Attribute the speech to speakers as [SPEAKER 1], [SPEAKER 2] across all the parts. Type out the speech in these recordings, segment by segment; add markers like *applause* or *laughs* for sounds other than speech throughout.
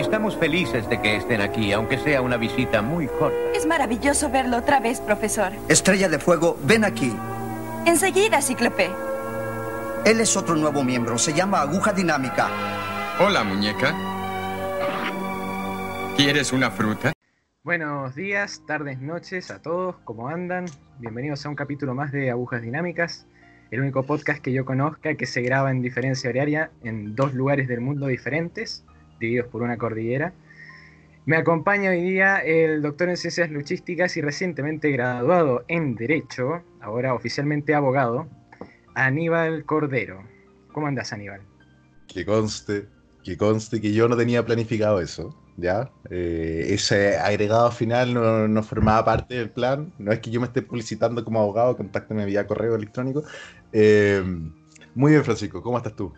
[SPEAKER 1] Estamos felices de que estén aquí, aunque sea una visita muy corta.
[SPEAKER 2] Es maravilloso verlo otra vez, profesor.
[SPEAKER 3] Estrella de Fuego, ven aquí.
[SPEAKER 2] Enseguida, Cíclope.
[SPEAKER 3] Él es otro nuevo miembro, se llama Aguja Dinámica.
[SPEAKER 4] Hola, muñeca. ¿Quieres una fruta?
[SPEAKER 5] Buenos días, tardes, noches a todos, ¿cómo andan? Bienvenidos a un capítulo más de Agujas Dinámicas, el único podcast que yo conozca que se graba en diferencia horaria en dos lugares del mundo diferentes, divididos por una cordillera. Me acompaña hoy día el doctor en Ciencias Luchísticas y recientemente graduado en Derecho, ahora oficialmente abogado, Aníbal Cordero. ¿Cómo andas, Aníbal?
[SPEAKER 6] Que conste, que conste que yo no tenía planificado eso, ¿ya? Eh, ese agregado final no, formaba parte del plan. No es que yo me esté publicitando como abogado, contáctame vía correo electrónico. Eh, muy bien, Francisco, ¿cómo estás tú?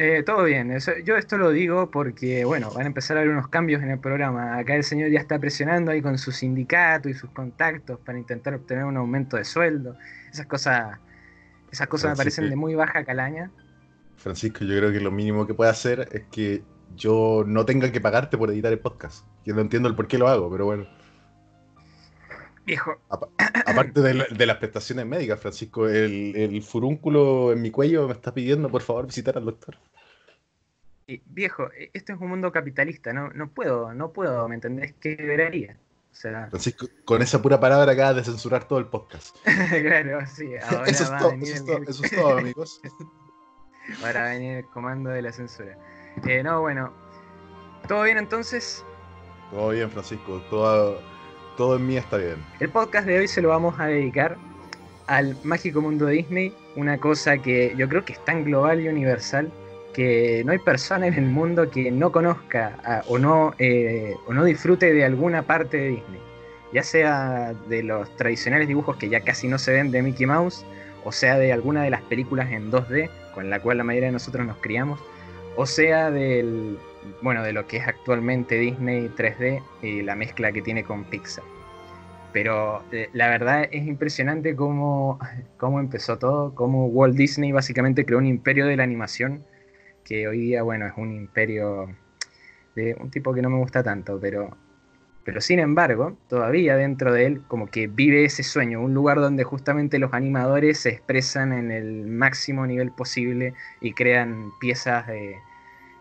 [SPEAKER 5] Eh, todo bien, yo esto lo digo porque, bueno, van a empezar a haber unos cambios en el programa. Acá el señor ya está presionando ahí con su sindicato y sus contactos para intentar obtener un aumento de sueldo. Esas cosas, esas cosas me parecen de muy baja calaña.
[SPEAKER 6] Francisco, yo creo que lo mínimo que puede hacer es que yo no tenga que pagarte por editar el podcast. Yo no entiendo el por qué lo hago, pero bueno.
[SPEAKER 5] Viejo.
[SPEAKER 6] aparte de, las prestaciones médicas, Francisco, el, furúnculo en mi cuello me está pidiendo por favor visitar al doctor.
[SPEAKER 5] Viejo, e, esto es un mundo capitalista, no, no puedo, no puedo, ¿me entendés? ¿Qué debería?
[SPEAKER 6] Francisco, con esa pura palabra acabas de censurar todo el podcast. *laughs*
[SPEAKER 5] claro, sí.
[SPEAKER 6] Ahora eso, es todo, eso, es todo, amigos. *laughs*
[SPEAKER 5] Ahora va a venir el comando de la censura. Eh, no, bueno. ¿Todo bien entonces?
[SPEAKER 6] Todo bien, Francisco. Todo todo en mí está bien.
[SPEAKER 5] El podcast de hoy se lo vamos a dedicar al mágico mundo de Disney, una cosa que yo creo que es tan global y universal que no hay persona en el mundo que no conozca o, no, eh, o no disfrute de alguna parte de Disney, ya sea de los tradicionales dibujos que ya casi no se ven de Mickey Mouse, o sea de alguna de las películas en 2D con la cual la mayoría de nosotros nos criamos, o sea del, bueno, de lo que es actualmente Disney 3D y la mezcla que tiene con Pixar. Pero eh, la verdad es impresionante cómo, *laughs* cómo empezó todo, cómo Walt Disney básicamente creó un imperio de la animación, que hoy día, bueno, es un imperio de un tipo que no me gusta tanto, pero, pero sin embargo, todavía dentro de él como que vive ese sueño, un lugar donde justamente los animadores se expresan en el máximo nivel posible y crean piezas de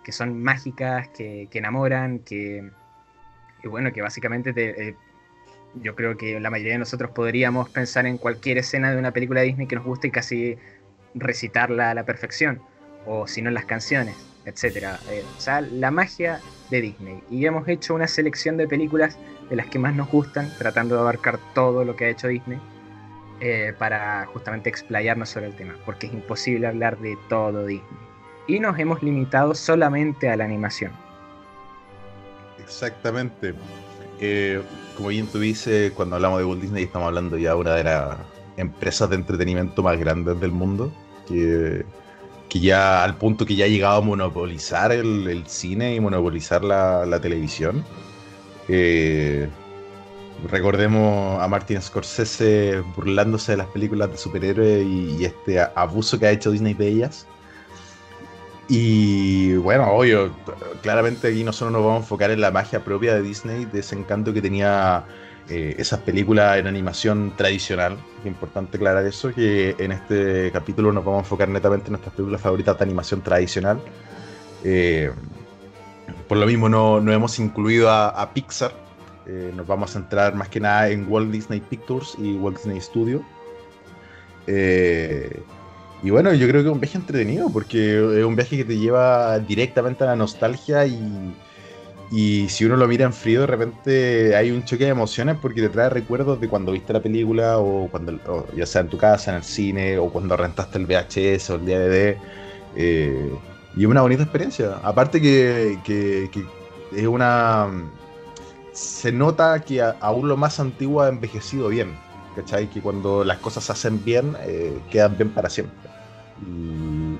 [SPEAKER 5] que son mágicas, que, enamoran, que, bueno, que básicamente te, eh, yo creo que la mayoría de nosotros podríamos pensar en cualquier escena de una película Disney que nos guste y casi recitarla a la perfección, o si no las canciones, etc. Eh, o sea, la magia de Disney. Y hemos hecho una selección de películas de las que más nos gustan, tratando de abarcar todo lo que ha hecho Disney. Eh, para justamente explayarnos sobre el tema, porque es imposible hablar de todo Disney y nos hemos limitado solamente a la animación.
[SPEAKER 6] Exactamente. Eh, como bien tú dices, cuando hablamos de Walt Disney estamos hablando ya de una de las empresas de entretenimiento más grandes del mundo, que, que ya al punto que ya ha llegado a monopolizar el, cine y monopolizar la, televisión. Eh, recordemos a Martin Scorsese burlándose de las películas de superhéroes y, este abuso que ha hecho Disney de ellas. Y bueno, obvio, claramente aquí nosotros nos vamos a enfocar en la magia propia de Disney, de ese encanto que tenía eh, esas películas en animación tradicional. Es importante aclarar eso, que en este capítulo nos vamos a enfocar netamente en nuestras películas favoritas de animación tradicional. Eh, por lo mismo no, no hemos incluido a, Pixar, eh, nos vamos a centrar más que nada en Walt Disney Pictures y Walt Disney Studio. Y bueno, yo creo que es un viaje entretenido porque es un viaje que te lleva directamente a la nostalgia y, y si uno lo mira en frío, de repente hay un choque de emociones porque te trae recuerdos de cuando viste la película o cuando, ya sea en tu casa, en el cine, o cuando rentaste el VHS o el DVD. Eh, y es una bonita experiencia. Aparte que, que, es una... Se nota que aún lo más antiguo ha envejecido bien. ¿Cachai? Que cuando las cosas se hacen bien, eh, quedan bien para siempre y,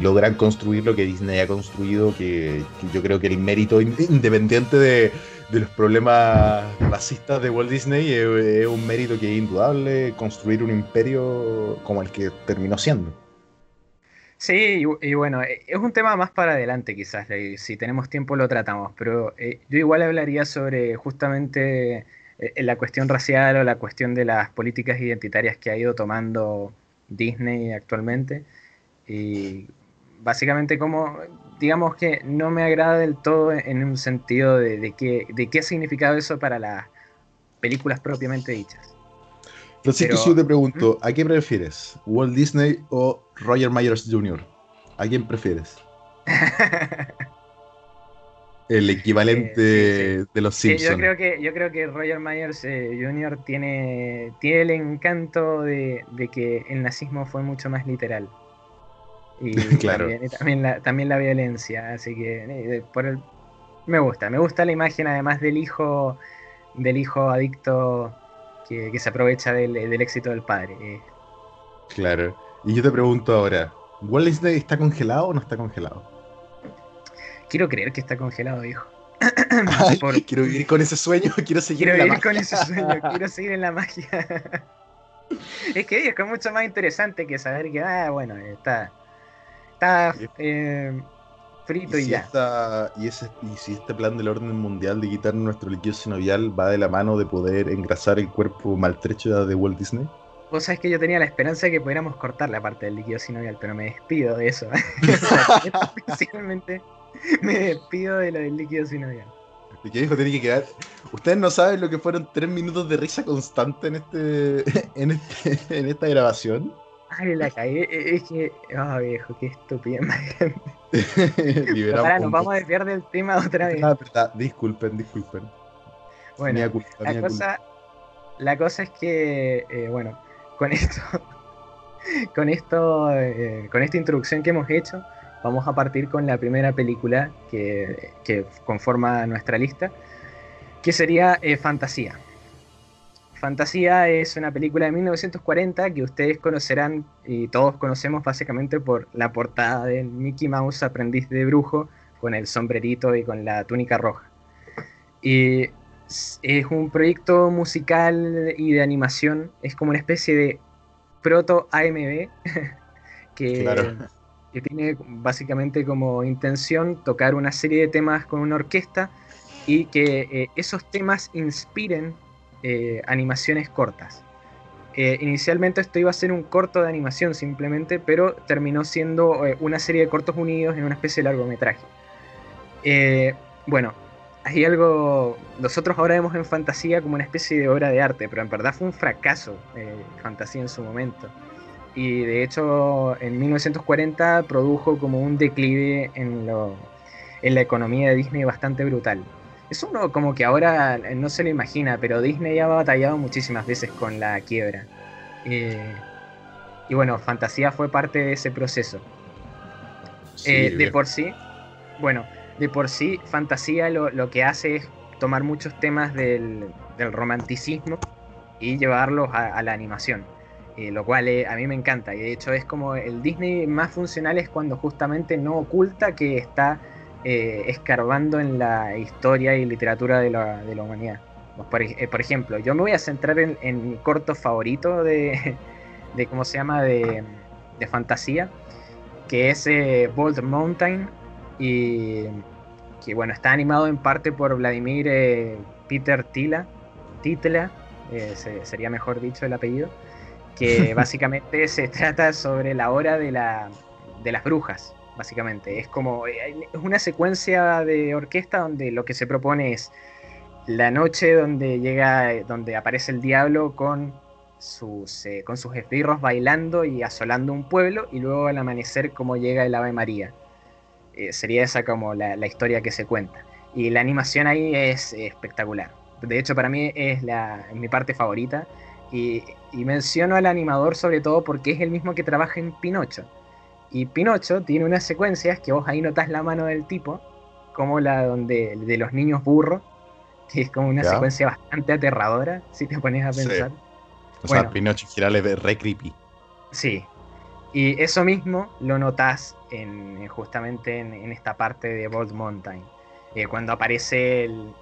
[SPEAKER 6] logran construir lo que Disney ha construido, que, yo creo que el mérito independiente de, los problemas racistas de Walt Disney es, un mérito que es indudable construir un imperio como el que terminó siendo.
[SPEAKER 5] Sí, y, y bueno, es un tema más para adelante quizás, si tenemos tiempo lo tratamos, pero eh, yo igual hablaría sobre justamente eh, la cuestión racial o la cuestión de las políticas identitarias que ha ido tomando Disney actualmente. Y básicamente como, digamos que no me agrada del todo en un sentido de, de qué, de qué ha significado eso para las películas propiamente dichas.
[SPEAKER 6] Francisco,
[SPEAKER 5] Pero-
[SPEAKER 6] si yo te pregunto, ¿a qué prefieres? ¿Walt Disney o Roger Myers Jr.? ¿A quién prefieres? *laughs* El equivalente
[SPEAKER 5] Eh, sí,
[SPEAKER 6] de los Simpsons.
[SPEAKER 5] yo creo que yo creo que Roger Myers eh, Jr. tiene tiene el encanto de, de que el nazismo fue mucho más literal y *laughs*
[SPEAKER 6] Claro.
[SPEAKER 5] también, y también la también la violencia así que eh, por el- me gusta me gusta la imagen además del hijo del hijo adicto que, que se aprovecha del, del éxito del padre eh,
[SPEAKER 6] Claro. Y yo te pregunto ahora, ¿Walt Disney está congelado o no está congelado?
[SPEAKER 5] quiero creer que está congelado hijo *laughs* *coughs*
[SPEAKER 6] Ay,
[SPEAKER 5] Por-
[SPEAKER 6] quiero vivir con ese sueño, *laughs* quiero seguir
[SPEAKER 5] Quiero
[SPEAKER 6] en la
[SPEAKER 5] vivir
[SPEAKER 6] magia.
[SPEAKER 5] con ese sueño, quiero seguir en la magia. es que es mucho más interesante que saber que, ah, bueno, está, está eh, frito
[SPEAKER 6] Y
[SPEAKER 5] y,
[SPEAKER 6] si,
[SPEAKER 5] ya.
[SPEAKER 6] esta- y, ese, y si este plan del orden mundial de quitar nuestro líquido sinovial va de la mano de poder engrasar el cuerpo maltrecho de Walt Disney?
[SPEAKER 5] Vos sabés que yo tenía la esperanza de que pudiéramos cortar la parte del líquido sinovial, pero me despido de eso. *laughs* Especialmente me despido de lo del líquido sinovial.
[SPEAKER 6] ¿Y qué dijo? Tiene que quedar. Ustedes no saben lo que fueron tres minutos de risa constante en este, *laughs* en este, en esta grabación.
[SPEAKER 5] Ay, la cagué. eh, Es que, oh viejo, qué. *laughs* *laughs*
[SPEAKER 6] Liberamos
[SPEAKER 5] Ahora nos vamos a desviar del tema otra vez.
[SPEAKER 6] Ah, verdad. Disculpen, disculpen.
[SPEAKER 5] Bueno,
[SPEAKER 6] culpa,
[SPEAKER 5] La
[SPEAKER 6] mea
[SPEAKER 5] cosa, la cosa es que, eh, bueno, con esto, *laughs* con esto, eh, con esta introducción que hemos hecho, vamos a partir con la primera película que, que conforma nuestra lista, que sería eh, Fantasía. Fantasía es una película de 1940 que ustedes conocerán y todos conocemos básicamente por la portada del Mickey Mouse aprendiz de brujo con el sombrerito y con la túnica roja. Y es un proyecto musical y de animación, es como una especie de proto *laughs* que,
[SPEAKER 6] Claro.
[SPEAKER 5] que tiene básicamente como intención tocar una serie de temas con una orquesta y que eh, esos temas inspiren eh, animaciones cortas. Eh, inicialmente esto iba a ser un corto de animación simplemente, pero terminó siendo eh, una serie de cortos unidos en una especie de largometraje. Bueno, hay algo. Nosotros ahora vemos en Fantasía como una especie de obra de arte, pero en verdad fue un fracaso Fantasía en su momento. Y de hecho, en 1940 produjo como un declive en, lo, en la economía de Disney bastante brutal. Eso uno como que ahora no se lo imagina, pero Disney ya ha batallado muchísimas veces con la quiebra. Eh, y bueno, Fantasía fue parte de ese proceso.
[SPEAKER 6] Sí,
[SPEAKER 5] Eh, de por sí, bueno, de por sí, Fantasía lo, lo que hace es tomar muchos temas del, del romanticismo y llevarlos a, a la animación. eh, lo cual eh, a mí me encanta. Y de hecho es como el Disney más funcional es cuando justamente no oculta que está eh, escarbando en la historia y literatura de la, de la humanidad. Pues, Por, eh, por ejemplo, yo me voy a centrar en, en mi corto favorito de, *laughs* de ¿cómo se llama? De, de fantasía, que es eh, Bold Mountain y que bueno, está animado en parte por Vladimir eh, Peter Tila, Titla, eh, se- sería mejor dicho el apellido, que *laughs* básicamente se trata sobre la hora de, la, de las brujas, básicamente. Es como, eh, es una secuencia de orquesta donde lo que se propone es la noche donde llega, eh, donde aparece el diablo con sus, eh, con sus esbirros bailando y asolando un pueblo, y luego al amanecer como llega el Ave María. Sería esa como la, la historia que se cuenta. Y la animación ahí es espectacular. De hecho, para mí es la, mi parte favorita. Y, y menciono al animador sobre todo porque es el mismo que trabaja en Pinocho. Y Pinocho tiene unas secuencias que vos ahí notás la mano del tipo, como la donde de los niños burros, que es como una
[SPEAKER 6] Ya.
[SPEAKER 5] secuencia bastante aterradora, si te pones a
[SPEAKER 6] Sí.
[SPEAKER 5] pensar.
[SPEAKER 6] O sea. Pinocho en general es re creepy.
[SPEAKER 5] Sí. Y eso mismo lo notás en, en justamente en, en esta parte de Bold Mountain. Eh, cuando aparece el,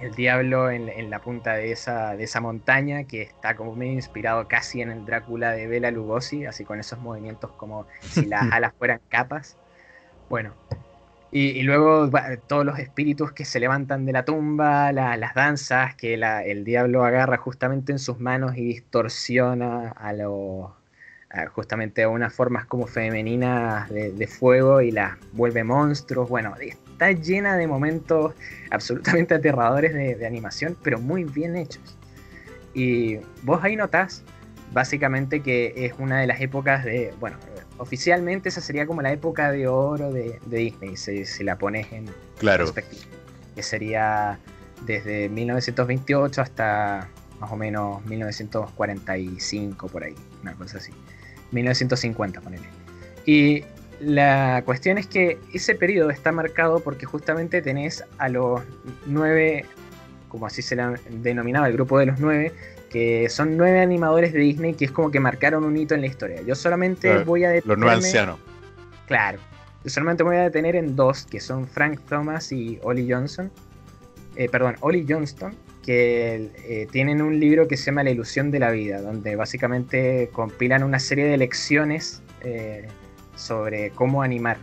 [SPEAKER 5] el diablo en, la punta de esa, de esa montaña, que está como medio inspirado casi en el Drácula de Bela Lugosi, así con esos movimientos como si las *laughs* alas fueran capas. Bueno, y, luego todos los espíritus que se levantan de la tumba, las danzas que el diablo agarra justamente en sus manos y distorsiona a los justamente a unas formas como femeninas de, fuego y las vuelve monstruos. Bueno, está llena de momentos absolutamente *laughs* aterradores de, animación, pero muy bien hechos. Y vos ahí notás básicamente que es una de las épocas de, bueno, oficialmente esa sería como la época de oro de, Disney, si, la pones en
[SPEAKER 6] claro.
[SPEAKER 5] perspectiva. Que sería desde 1928 hasta más o menos 1945 por ahí, una cosa así. 1950, ponele. Y la cuestión es que ese periodo está marcado porque justamente tenés a los nueve, como así se la denominaba, el grupo de los nueve, que son nueve animadores de Disney que es como que marcaron un hito en la historia. Yo solamente voy a
[SPEAKER 6] detenerme... Los nueve ancianos.
[SPEAKER 5] Claro. Yo solamente voy a detener en dos, que son Frank Thomas y Ollie Johnson. Eh, perdón, Ollie Johnston, que eh, tienen un libro que se llama La ilusión de la vida, donde básicamente compilan una serie de lecciones eh, sobre cómo animar.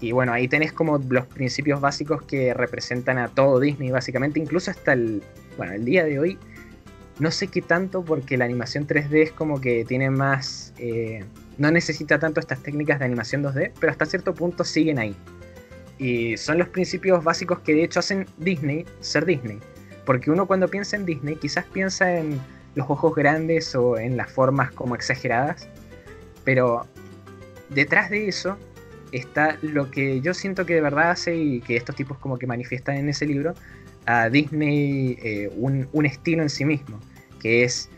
[SPEAKER 5] Y bueno, ahí tenés como los principios básicos que representan a todo Disney, básicamente, incluso hasta el, bueno, el día de hoy. No sé qué tanto porque la animación 3D es como que tiene más... Eh, no necesita tanto estas técnicas de animación 2D, pero hasta cierto punto siguen ahí. Y son los principios básicos que de hecho hacen Disney ser Disney. Porque uno cuando piensa en Disney quizás piensa en los ojos grandes o en las formas como exageradas, pero detrás de eso está lo que yo siento que de verdad hace y que estos tipos como que manifiestan en ese libro a Disney eh, un, estilo en sí mismo, que es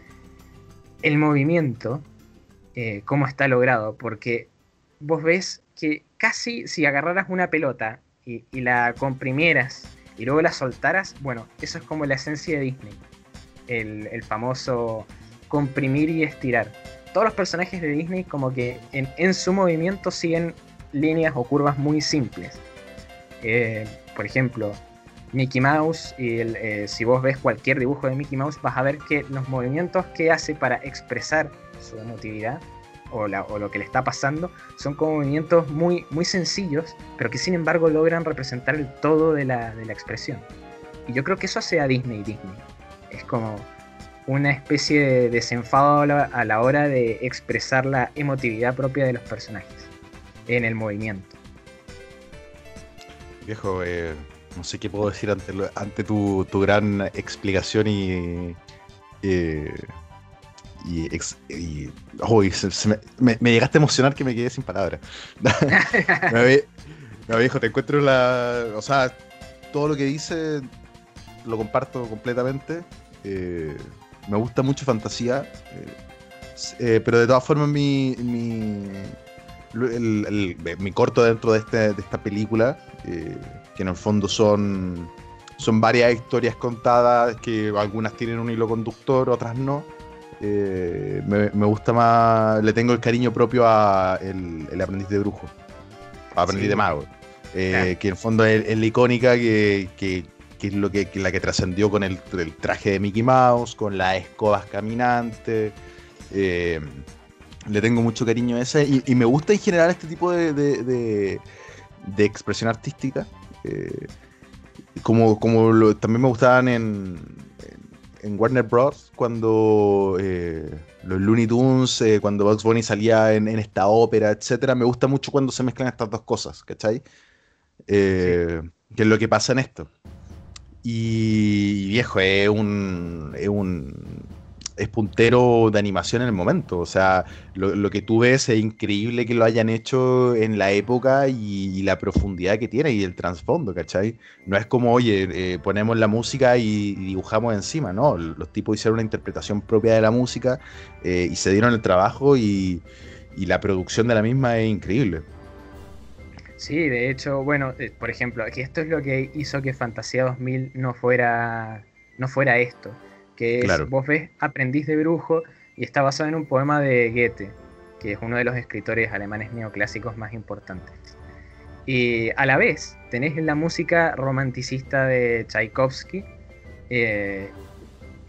[SPEAKER 5] el movimiento, eh, cómo está logrado, porque vos ves que casi si agarraras una pelota y la comprimieras y luego la soltaras, bueno, eso es como la esencia de Disney. El, famoso comprimir y estirar. Todos los personajes de Disney como que en, su movimiento siguen líneas o curvas muy simples. Eh, por ejemplo, Mickey Mouse, y eh, si vos ves cualquier dibujo de Mickey Mouse, vas a ver que los movimientos que hace para expresar su emotividad o, lo que le está pasando son como movimientos muy, muy sencillos, pero que sin embargo logran representar el todo de la, expresión. Y yo creo que eso hace a Disney Disney. Es como una especie de desenfado a la, hora de expresar la emotividad propia de los personajes en el movimiento.
[SPEAKER 6] Viejo, eh, no sé qué puedo decir ante, ante tu, gran explicación y y, y me, llegaste a emocionar que me quedé sin palabras. *laughs* no, viejo, te encuentro la. O sea, todo lo que dice lo comparto completamente. Eh, me gusta mucho fantasía. Eh, eh, pero de todas formas, mi. mi mi corto dentro de, este, de esta película, que en el fondo son, son varias historias contadas, que algunas tienen un hilo conductor, otras no eh, me, gusta más, le tengo el cariño propio a el, aprendiz de brujo, aprendiz de mago, eh, que en fondo es, la icónica que, es lo que, la que trascendió con el, traje de Mickey Mouse, con las escobas caminantes. Eh, le tengo mucho cariño a esa y, me gusta en general este tipo de, de, expresión artística. como como también me gustaban en, en Warner Bros. cuando eh, los Looney Tunes, eh, cuando Bugs Bunny salía en, esta ópera, etcétera. Me gusta mucho cuando se mezclan estas dos cosas, ¿cachai? Eh, Que es lo que pasa en esto. Y viejo, es un, es un es puntero de animación en el momento. O sea, lo, que tú ves es increíble que lo hayan hecho en la época y, la profundidad que tiene y el trasfondo, ¿cachai? No es como, oye, eh, ponemos la música y, dibujamos encima, ¿no? Los tipos hicieron una interpretación propia de la música eh, y se dieron el trabajo y, la producción de la misma es increíble.
[SPEAKER 5] Sí, de hecho, bueno, eh, por ejemplo, aquí esto es lo que hizo que Fantasía 2000 no fuera, no fuera esto que es, vos ves Aprendiz de Brujo y está basado en un poema de Goethe, que es uno de los escritores alemanes neoclásicos más importantes. Y a la vez tenés la música romanticista de Tchaikovsky, eh,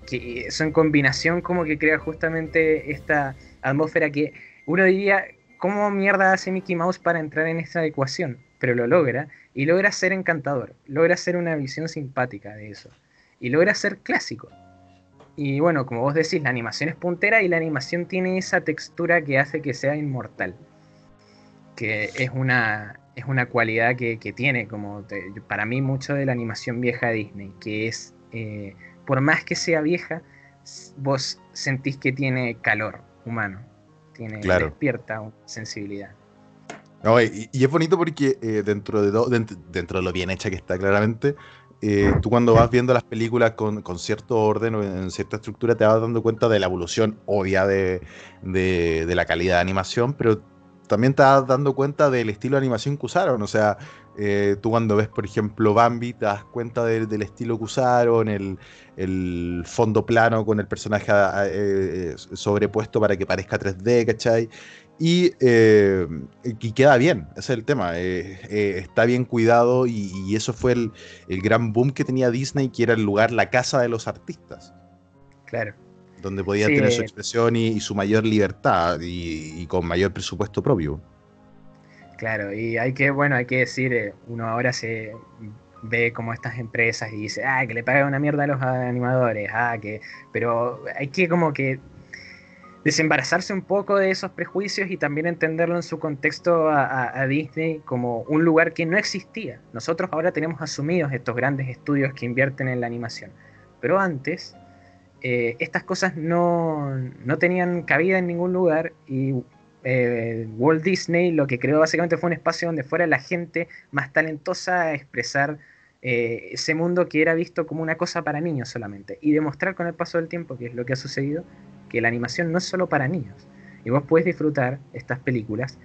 [SPEAKER 5] que eso en combinación como que crea justamente esta atmósfera que uno diría, ¿cómo mierda hace Mickey Mouse para entrar en esta ecuación? Pero lo logra y logra ser encantador, logra ser una visión simpática de eso y logra ser clásico. Y bueno, como vos decís, la animación es puntera y la animación tiene esa textura que hace que sea inmortal. Que es una, es una cualidad que, tiene, como para mí, mucho de la animación vieja de Disney, que es, eh, por más que sea vieja, vos sentís que tiene calor humano, tiene despierta sensibilidad.
[SPEAKER 6] y, es bonito porque eh, dentro, de dentro de lo bien hecha que está claramente, eh, tú cuando vas viendo las películas con, cierto orden o en cierta estructura te vas dando cuenta de la evolución obvia de, la calidad de animación, pero también te vas dando cuenta del estilo de animación que usaron. O sea, eh, tú cuando ves, por ejemplo, Bambi, te das cuenta del estilo que usaron, el, fondo plano con el personaje eh, sobrepuesto para que parezca 3D, ¿cachai? Eh, y, queda bien, ese es el tema. Eh, eh, está bien cuidado y, eso fue el, gran boom que tenía Disney, que era el lugar, la casa de los artistas.
[SPEAKER 5] Claro.
[SPEAKER 6] Donde podía tener su expresión y, su mayor libertad y, con mayor presupuesto propio.
[SPEAKER 5] Claro, y hay que, bueno, hay que decir, uno ahora se ve como estas empresas y dice, ah, que le pagan una mierda a los animadores, ah, que, pero hay que como que desembarazarse un poco de esos prejuicios y también entenderlo en su contexto a, Disney como un lugar que no existía. Nosotros ahora tenemos asumidos estos grandes estudios que invierten en la animación, pero antes eh, estas cosas no, tenían cabida en ningún lugar y eh, Walt Disney lo que creó básicamente fue un espacio donde fuera la gente más talentosa a expresar eh, ese mundo que era visto como una cosa para niños solamente y demostrar con el paso del tiempo, que es lo que ha sucedido, que la animación no es solo para niños. Y vos puedes disfrutar estas películas,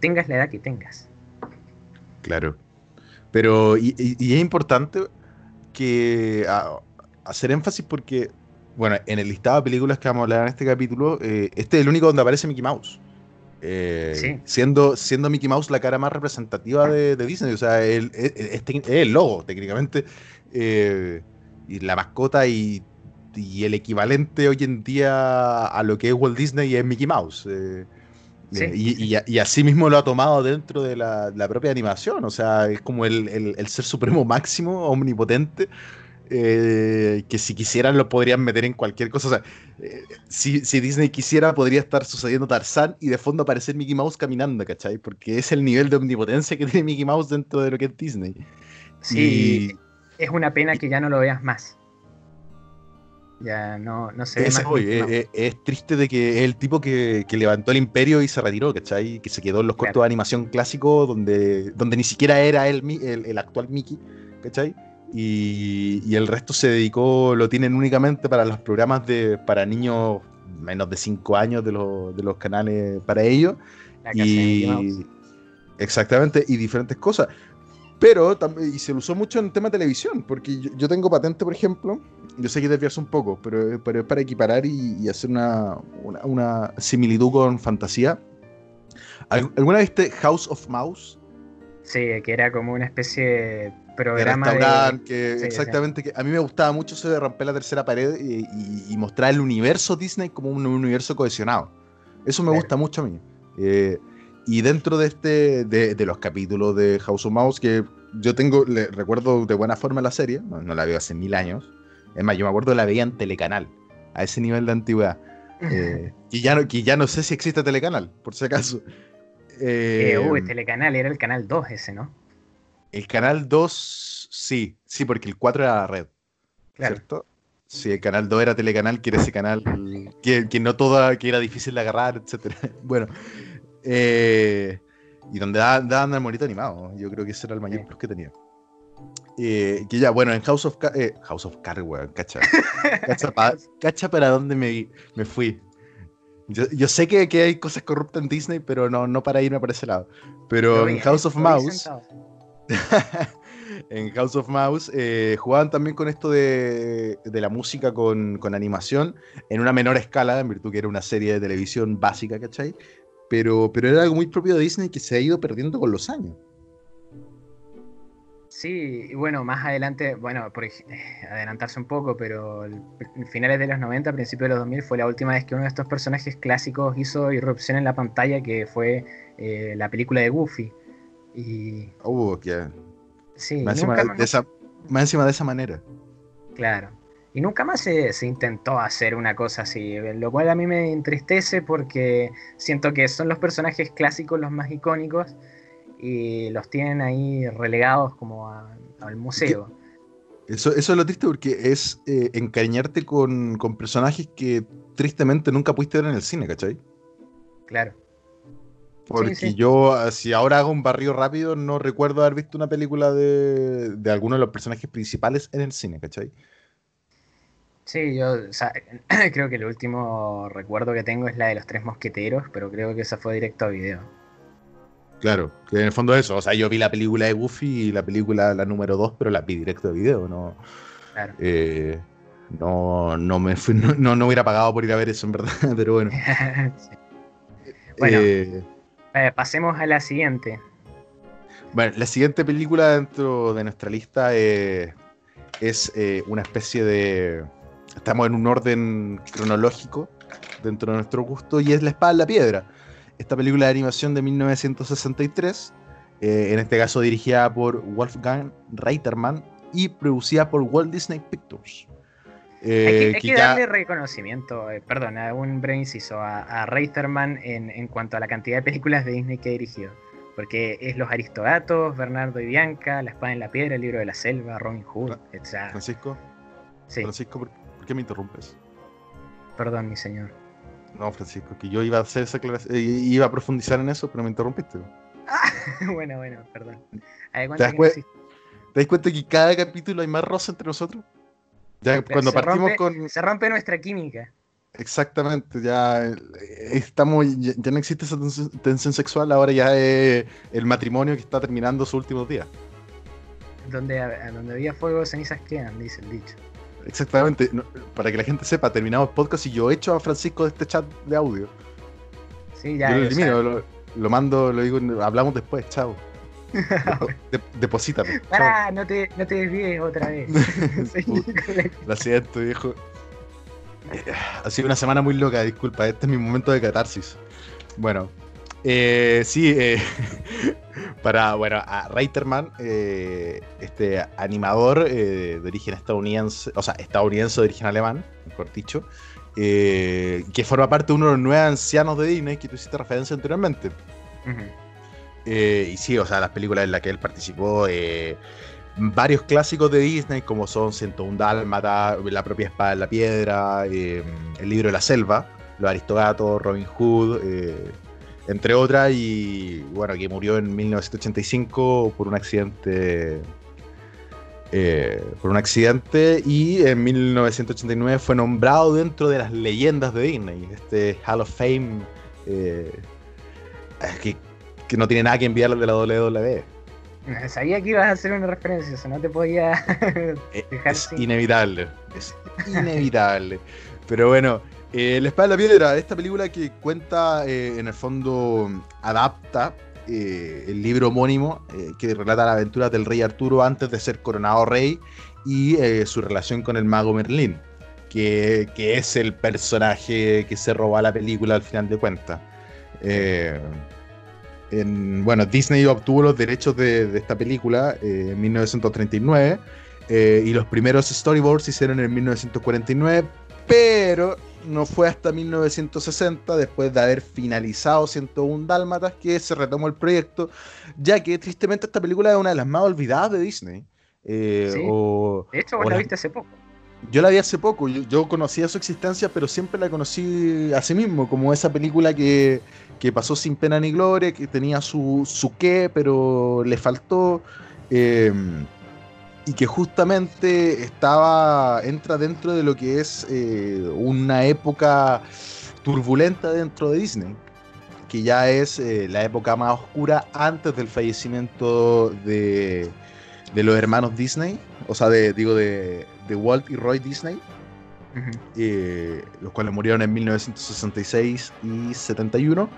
[SPEAKER 5] tengas la edad que tengas.
[SPEAKER 6] Claro. Pero, y, es importante que hacer énfasis porque, bueno, en el listado de películas que vamos a hablar en este capítulo, eh, este es el único donde aparece Mickey Mouse. Eh, siendo, siendo Mickey Mouse la cara más representativa de, Disney, o sea, es, el logo, técnicamente, eh, y la mascota y y el equivalente hoy en día a lo que es Walt Disney es Mickey Mouse. Y, así mismo lo ha tomado dentro de la, propia animación, o sea, es como el, ser supremo máximo, omnipotente, eh, que si quisieran lo podrían meter en cualquier cosa. O sea, si, Disney quisiera, podría estar sucediendo Tarzán y de fondo aparecer Mickey Mouse caminando, ¿cachai? Porque es el nivel de omnipotencia que *laughs* tiene Mickey Mouse dentro de lo que es Disney.
[SPEAKER 5] Sí, es una pena que ya no lo veas más. Ya no, no se
[SPEAKER 6] es, es, triste de que es el tipo que, levantó el imperio y se retiró, ¿cachai? Que se quedó en los cortos de animación clásicos donde, donde ni siquiera era él el, actual Mickey, ¿cachai? Y, el resto se dedicó, lo tienen únicamente para los programas de para niños menos de 5 años de, los, de los canales para ellos. y, exactamente, y diferentes cosas. Pero y se lo usó mucho en tema de televisión, porque yo, tengo patente, por ejemplo, yo sé que desviarse un poco, pero, pero es para equiparar y, hacer una, una, similitud con fantasía. ¿Alguna vez viste House of Mouse?
[SPEAKER 5] Sí, que era como una especie de programa
[SPEAKER 6] de... que exactamente, que a mí me gustaba mucho eso de romper la tercera pared y, mostrar el universo Disney como un, universo cohesionado. Eso me gusta mucho a mí. Eh, y dentro de este, de, los capítulos de House of Mouse, que yo tengo, le, recuerdo de buena forma la serie, no, la veo hace mil años. Es más, yo me acuerdo de la veía en Telecanal, a ese nivel de antigüedad. *laughs* Eh, y ya no, que ya no sé si existe Telecanal, por si acaso.
[SPEAKER 5] Eh, eh Telecanal, era el canal 2 ese, ¿no?
[SPEAKER 6] El canal 2, sí, sí, porque el 4 era la red. ¿Cierto? Sí, el canal 2 era Telecanal, que era ese canal que, que no toda, que era difícil de agarrar, etcétera. *laughs* Bueno, eh, y donde daban el monito animado. Yo creo que ese era el mayor plus que tenía. Eh, que ya, bueno, en House of, eh, House of Cards, weón, cacha. *laughs* cacha, para dónde me, me fui. Yo, sé que, que, hay cosas corruptas en Disney, pero no, no para irme por ese lado. Pero en House of Mouse. *laughs* en House of Mouse jugaban también con esto de, la música con, animación en una menor escala, en virtud que era una serie de televisión básica, ¿cachai? pero, pero era algo muy propio de Disney que se ha ido perdiendo con los años.
[SPEAKER 5] Sí, y bueno, más adelante, bueno, por eh, adelantarse un poco, pero el- finales de los 90, principios de los 2000 fue la última vez que uno de estos personajes clásicos hizo irrupción en la pantalla, que fue eh, la película de Goofy. Y
[SPEAKER 6] Uh, que
[SPEAKER 5] sí,
[SPEAKER 6] más, encima de esa, más encima de esa manera.
[SPEAKER 5] Claro. Y nunca más se, se intentó hacer una cosa así, lo cual a mí me entristece porque siento que son los personajes clásicos los más icónicos y los tienen ahí relegados como a- al museo.
[SPEAKER 6] Eso, eso es lo triste porque es eh, encariñarte con, con personajes que tristemente nunca pudiste ver en el cine, ¿cachai?
[SPEAKER 5] Claro.
[SPEAKER 6] Porque
[SPEAKER 5] sí.
[SPEAKER 6] yo, ah, si ahora hago un barrio rápido, no recuerdo haber visto una película de, de alguno de los personajes principales en el cine, ¿cachai?
[SPEAKER 5] Sí, yo o sea, *clears throat* creo que el último recuerdo que tengo es la de los tres mosqueteros, pero creo que esa fue directo a video.
[SPEAKER 6] Claro, que en el fondo es eso. O sea, yo vi la película de Goofy y la película, la número 2, pero la vi directo de video, ¿no?
[SPEAKER 5] Claro.
[SPEAKER 6] Eh, no, no me fui- no, *laughs* no, no hubiera pagado por ir a ver eso, en verdad, *laughs* pero bueno. *laughs*
[SPEAKER 5] Sí. Bueno.
[SPEAKER 6] Eh,
[SPEAKER 5] Pasemos a la siguiente.
[SPEAKER 6] Bueno, la siguiente película dentro de nuestra lista eh, es eh, una especie de... Estamos en un orden cronológico dentro de nuestro gusto y es La Espada en la Piedra. Esta película de animación de 1963, eh, en este caso dirigida por Wolfgang Reitermann y producida por Walt Disney Pictures.
[SPEAKER 5] Hay
[SPEAKER 6] Eh,
[SPEAKER 5] que, hay
[SPEAKER 6] que
[SPEAKER 5] que
[SPEAKER 6] ya-
[SPEAKER 5] darle reconocimiento, eh, perdón, a un breve inciso a, a Reiterman en, en cuanto a la cantidad de películas de Disney que dirigió. Porque es Los Aristogatos, Bernardo y Bianca, La Espada en la Piedra, El Libro de la Selva, Robin Hood, etc.
[SPEAKER 6] Francisco,
[SPEAKER 5] Sí,
[SPEAKER 6] Francisco, ¿por, por qué me interrumpes?
[SPEAKER 5] perdón, mi señor.
[SPEAKER 6] No, Francisco, que yo iba a hacer esa eh, iba a profundizar en eso, pero me interrumpiste. *laughs*
[SPEAKER 5] bueno, bueno, perdón.
[SPEAKER 6] ¿Te das. ¿Te das cuenta que cada capítulo hay más rosa entre nosotros? Ya cuando
[SPEAKER 5] se
[SPEAKER 6] partimos
[SPEAKER 5] rompe,
[SPEAKER 6] con.
[SPEAKER 5] Se rompe nuestra química.
[SPEAKER 6] Exactamente, ya eh, estamos. Ya, ya no existe esa tensión, tensión sexual, ahora ya es el matrimonio que está terminando sus últimos días.
[SPEAKER 5] Donde, donde había fuego, cenizas quedan, dice el dicho.
[SPEAKER 6] Exactamente, no, para que la gente sepa, terminamos el podcast y yo echo a Francisco de este chat de audio.
[SPEAKER 5] Sí, ya.
[SPEAKER 6] yo lo elimino, lo, lo mando, lo digo, hablamos después, chao. Depo- *laughs* de- deposítame.
[SPEAKER 5] Pará, no te, no te desvíes otra vez. *laughs* *laughs*
[SPEAKER 6] Lo siento, viejo. Eh, Ha sido una semana muy loca, disculpa. Este es mi momento de catarsis. Bueno, eh, sí, eh, para, bueno, a Reiterman, eh, este animador de origen estadounidense, o sea, estadounidense de origen alemán, mejor dicho, que forma parte de uno de los nueve ancianos de Disney que tú hiciste referencia anteriormente.
[SPEAKER 5] Ujú.
[SPEAKER 6] Eh, y sí, o sea, las películas en las que él participó, eh, varios clásicos de Disney, como son 101 Dálmata, La propia espada en la piedra, eh, El libro de la selva, Los Aristogatos, Robin Hood, entre otras, y bueno, que murió en 1985 por un accidente. por un accidente y en 1989 fue nombrado dentro de las leyendas de Disney, este Hall of Fame que, que no tiene nada que enviarle de la WWE.
[SPEAKER 5] Sabía que ibas a hacer una referencia, eso no te podía *laughs*
[SPEAKER 6] Eh,
[SPEAKER 5] dejar
[SPEAKER 6] es
[SPEAKER 5] sin-
[SPEAKER 6] inevitable. Es inevitable. Pero bueno, eh, La Espada de la Piedra, esta película que cuenta, eh, en el fondo, adapta eh, el libro homónimo eh, que relata las aventuras del rey Arturo antes de ser coronado rey y eh, su relación con el mago Merlín, que, que es el personaje que se roba la película al final de cuentas. En- bueno, Disney obtuvo los derechos de, de esta película eh, en 1939 eh, y los primeros storyboards se hicieron en 1949, pero no fue hasta 1960, después de haber finalizado 101 Dálmatas, que se retomó el proyecto, ya que tristemente esta película es una de las más olvidadas de Disney. Eh,
[SPEAKER 5] Sí.
[SPEAKER 6] o-
[SPEAKER 5] De hecho, vos
[SPEAKER 6] o
[SPEAKER 5] la
[SPEAKER 6] la-
[SPEAKER 5] viste hace poco.
[SPEAKER 6] yo la vi hace poco, yo, yo conocía su existencia, pero siempre la conocí a sí mismo, como esa película que, que pasó sin pena ni gloria, que tenía su, su qué, pero le faltó, eh, y que justamente estaba, entra dentro de lo que es eh, una época turbulenta dentro de Disney, que ya es eh, la época más oscura antes del fallecimiento de, de los hermanos Disney, o sea, de, digo, de, de Walt y Roy Disney, eh, los cuales murieron en 1966 y 71.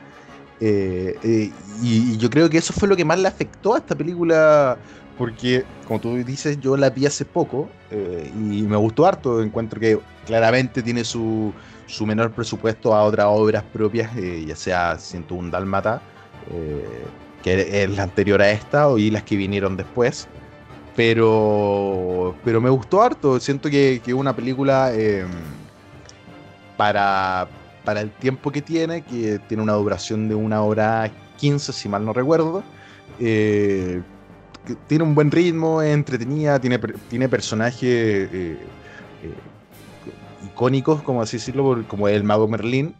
[SPEAKER 6] Eh, eh, y, yo creo que eso fue lo que más le afectó a esta película, porque, como tú dices, yo la vi hace poco eh, y me gustó harto. Encuentro que claramente tiene su, su menor presupuesto a otras obras propias, ya sea 101 Dálmata, que es la anterior a esta, y las que vinieron después. Pero, pero me gustó harto. Siento que es una película para, para el tiempo que tiene, que tiene una duración de una hora 15, si mal no recuerdo. Eh, tiene un buen ritmo, es entretenida, tiene, tiene personajes eh, eh, icónicos, como así decirlo, como el mago Merlín.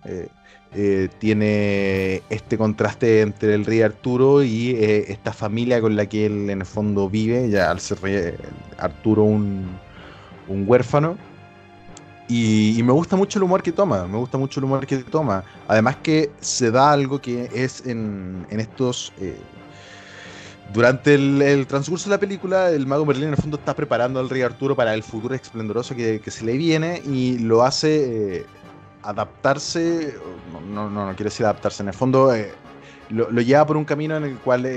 [SPEAKER 6] tiene este contraste entre el rey Arturo y esta familia con la que él en el fondo vive, ya al ser rey, Arturo un, un huérfano. Y, me gusta mucho el humor que toma, me gusta mucho el humor que toma. Además que se da algo que es en, en estos... Eh, durante el, transcurso de la película, el mago Merlín en el fondo está preparando al rey Arturo para el futuro esplendoroso que, que se le viene y lo hace eh, adaptarse, no, no, no, quiero decir adaptarse, en el fondo eh, lo, lo, lleva por un camino en el cual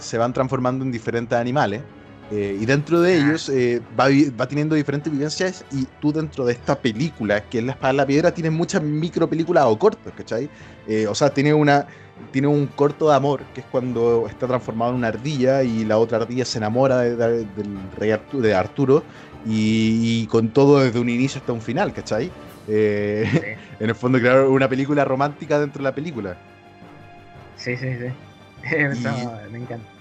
[SPEAKER 6] se van transformando en diferentes animales. Eh, y dentro de ellos eh, va, va, teniendo diferentes vivencias y tú dentro de esta película, que es La Espada de la Piedra, tienes muchas micro películas o cortos, ¿cachai? Eh, o sea, tiene, una, tiene un corto de amor, que es cuando está transformado en una ardilla y la otra ardilla se enamora de, del rey Arturo, de Arturo y, con todo desde un inicio hasta un final, ¿cachai? *laughs* en el fondo, crear una película romántica dentro de la película.
[SPEAKER 5] Sí, sí, sí. *laughs* me encanta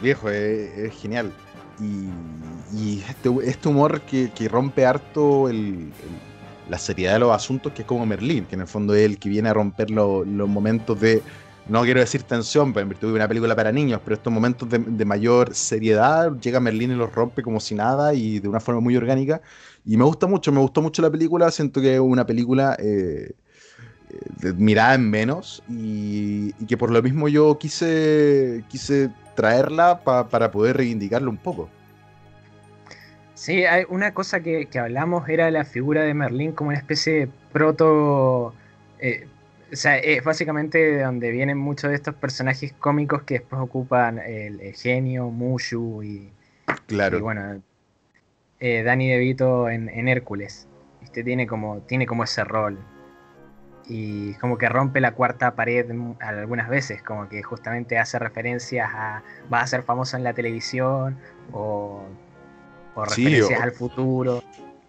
[SPEAKER 6] viejo, es, genial. Y, este, este, humor que, rompe harto la seriedad de los asuntos, que es como Merlín, que en el fondo es el que viene a romper los momentos de, no quiero decir tensión, pero en virtud de una película para niños, pero estos momentos de, mayor seriedad, llega Merlín y los rompe como si nada y de una forma muy orgánica. Y me gusta mucho, me gustó mucho la película, siento que es una película... Eh, mirada en menos y, que por lo mismo yo quise traerla para poder reivindicarlo un poco.
[SPEAKER 5] Sí, hay una cosa que, hablamos era la figura de Merlín como una especie de proto... Eh, o sea, es básicamente donde vienen muchos de estos personajes cómicos que después ocupan el, genio, Mushu y,
[SPEAKER 6] claro.
[SPEAKER 5] y bueno, eh, Danny DeVito en, en Hércules. Este tiene como, tiene como ese rol y como que rompe la cuarta pared algunas veces, como que justamente hace referencias a va a ser famoso en la televisión o, referencias al futuro.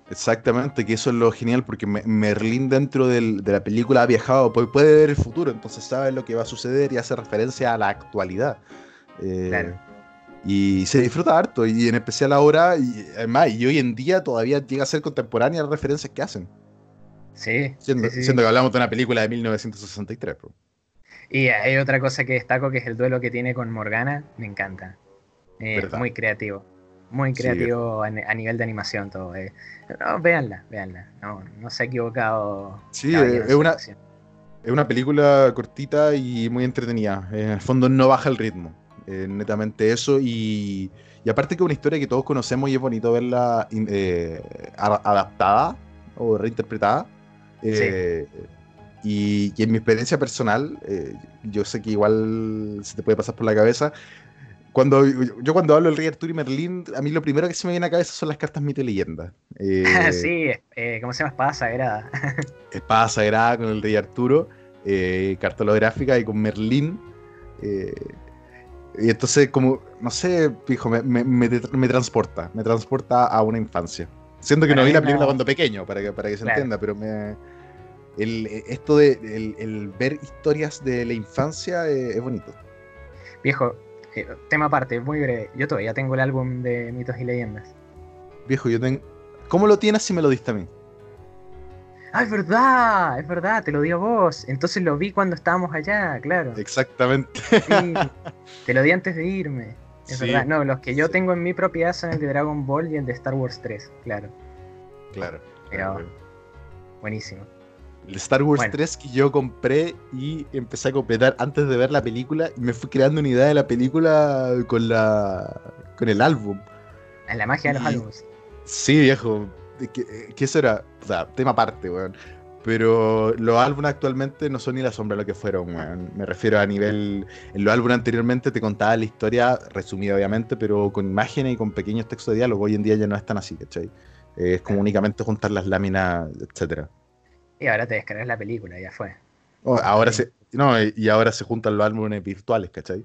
[SPEAKER 6] Exactamente, que eso es lo genial porque Merlín dentro de la película ha viajado, puede ver el futuro, entonces sabe lo que va a suceder y hace referencia a la actualidad. Eh, y se disfruta harto, y en especial ahora, y además, y hoy en día todavía llega a ser contemporánea las referencias que hacen.
[SPEAKER 5] Sí.
[SPEAKER 6] Siendo, que hablamos de una película de 1963.
[SPEAKER 5] Y hay otra cosa que destaco que es el duelo que tiene con Morgana. Me encanta. muy creativo. Muy creativo a, nivel de animación todo. Eh. No, véanla, véanla. No, no se ha equivocado.
[SPEAKER 6] Sí, es una, es una película cortita y muy entretenida. En el fondo no baja el ritmo. netamente eso. Y, y, aparte que es una historia que todos conocemos y es bonito verla eh, adaptada o reinterpretada. Eh, y, en mi experiencia personal, eh, yo sé que igual se te puede pasar por la cabeza. Cuando, yo cuando hablo del rey Arturo y Merlín, a mí lo primero que se me viene a la cabeza son las cartas mito y leyenda. *laughs*
[SPEAKER 5] Eh, sí, ¿cómo se llama? Espada Sagrada. *laughs*
[SPEAKER 6] Espada Sagrada con el rey Arturo, carta holográfica y con Merlín. y entonces, como, no sé, fijo, me, me, me, transporta, me transporta a una infancia. Siento que no vi la película cuando pequeño, para que, para que se entienda, pero me, el, esto de el, ver historias de la infancia es, bonito.
[SPEAKER 5] Viejo, eh, tema aparte, muy breve. Yo todavía tengo el álbum de mitos y leyendas.
[SPEAKER 6] Viejo, yo tengo. ¿Cómo lo tienes si me lo diste a mí?
[SPEAKER 5] Ah, es verdad, es verdad, te lo di a vos. Entonces lo vi cuando estábamos allá, claro.
[SPEAKER 6] Exactamente. *laughs*
[SPEAKER 5] te lo di antes de irme. Es verdad. No, los que yo tengo en mi propiedad son el de Dragon Ball y el de Star Wars 3, claro.
[SPEAKER 6] Claro.
[SPEAKER 5] Pero. Buenísimo.
[SPEAKER 6] El Star Wars 3 que yo compré y empecé a completar antes de ver la película y me fui creando una idea de la película con la con el álbum.
[SPEAKER 5] En la magia de los álbumes.
[SPEAKER 6] Sí, viejo. Que, que, eso era, o sea, tema aparte, weón. Pero los álbumes actualmente no son ni la sombra de lo que fueron, weón. Me refiero a nivel. En los álbumes anteriormente te contaba la historia, resumida obviamente, pero con imágenes y con pequeños textos de diálogo. Hoy en día ya no es tan así, ¿cachai? Eh, es como únicamente juntar las láminas, etcétera.
[SPEAKER 5] Y ahora te descargas la película, ya fue.
[SPEAKER 6] Oh, ahora se, no, y ahora se juntan los álbumes virtuales, ¿cachai?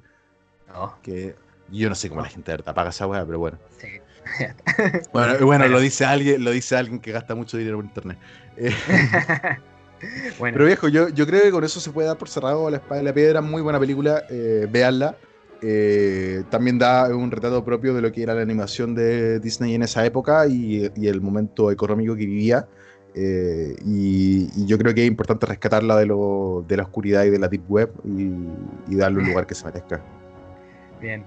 [SPEAKER 5] No.
[SPEAKER 6] Que yo no sé cómo la gente de verdad paga esa weá, pero bueno.
[SPEAKER 5] Sí. *laughs*
[SPEAKER 6] Bueno, bueno, lo dice alguien, lo dice alguien que gasta mucho dinero por internet. Eh, *laughs*
[SPEAKER 5] bueno,
[SPEAKER 6] pero viejo, yo, yo creo que con eso se puede dar por cerrado la espada de la piedra, muy buena película, eh, véanla. Eh, también da un retrato propio de lo que era la animación de Disney en esa época y, y el momento económico que vivía. Eh, y, yo creo que es importante rescatarla de, lo, de la oscuridad y de la deep web y, darle un lugar que se merezca.
[SPEAKER 5] bien.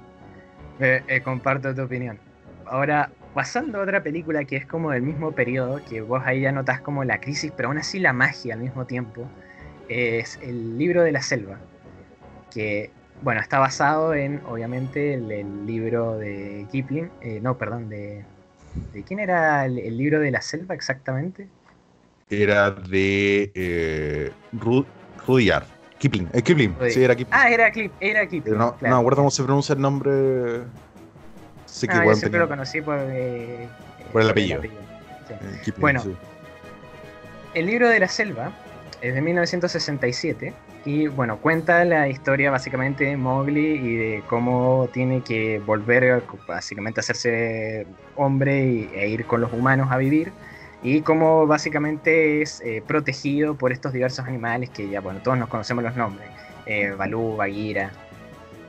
[SPEAKER 5] Eh, comparto tu opinión. Ahora, pasando a otra película que es como del mismo periodo, que vos ahí ya notas como la crisis, pero aún así la magia al mismo tiempo, es el libro de la selva. Que, bueno, está basado en, obviamente, el, libro de Kipling. eh, no, perdón, de. ¿De quién era el libro de la selva exactamente?
[SPEAKER 6] Era de eh, Ru- Rudyard. Kipling. Eh, Kipling. Sí, era Kipling.
[SPEAKER 5] Ah, era, Clip, era Kipling.
[SPEAKER 6] No,
[SPEAKER 5] claro.
[SPEAKER 6] no me acuerdo cómo se pronuncia el nombre. Sé que
[SPEAKER 5] Ah, yo siempre lo conocí por, eh,
[SPEAKER 6] Por el apellido.
[SPEAKER 5] sí.
[SPEAKER 6] eh, Kipling,
[SPEAKER 5] Bueno.
[SPEAKER 6] sí.
[SPEAKER 5] El libro de la selva es de 1967 y bueno, cuenta la historia básicamente de Mowgli y de cómo tiene que volver a- básicamente a hacerse hombre y- e ir con los humanos a vivir y cómo básicamente es eh, protegido por estos diversos animales que ya bueno, todos nos conocemos los nombres, eh, Balú, Bagheera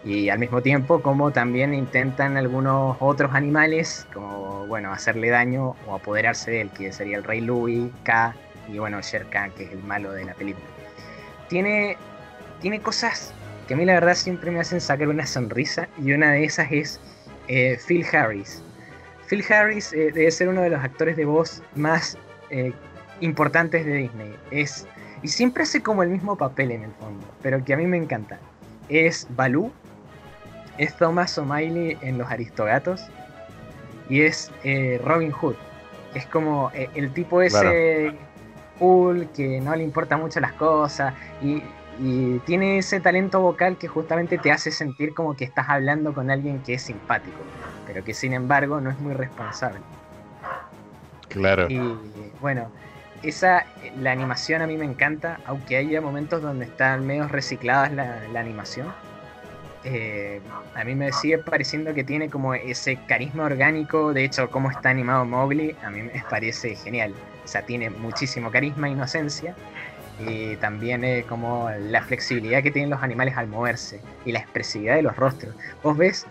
[SPEAKER 5] y al mismo tiempo como también intentan algunos otros animales como bueno, hacerle daño o apoderarse de él, que sería el rey Louis, K y bueno, Sher Khan, que es el malo de la película. Tiene, tiene cosas que a mí la verdad siempre me hacen sacar una sonrisa y una de esas es eh, Phil Harris. Phil Harris eh, debe ser uno de los actores de voz más eh, importantes de Disney. Es, y siempre hace como el mismo papel en el fondo, pero que a mí me encanta. Es Baloo, es Thomas O'Malley en Los Aristogatos y es eh, Robin Hood. Es como el tipo ese cool que no le importa mucho las cosas y, y tiene ese talento vocal que justamente te hace sentir como que estás hablando con alguien que es simpático, pero que sin embargo no es muy responsable.
[SPEAKER 6] Claro.
[SPEAKER 5] Y bueno, esa, la animación a mí me encanta, aunque haya momentos donde están medio recicladas la, la animación. eh, a mí me sigue pareciendo que tiene como ese carisma orgánico, de hecho, cómo está animado Mowgli, a mí me parece genial. O sea, tiene muchísimo carisma e inocencia. Y también eh, como la flexibilidad que tienen los animales al moverse y la expresividad de los rostros. Vos ves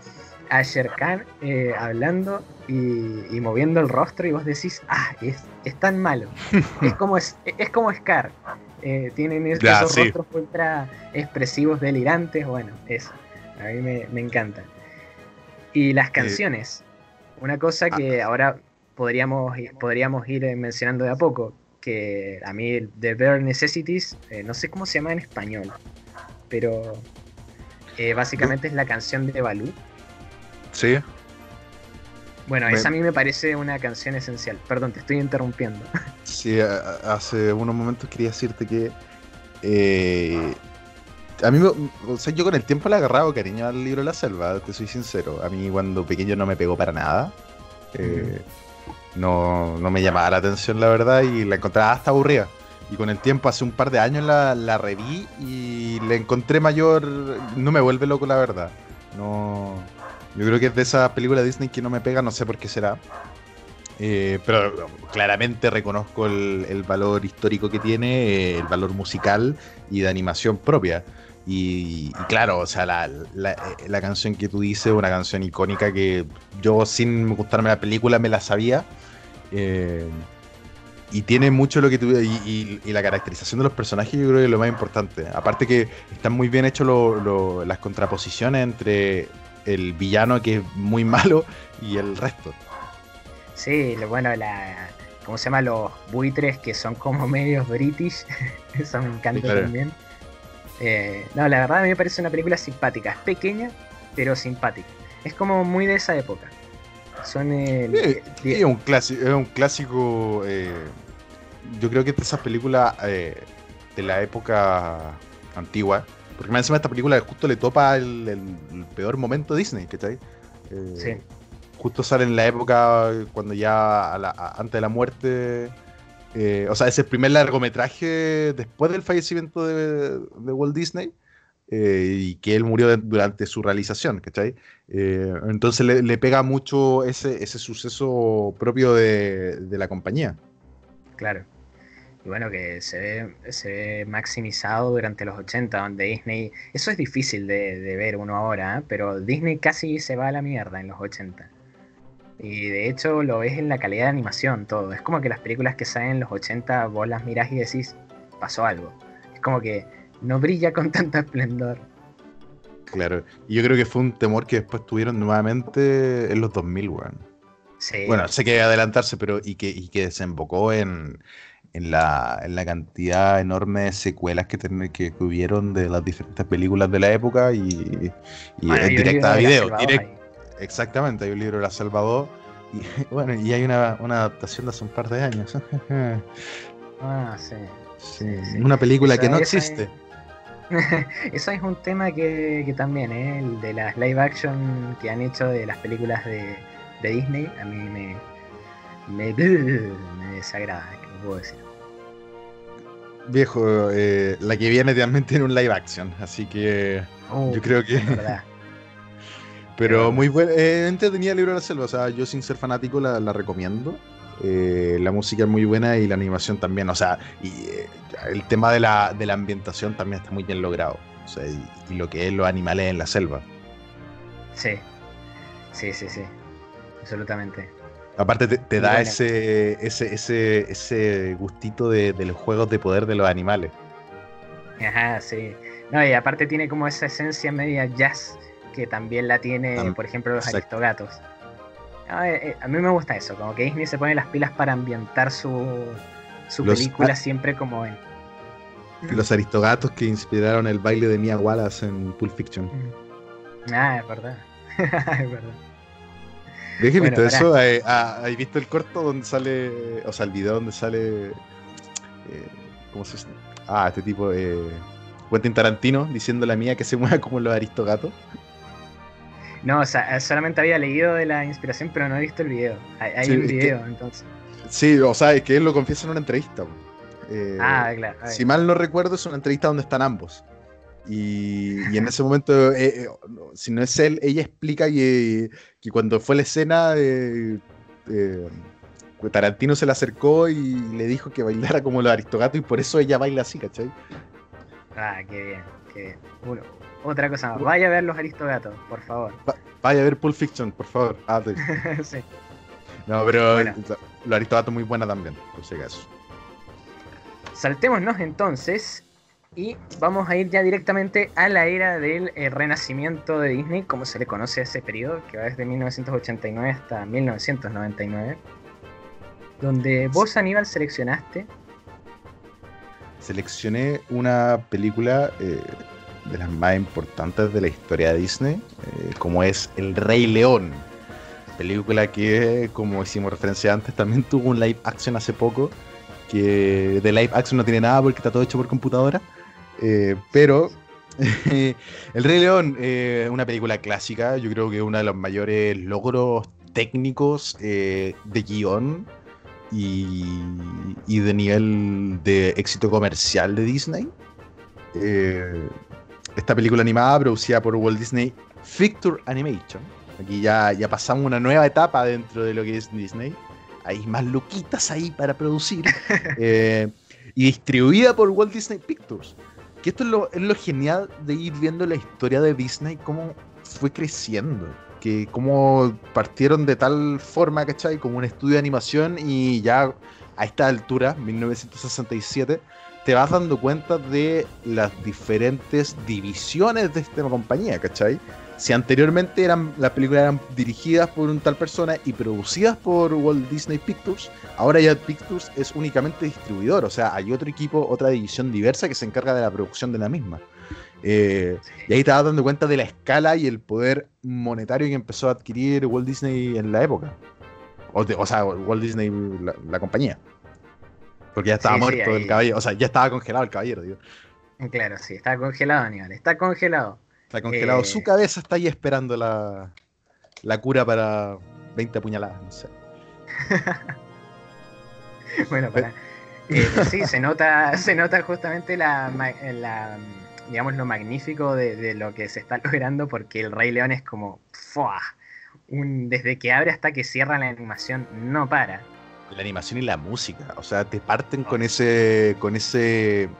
[SPEAKER 5] a Sher Khan eh, hablando y, y moviendo el rostro y vos decís, ah, es, es tan malo. *laughs* es, como es, es como Scar. Eh, tienen
[SPEAKER 6] Ya,
[SPEAKER 5] esos
[SPEAKER 6] sí.
[SPEAKER 5] rostros ultra expresivos, delirantes. Bueno, eso. A mí me, me encanta. Y las canciones. Una cosa que ahora podríamos, podríamos ir eh, mencionando de a poco. Que a mí, The Bare Necessities, eh, no sé cómo se llama en español. Pero eh, básicamente es la canción de Balú.
[SPEAKER 6] Sí.
[SPEAKER 5] Bueno, esa a mí me parece una canción esencial. Perdón, te estoy interrumpiendo. *laughs*
[SPEAKER 6] Sí, hace unos momentos quería decirte que. eh, a mí, o sea, yo con el tiempo le he agarrado cariño al libro de la selva, te soy sincero. A mí cuando pequeño no me pegó para nada. Eh, no, no me llamaba la atención, la verdad, y la encontraba hasta aburrida. Y con el tiempo, hace un par de años la, la reví y le encontré mayor. No me vuelve loco, la verdad. No. Yo creo que es de esas películas Disney que no me pega, no sé por qué será. Eh, pero claramente reconozco el, valor histórico que tiene, eh, el valor musical y de animación propia. Y, y claro, o sea, la, la- eh, la canción que tú dices, una canción icónica que yo sin gustarme la película me la sabía. Y tiene mucho lo que tú y, la caracterización de los personajes yo creo que es lo más importante. Aparte que están muy bien hechos las contraposiciones entre el villano que es muy malo y el resto.
[SPEAKER 5] Sí, lo bueno, la. ¿Cómo se llama? Los buitres que son como medios british. Eso me encanta
[SPEAKER 6] Sí, claro.
[SPEAKER 5] también. Eh, no, la verdad a mí me parece una película simpática. Es pequeña, pero simpática. Es como muy de esa época. Son. eh, die-
[SPEAKER 6] sí, es un clásico, es un clásico eh, yo creo que es de esas películas eh, de la época antigua, porque más encima esta película justo le topa el, el- el peor momento de Disney, ¿cachai? Eh,
[SPEAKER 5] Sí.
[SPEAKER 6] Justo sale en la época cuando ya a la- a- antes de la muerte, eh, o sea, es el primer largometraje después del fallecimiento de, de Walt Disney. eh, y que él murió de- durante su realización, ¿cachai? Eh, entonces le, le pega mucho ese, ese suceso propio de, de la compañía.
[SPEAKER 5] Claro. Y bueno, que se ve, se ve maximizado durante los 80, donde Disney... Eso es difícil de, de ver uno ahora, ¿eh? pero Disney casi se va a la mierda en los 80. Y de hecho lo ves en la calidad de animación, todo. Es como que las películas que salen en los 80, vos las mirás y decís, pasó algo. Es como que no brilla con tanto esplendor.
[SPEAKER 6] Claro. Y yo creo que fue un temor que después tuvieron nuevamente en los 2000, weón.
[SPEAKER 5] Sí,
[SPEAKER 6] Bueno, sé que adelantarse, pero y que, y que desembocó en, en, la, en la cantidad enorme de secuelas que, ten- que tuvieron de las diferentes películas de la época y,
[SPEAKER 5] Bueno, un
[SPEAKER 6] directa a video. direct- exactamente, hay un libro de la Salvador y *laughs* bueno, y hay una, una adaptación de hace un par de años. *laughs*
[SPEAKER 5] Ah, sí.
[SPEAKER 6] Sí,
[SPEAKER 5] sí.
[SPEAKER 6] Una película que no existe. *laughs*
[SPEAKER 5] Eso es un tema que, que también, ¿eh? el de las live action que han hecho de las películas de, de Disney, a mí me, me, me desagrada, ¿qué puedo decir?
[SPEAKER 6] Viejo, eh, la que viene también tiene un live action, así que
[SPEAKER 5] Uh,
[SPEAKER 6] yo creo que... *laughs* Pero- muy buena, eh, entretenida el libro de la selva, o sea, yo sin ser fanático la, la recomiendo. Eh, la música es muy buena y la animación también, o sea, y eh, el tema de la, de la ambientación también está muy bien logrado. O sea, y, y lo que es los animales en la selva.
[SPEAKER 5] Sí, sí, sí, sí, absolutamente.
[SPEAKER 6] Aparte te, da
[SPEAKER 5] buena.
[SPEAKER 6] ese, ese, ese, ese gustito de, de los juegos de poder de los animales.
[SPEAKER 5] Ajá, sí. No, y aparte tiene como esa esencia media jazz que también la tiene, por ejemplo, los
[SPEAKER 6] exacto.
[SPEAKER 5] aristogatos. No, eh, eh, a mí me gusta eso, como que Disney se pone las pilas para ambientar su, su
[SPEAKER 6] Los-
[SPEAKER 5] película siempre como en...
[SPEAKER 6] Los aristogatos que inspiraron el baile de Mia Wallace en Pulp Fiction.
[SPEAKER 5] Ah, es verdad. *laughs* es verdad.
[SPEAKER 6] ¿Ves que
[SPEAKER 5] Bueno,
[SPEAKER 6] visto eso? ¿Hay, ah, ¿hay visto el corto donde sale, o sea, el video donde sale, eh, ¿cómo se llama? Ah, este tipo, eh, Quentin Tarantino diciendo la mía que se mueva como los aristogatos.
[SPEAKER 5] No, o sea, solamente había leído de la inspiración, pero no he visto el video. Hay, hay
[SPEAKER 6] Sí,
[SPEAKER 5] un
[SPEAKER 6] que-
[SPEAKER 5] video, entonces.
[SPEAKER 6] Sí, o sea, es que él lo confiesa en una entrevista. Eh,
[SPEAKER 5] ah, claro.
[SPEAKER 6] si mal no recuerdo, es una entrevista donde están ambos. Y, y en ese momento, eh, eh, si no es él, ella explica que, que cuando fue la escena, eh, Tarantino se le acercó y le dijo que bailara como los aristogatos y por eso ella baila así, ¿cachai?
[SPEAKER 5] Ah, qué bien, qué bien. Uno- otra cosa más. Vaya a ver los aristogatos, por favor.
[SPEAKER 6] Vaya a ver Pulp Fiction, por favor. Ah, sí. *laughs*
[SPEAKER 5] sí.
[SPEAKER 6] No, pero
[SPEAKER 5] Bueno.
[SPEAKER 6] los aristogatos muy buena también, por si acaso.
[SPEAKER 5] Saltémonos entonces y vamos a ir ya directamente a la era del eh, renacimiento de Disney, como se le conoce a ese periodo, que va desde 1989 hasta 1999, donde vos, Aníbal, seleccionaste
[SPEAKER 6] Seleccioné una película eh, de las más importantes de la historia de Disney, eh, como es El Rey León. Película que, como hicimos referencia antes, también tuvo un live action hace poco, que de live action no tiene nada porque está todo hecho por computadora. Eh, pero *laughs* El Rey León, eh, una película clásica, yo creo que uno de los mayores logros técnicos eh, de guion y, y de nivel de éxito comercial de Disney. Eh, esta película animada producida por Walt Disney Picture Animation. Aquí ya, ya pasamos una nueva etapa dentro de lo que es Disney. Hay más luquitas ahí para producir. *laughs* Y distribuida por Walt Disney Pictures. Que esto es lo, es lo genial de ir viendo la historia de Disney, cómo fue creciendo. Que cómo partieron de tal forma, ¿cachai? Como un estudio de animación y ya a esta altura, 1967, te vas dando cuenta de las diferentes divisiones de esta compañía, ¿cachai? Si anteriormente eran, las películas eran dirigidas por un tal persona y producidas por Walt Disney Pictures, ahora ya Pictures es únicamente distribuidor, o sea, hay otro equipo, otra división diversa que se encarga de la producción de la misma. Eh, y ahí te vas dando cuenta de la escala y el poder monetario que empezó a adquirir Walt Disney en la época. O, de- o sea, Walt Disney, la, la compañía. Porque ya estaba
[SPEAKER 5] Sí, sí,
[SPEAKER 6] muerto el caballero. O sea, ya estaba congelado el caballero, digo.
[SPEAKER 5] Claro, sí, está congelado, Aníbal, está congelado.
[SPEAKER 6] Está congelado.
[SPEAKER 5] Eh.
[SPEAKER 6] Su cabeza está ahí esperando la, la cura para 20 apuñaladas, no sé. *laughs* *laughs*
[SPEAKER 5] Bueno, para. eh, sí, se nota, *laughs* se nota justamente la, la, digamos, lo magnífico de, de lo que se está *laughs* logrando, porque el Rey León es como, ¡fua! Un, desde que abre hasta que cierra la animación, no para.
[SPEAKER 6] La animación y la música. O sea, te parten con ese. con ese.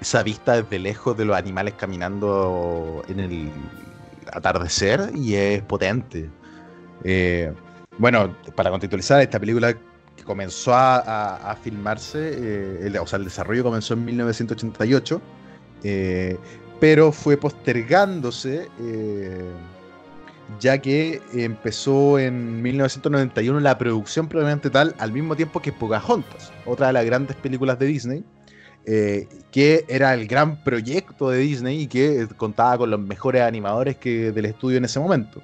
[SPEAKER 6] esa vista desde lejos de los animales caminando en el atardecer y es potente. Eh, bueno, para contextualizar, esta película que comenzó a, a- filmarse, eh, el- o sea, el desarrollo comenzó en 1988, eh, pero fue postergándose. eh, ya que empezó en 1991 la producción propiamente tal, al mismo tiempo que Pocahontas, otra de las grandes películas de Disney, que era el gran proyecto de Disney y que contaba con los mejores animadores que, del estudio en ese momento.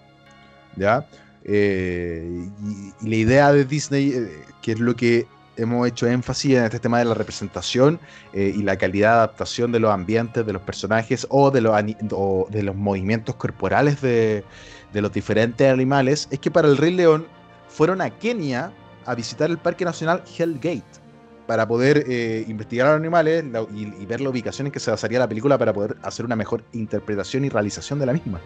[SPEAKER 6] ¿ya? Eh, y, la idea de Disney, eh, que es lo que hemos hecho énfasis en este tema de la representación eh, y la calidad de adaptación de los ambientes, de los personajes o de los, o de los movimientos corporales de, los diferentes animales, es que para el Rey León fueron a Kenia a visitar el Parque Nacional Hellgate para poder eh, investigar a los animales y, y ver la ubicación en que se basaría la película para poder hacer una mejor interpretación y realización de la misma.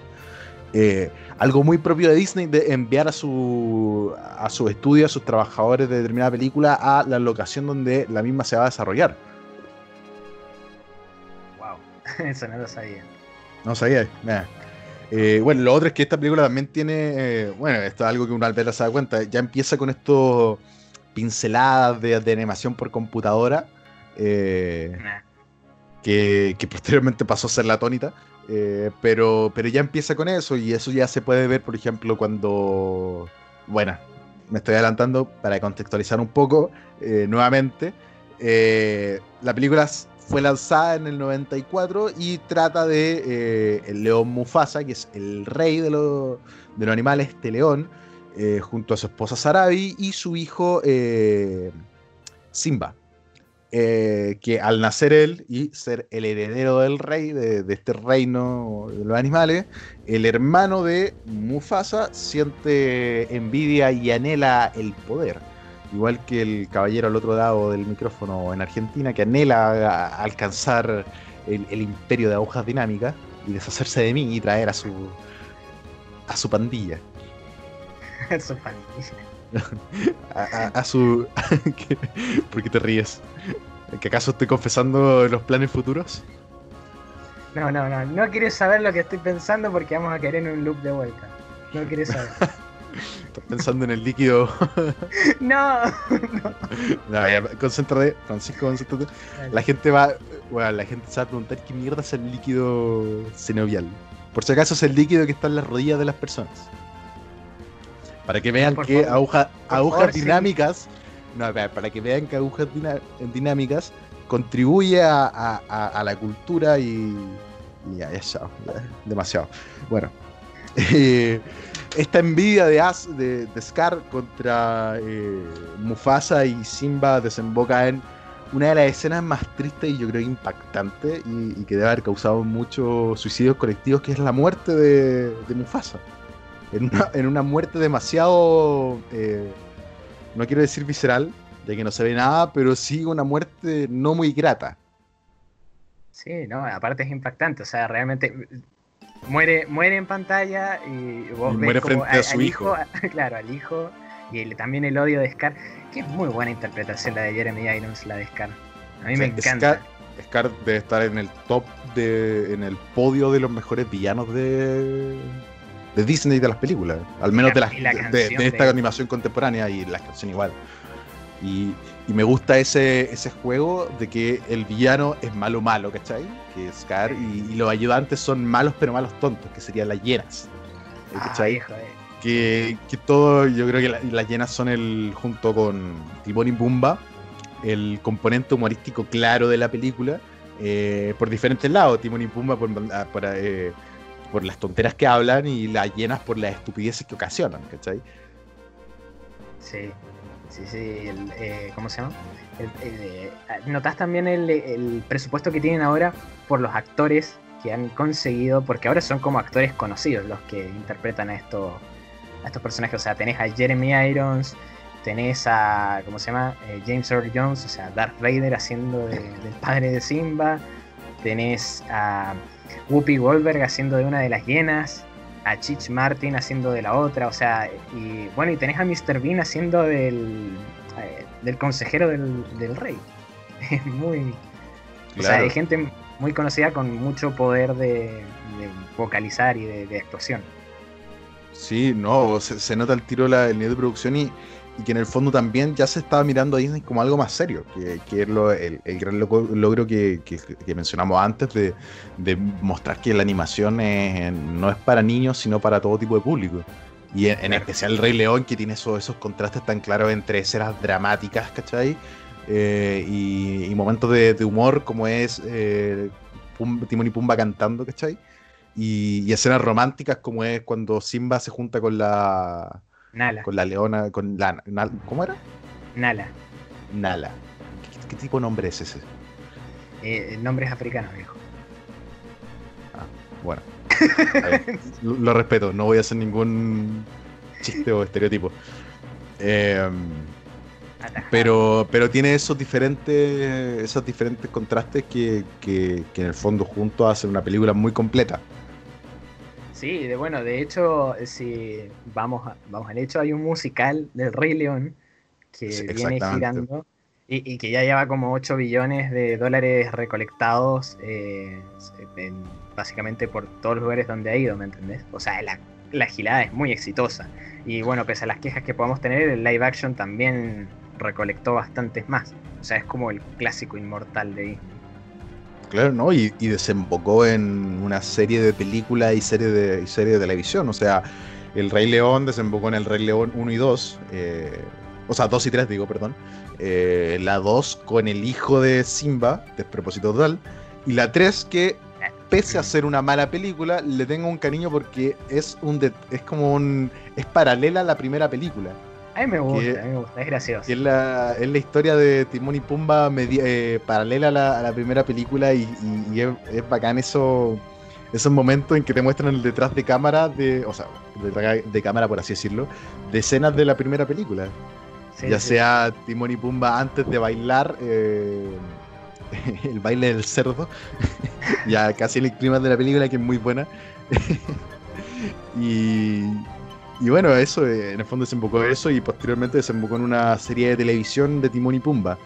[SPEAKER 6] Eh, algo muy propio de Disney de enviar a su, a su estudio, a sus trabajadores de determinada película a la locación donde la misma se va a desarrollar.
[SPEAKER 5] Wow, *laughs* eso no lo sabía.
[SPEAKER 6] No sabía. Eh, bueno, lo otro es que esta película también tiene. eh, bueno, esto es algo que uno al verla se da cuenta. Ya empieza con estos pinceladas de, de animación por computadora. eh,
[SPEAKER 5] Nah.
[SPEAKER 6] que, que posteriormente pasó a ser la tónica. Eh, pero, pero ya empieza con eso. Y eso ya se puede ver, por ejemplo, cuando. Bueno, me estoy adelantando para contextualizar un poco eh, nuevamente. Eh, la película fue lanzada en el 94 y trata de el león Mufasa, que es el rey de, los- de los animales, este león, junto a su esposa Sarabi y su hijo Simba. Eh, que al nacer él y ser el heredero del rey, de, este reino de los animales, el hermano de Mufasa siente envidia y anhela el poder. Igual que el caballero al otro lado del micrófono en Argentina, que anhela a- alcanzar el, imperio de agujas dinámicas y deshacerse de mí y traer a su a su pandilla. *laughs*
[SPEAKER 5] Eso es pandilla.
[SPEAKER 6] A, a- a su. *laughs* ¿Por qué te ríes? ¿Que acaso estoy confesando los planes futuros?
[SPEAKER 5] No, no, no, no quieres saber lo que estoy pensando porque vamos a caer en un loop de vuelta. No quieres saber. *laughs*
[SPEAKER 6] Estás pensando en el líquido. *laughs*
[SPEAKER 5] no.
[SPEAKER 6] No, ya, concéntrate, Francisco, concéntrate. La gente va. Bueno, la gente se va a preguntar qué mierda es el líquido sinovial. Por si acaso es el líquido que está en las rodillas de las personas. Para que vean
[SPEAKER 5] Por
[SPEAKER 6] que
[SPEAKER 5] favor.
[SPEAKER 6] aguja- agujas
[SPEAKER 5] favor, sí.
[SPEAKER 6] dinámicas. No, para, que vean que agujas dinámicas contribuye a, a- a- a la cultura y. chao, ya, demasiado. Bueno. *laughs* eh, esta envidia de, As, de, de Scar contra eh, Mufasa y Simba desemboca en una de las escenas más tristes y yo creo impactantes y, y que debe haber causado muchos suicidios colectivos, que es la muerte de, de Mufasa. En una, en una muerte demasiado, eh, no quiero decir visceral, ya que no se ve nada, pero sí una muerte no muy grata.
[SPEAKER 5] Sí, no, aparte es impactante, o sea, realmente muere, muere en pantalla y vos
[SPEAKER 6] Y
[SPEAKER 5] ves
[SPEAKER 6] muere
[SPEAKER 5] como
[SPEAKER 6] frente a su
[SPEAKER 5] al
[SPEAKER 6] hijo. *laughs*
[SPEAKER 5] claro, al hijo y el- también el odio de Scar, que es muy buena interpretación la de Jeremy Irons, la de Scar. A mí
[SPEAKER 6] O
[SPEAKER 5] me encanta.
[SPEAKER 6] Scar, Scar debe estar en el top de, en el podio de los mejores villanos de, de Disney de las películas, al menos
[SPEAKER 5] la-
[SPEAKER 6] de, las- de- esta
[SPEAKER 5] de-
[SPEAKER 6] animación contemporánea y la canción igual. Y, y me gusta ese, ese juego de que el villano es malo malo, ¿cachai? Que es Scar y, y los ayudantes son malos pero malos tontos, que serían las ¿cachai?
[SPEAKER 5] hijo de-
[SPEAKER 6] que, que todo, yo creo que la- las llenas son el, junto con Timón y Pumba, el componente humorístico claro de la película, eh, por diferentes lados. Timón y Pumba por, ah, por, eh, por las tonteras que hablan y las llenas por las estupideces que ocasionan, ¿cachai?
[SPEAKER 5] Sí. Sí, sí, el, eh, ¿cómo se llama? El- eh, ¿Notas también el, presupuesto que tienen ahora por los actores que han conseguido? Porque ahora son como actores conocidos los que interpretan a estos, estos personajes. O sea, tenés a Jeremy Irons, tenés a, ¿cómo se llama? Eh, James Earl Jones, o sea, Darth Vader haciendo de- del padre de Simba. Tenés a Whoopi Goldberg haciendo de una de las hienas. A Chich Martin haciendo de la otra. O sea, y bueno, y tenés a Mr. Bean haciendo del, eh, del consejero del, del rey. *laughs* Es muy. O sea, hay gente muy conocida con mucho poder de, de vocalizar y de, de actuación.
[SPEAKER 6] Sí, no, se, se nota el tiro la, el nivel de producción y, y que en el fondo también ya se estaba mirando a Disney como algo más serio, que, que es lo- el, el gran logro que, que- que mencionamos antes de, de mostrar que la animación es- no es para niños, sino para todo tipo de público. Y en, especial el Rey León, que tiene esos, esos contrastes tan claros entre escenas dramáticas, ¿cachai? Eh, y, y momentos de, de humor como es eh, Pum- Timón y Pumba cantando, ¿cachai? Y, y escenas románticas como es cuando Simba se junta con la
[SPEAKER 5] Nala,
[SPEAKER 6] con la leona, con la na- ¿cómo era?
[SPEAKER 5] Nala.
[SPEAKER 6] Nala. ¿Qué, qué tipo de nombre es ese?
[SPEAKER 5] Eh, nombres africanos, viejo.
[SPEAKER 6] Bueno, está bien. *laughs* lo, lo respeto, no voy a hacer ningún chiste o estereotipo. Eh,
[SPEAKER 5] Atajado.
[SPEAKER 6] pero, pero tiene esos diferentes, esos diferentes contrastes que, que- que en el fondo juntos hacen una película muy completa.
[SPEAKER 5] Sí, de, bueno, de hecho, si vamos, a- vamos al hecho, hay un musical del Rey León que
[SPEAKER 6] Sí,
[SPEAKER 5] viene girando y, y que ya lleva como 8 billones de dólares recolectados eh, en- básicamente por todos los lugares donde ha ido, ¿me entendés? O sea, la, la gilada es muy exitosa. Y bueno, pese a las quejas que podamos tener, el live action también recolectó bastantes más. O sea, es como el clásico inmortal de Disney.
[SPEAKER 6] Claro, ¿no? Y, y desembocó en una serie de películas y serie de, serie de televisión. O sea, El Rey León desembocó en El Rey León 1 y 2. eh, o sea, 2 y 3, digo, perdón. Eh, la 2 con el hijo de Simba, despropósito total. Y la 3 que, pese a ser una mala película, le tengo un cariño porque es, un de- es como un... es paralela a la primera película.
[SPEAKER 5] A mí me gusta, a mí me gusta, es gracioso.
[SPEAKER 6] Es la, es la historia de Timón y Pumba eh, paralela a la, a la primera película y, y- y es, es bacán eso, esos momentos en que te muestran el detrás de cámara, de, o sea, detrás de cámara por así decirlo, de escenas de la primera película.
[SPEAKER 5] Sí,
[SPEAKER 6] ya
[SPEAKER 5] sí.
[SPEAKER 6] sea Timón y Pumba antes de bailar eh, *laughs* el baile del cerdo, *laughs* ya casi el clima de la película que es muy buena. *laughs* y, y bueno, eso eh, en el fondo desembocó eso y posteriormente desembocó en una serie de televisión de Timón y Pumba.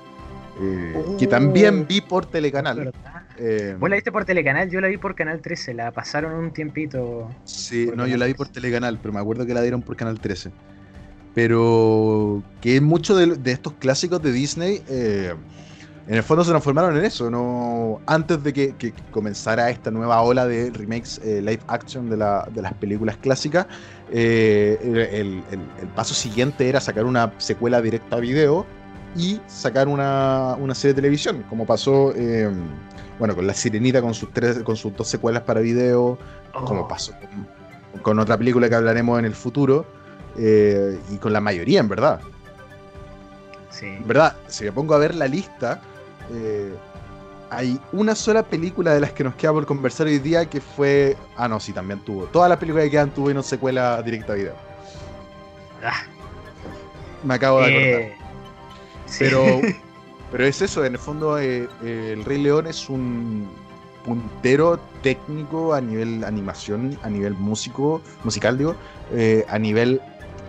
[SPEAKER 6] eh, que
[SPEAKER 5] Oh.
[SPEAKER 6] también vi por Telecanal. Eh,
[SPEAKER 5] ¿Vos la viste por Telecanal? Yo la vi por Canal 13, la pasaron un tiempito.
[SPEAKER 6] Sí, no, yo la vi
[SPEAKER 5] 13.
[SPEAKER 6] por Telecanal, pero me acuerdo que la dieron por Canal 13. Pero que muchos de, de estos clásicos de Disney, eh, en el fondo se transformaron en eso. no Antes de que, que comenzara esta nueva ola de remakes eh, live action de, la- de las películas clásicas, eh, el, el- el paso siguiente era sacar una secuela directa a video y sacar una, una serie de televisión, como pasó eh, bueno, con La Sirenita con sus, tres, con sus dos secuelas para video, como
[SPEAKER 5] Oh,
[SPEAKER 6] pasó con, con otra película que hablaremos en el futuro, eh, y con la mayoría, en verdad.
[SPEAKER 5] Sí.
[SPEAKER 6] En verdad, si me pongo a ver la lista, eh, hay una sola película de las que nos queda por conversar hoy día que fue. Ah, no, sí, también tuvo. Todas las películas que quedan tuvieron secuela directa a video.
[SPEAKER 5] Ah,
[SPEAKER 6] Me acabo de acordar.
[SPEAKER 5] eh, sí.
[SPEAKER 6] Pero, *laughs* pero es eso, en el fondo eh, eh, el Rey León es un puntero técnico a nivel animación, a nivel músico, musical, digo, a nivel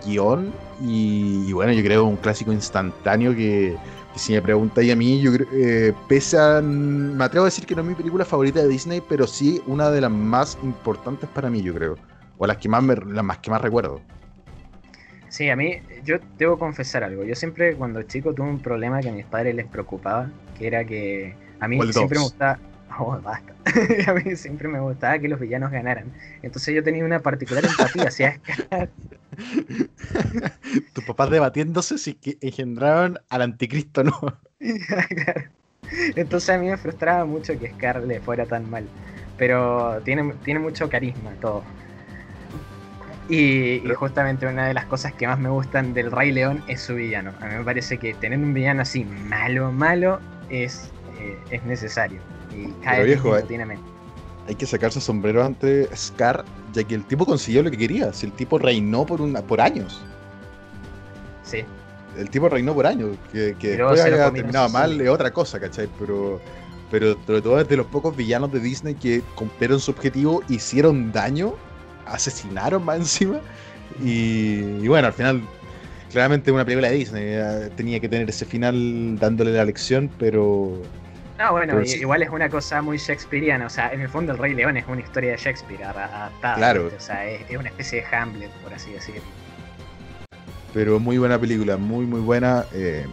[SPEAKER 6] guion y, y bueno, yo creo un clásico instantáneo que, que si me preguntáis a mí, yo creo, eh, pese a, me atrevo a decir que no es mi película favorita de Disney, pero sí una de las más importantes para mí, yo creo, o las que más, me, las más que más recuerdo.
[SPEAKER 5] Sí, a mí, yo debo confesar algo. Yo siempre, cuando chico, tuve un problema que a mis padres les preocupaba, que era que a mí
[SPEAKER 6] ¿Cuál de
[SPEAKER 5] siempre me gustaba. Oh, basta. *laughs* a mí siempre me gustaba que los villanos ganaran. Entonces yo tenía una particular empatía hacia *laughs* Scar.
[SPEAKER 6] Tus papás debatiéndose si que engendraron al anticristo o no. *laughs*
[SPEAKER 5] Claro. Entonces a mí me frustraba mucho que Scar le fuera tan mal. Pero tiene, tiene mucho carisma todo. Y, y justamente una de las cosas que más me gustan del Rey León es su villano. A mí me parece que tener un villano así malo, malo, es, eh, es necesario. Y cada
[SPEAKER 6] Pero
[SPEAKER 5] vez
[SPEAKER 6] viejo, Hay que sacarse sombrero ante Scar, ya que el tipo consiguió lo que quería. Si el tipo reinó por, una, por años.
[SPEAKER 5] Sí,
[SPEAKER 6] El tipo reinó por años. Que, que después haya terminado mal es otra cosa, ¿cachai? Pero, pero sobre todo es de los pocos villanos de Disney que cumplieron su objetivo, hicieron daño, asesinaron más encima. Y, y bueno, al final, claramente una película de Disney eh, tenía que tener ese final dándole la lección, pero
[SPEAKER 5] No, bueno,
[SPEAKER 6] sí.
[SPEAKER 5] igual es una cosa muy shakespeariana. O sea, en el fondo el Rey León es una historia de Shakespeare adaptada.
[SPEAKER 6] Claro.
[SPEAKER 5] O sea, es, es una especie de Hamlet, por así decirlo.
[SPEAKER 6] pero muy buena película, muy muy buena. eh,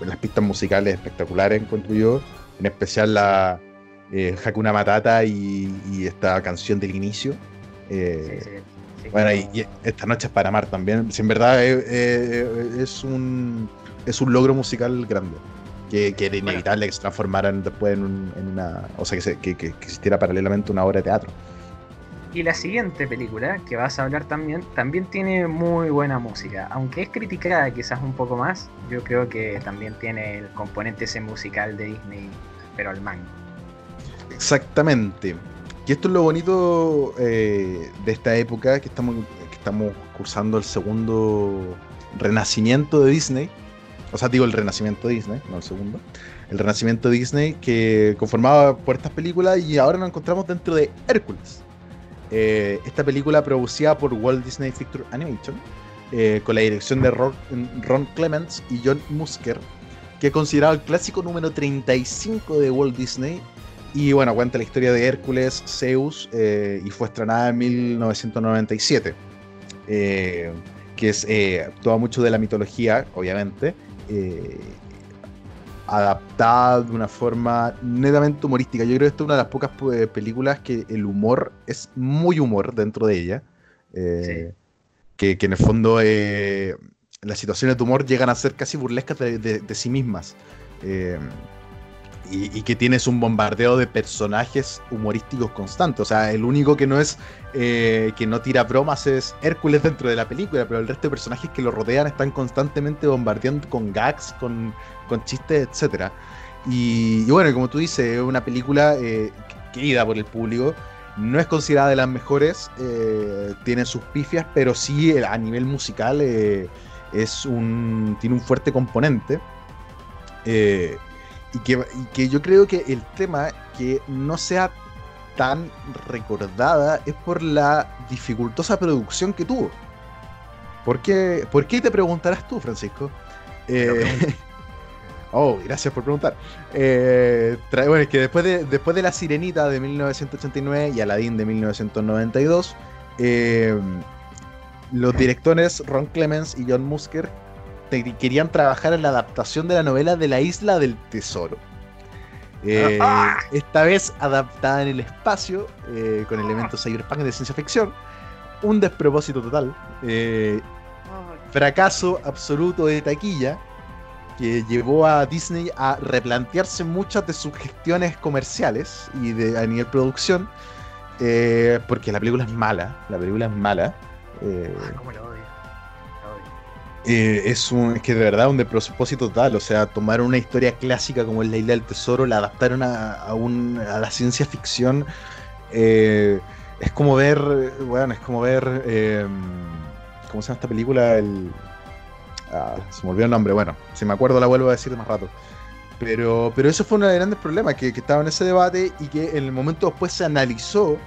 [SPEAKER 6] las pistas musicales espectaculares encuentro yo, en especial la eh, Hakuna Matata y, y esta canción del inicio. eh,
[SPEAKER 5] Sí, sí, sí,
[SPEAKER 6] Bueno, y, y esta noche es para amar también. Si en verdad eh, eh, es un es un logro musical grande. Que, que era inevitable que se transformaran después en, un- en una. O sea, que, se- que existiera paralelamente una obra de teatro.
[SPEAKER 5] Y la siguiente película que vas a hablar también, también tiene muy buena música. Aunque es criticada quizás un poco más, yo creo que también tiene el componente ese musical de Disney, pero al mango.
[SPEAKER 6] Exactamente. Y esto es lo bonito eh, de esta época que estamos, que estamos cursando el segundo renacimiento de Disney. O sea, digo el renacimiento Disney, no el segundo. El renacimiento Disney que conformaba por estas películas y ahora nos encontramos dentro de Hércules. Eh, esta película producida por Walt Disney Picture Animation eh, con la dirección de Ron, Clements y John Musker que es considerado el clásico número 35 de Walt Disney y bueno, cuenta la historia de Hércules, Zeus, eh, y fue estrenada en 1997. eh, que es toda mucho de la mitología, obviamente, eh, adaptada de una forma netamente humorística. Yo creo que esta es una de las pocas pues, películas que el humor es muy humor dentro de ella. eh, que, que en el fondo eh, las situaciones de humor llegan a ser casi burlescas de, de- de sí mismas. Eh, y, que tienes un bombardeo de personajes humorísticos constantes. O sea, el único que no es eh, que no tira bromas es Hércules dentro de la película, pero el resto de personajes que lo rodean están constantemente bombardeando con gags, con, con chistes, etc. Y, bueno, como tú dices, es una película eh, querida por el público. No es considerada de las mejores, eh, tiene sus pifias, pero sí eh, a nivel musical eh, es un, tiene un fuerte componente. Y que, y que yo creo que el tema que no sea tan recordada es por la dificultosa producción que tuvo. ¿Por qué, por qué te preguntarás tú, Francisco? Eh, *laughs* oh, gracias por preguntar. Eh, bueno, es que después de, después de La Sirenita de 1989 y Aladdin de 1992, eh, los directores Ron Clements y John Musker querían trabajar en la adaptación de la novela de La Isla del Tesoro. Eh, esta vez adaptada en el espacio, eh, con elementos cyberpunk de ciencia ficción. Un despropósito total. eh, fracaso absoluto de taquilla que llevó a Disney a replantearse muchas de sus gestiones comerciales y de, a nivel producción. eh, porque la película es mala. La película es mala.
[SPEAKER 5] Ah, cómo lo.
[SPEAKER 6] Eh, es, un, es que de verdad un despropósito total. O sea, tomaron una historia clásica como es la Isla del Tesoro, la adaptaron a, a la ciencia ficción. eh, es como ver, bueno, es como ver, eh, ¿cómo se llama esta película? El, ah, se me olvidó el nombre. Bueno, si me acuerdo la vuelvo a decir más rato. Pero, pero eso fue uno de los grandes problemas, que, que estaba en ese debate y que en el momento después se analizó,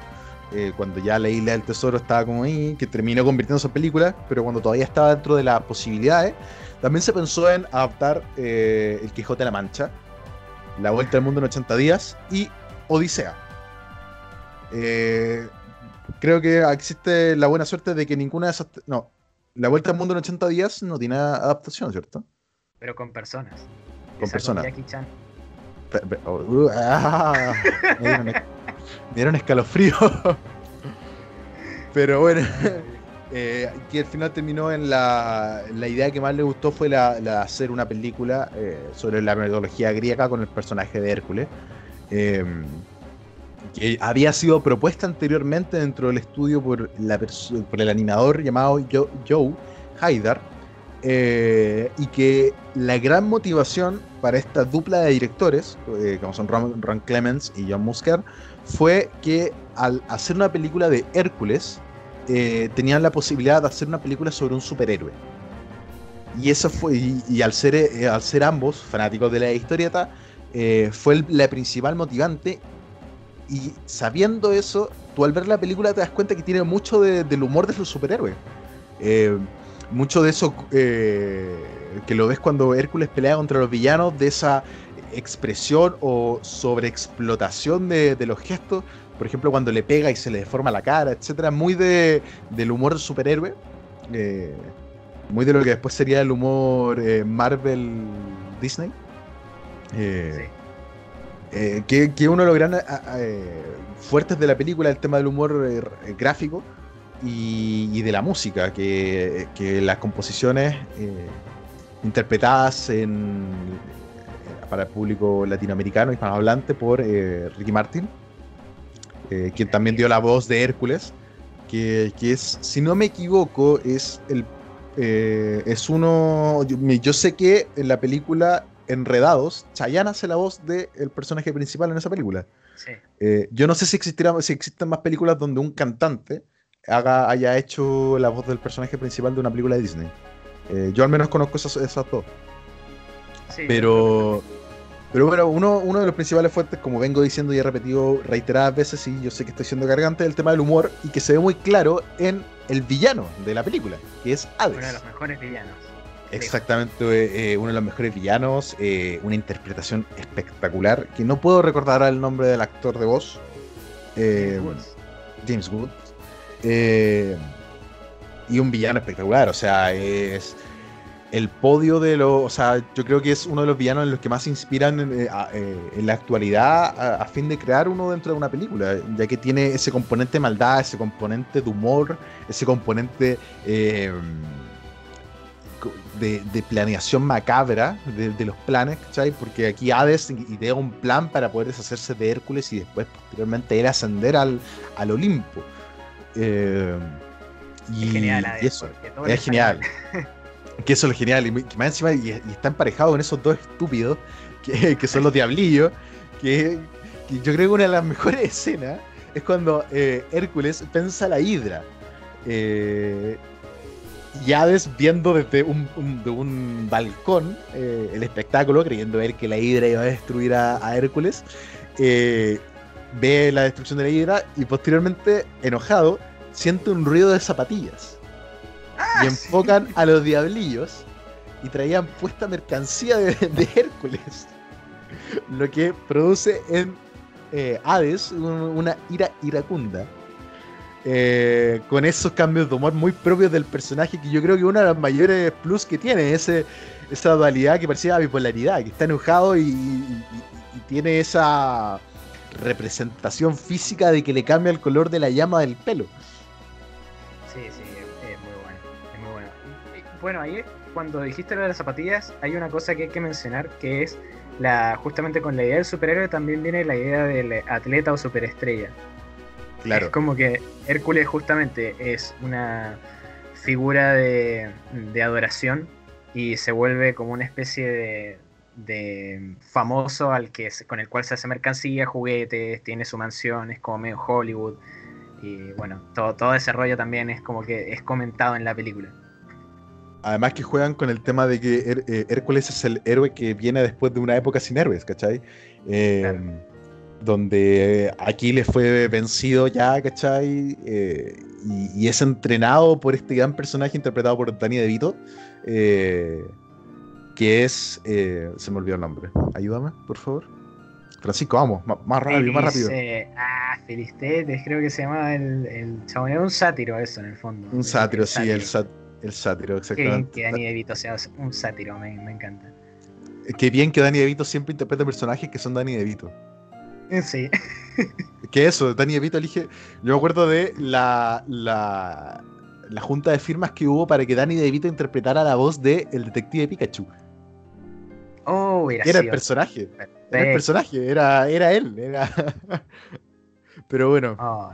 [SPEAKER 6] eh, cuando ya la Isla del Tesoro estaba como ahí, que terminó convirtiéndose en película, pero cuando todavía estaba dentro de las posibilidades, también se pensó en adaptar eh, El Quijote de la Mancha, La Vuelta al Mundo en 80 días y Odisea. Eh, creo que existe la buena suerte de que ninguna de esas... No, La Vuelta al Mundo en 80 días no tiene adaptación, ¿cierto?
[SPEAKER 5] Pero con personas.
[SPEAKER 6] Con
[SPEAKER 5] Esa
[SPEAKER 6] personas.
[SPEAKER 5] Jackie Chan.
[SPEAKER 6] Oh, uh, ah, *laughs* me, dieron, escalofrío. Pero bueno, eh, que al final terminó en la, la idea que más le gustó fue la, la hacer una película eh, sobre la metodología griega con el personaje de Hércules. Eh, que había sido propuesta anteriormente dentro del estudio por, la por el animador llamado Jo- Joe Haidar, eh, y que la gran motivación para esta dupla de directores, eh, como son Ron, Ron Clements y John Musker, fue que al hacer una película de Hércules, eh, tenían la posibilidad de hacer una película sobre un superhéroe. Y eso fue, y, al, ser, eh, al ser ambos fanáticos de la historieta, eh, fue la principal motivante. Y sabiendo eso, tú al ver la película te das cuenta que tiene mucho de- del humor de los superhéroes. Mucho de eso que lo ves cuando Hércules pelea contra los villanos, de esa expresión o sobreexplotación de, de los gestos. Por ejemplo, cuando le pega y se le deforma la cara, etcétera. Muy de, del humor superhéroe. eh, muy de lo que después sería el humor eh, Marvel Disney. Eh, que, que uno de los grandes fuertes de la película es el tema del humor gráfico y, y de la música, que, que las composiciones interpretadas en, para el público latinoamericano, hispanohablante, por eh, Ricky Martin, eh, quien también dio la voz de Hércules, que, que es, si no me equivoco, es el eh, es uno. Yo, sé que en la película Enredados, Chayanne hace la voz del personaje principal en esa película.
[SPEAKER 5] Sí.
[SPEAKER 6] Eh, yo no sé si, existirá, si existen más películas donde un cantante haga, haya hecho la voz del personaje principal de una película de Disney. Eh, yo al menos conozco esas, esas dos.
[SPEAKER 5] Sí,
[SPEAKER 6] Pero, pero bueno, uno, uno de los principales fuertes, como vengo diciendo y he repetido reiteradas veces, y yo sé que estoy siendo cargante, es el tema del humor y que se ve muy claro en el villano de la película, que es Hades.
[SPEAKER 5] Uno de los mejores villanos.
[SPEAKER 6] Exactamente, eh, uno de los mejores villanos, eh, una interpretación espectacular, que no puedo recordar el nombre del actor de voz, eh. James Wood, eh, y un villano espectacular, o sea, es el podio de los, o sea, yo creo que es uno de los villanos en los que más se inspiran en, eh, eh, en la actualidad a, a fin de crear uno dentro de una película, ya que tiene ese componente de maldad, ese componente de humor, ese componente eh, de, de planeación macabra de, de los planes, ¿cachai? Porque aquí Hades idea un plan para poder deshacerse de Hércules y después posteriormente él ascender al, al Olimpo. Eh, y,
[SPEAKER 5] Es genial, Hades,
[SPEAKER 6] eso, es genial. *laughs* Que eso es lo genial. Y, que más encima, y, está emparejado con esos dos estúpidos, que, *laughs* son los diablillos, que, yo creo que una de las mejores escenas es cuando eh, Hércules pensa la hidra. Eh, y viendo desde un, un- de un balcón eh, el espectáculo, creyendo ver que la hidra iba a destruir a, a Hércules, eh, ve la destrucción de la hidra y posteriormente, enojado, siente un ruido de zapatillas. Y enfocan a los diablillos y traían puesta mercancía de, de Hércules. Lo que produce en eh, Hades un- una ira iracunda. eh, con esos cambios de humor muy propios del personaje, que yo creo que uno de los mayores plus que tiene, ese, esa dualidad que parecía bipolaridad, que está enojado y, y- y- y tiene esa representación física de que le cambia el color de la llama del pelo.
[SPEAKER 5] Bueno, ahí cuando dijiste lo de las zapatillas, hay una cosa que hay que mencionar que es la justamente con la idea del superhéroe también viene la idea del atleta o superestrella.
[SPEAKER 6] Claro.
[SPEAKER 5] Es como que Hércules justamente es una figura de, de adoración y se vuelve como una especie de, de famoso al que con el cual se hace mercancía, juguetes, tiene su mansión, es como medio Hollywood. Y bueno, todo, todo ese rollo también es como que es comentado en la película.
[SPEAKER 6] Además que juegan con el tema de que Her- eh, Hércules es el héroe que viene después de una época sin héroes, ¿cachai? Eh,
[SPEAKER 5] Claro.
[SPEAKER 6] Donde Aquiles fue vencido ya, ¿cachai? Eh, y, y es entrenado por este gran personaje interpretado por Danny DeVito, eh, que es... eh, se me olvidó el nombre. Ayúdame, por favor. Francisco, vamos, más rápido, más rápido.
[SPEAKER 5] Felice- ah, Filistetes, creo que se llamaba el, el chabón. Era un sátiro eso en el fondo.
[SPEAKER 6] Un sátiro, sí, el, sat- el sátiro,
[SPEAKER 5] Qué bien
[SPEAKER 6] exactamente.
[SPEAKER 5] que Danny DeVito sea un sátiro, me, me encanta.
[SPEAKER 6] Qué bien que Danny DeVito siempre interpreta personajes que son Danny DeVito.
[SPEAKER 5] Sí, *laughs*
[SPEAKER 6] Que eso, Danny DeVito elige. Yo me acuerdo de la, la, la junta de firmas que hubo para que Danny DeVito interpretara la voz de el detective Pikachu.
[SPEAKER 5] Oh,
[SPEAKER 6] Era el personaje. Era el personaje, era, era él. Era... *laughs* Pero bueno,
[SPEAKER 5] Oh,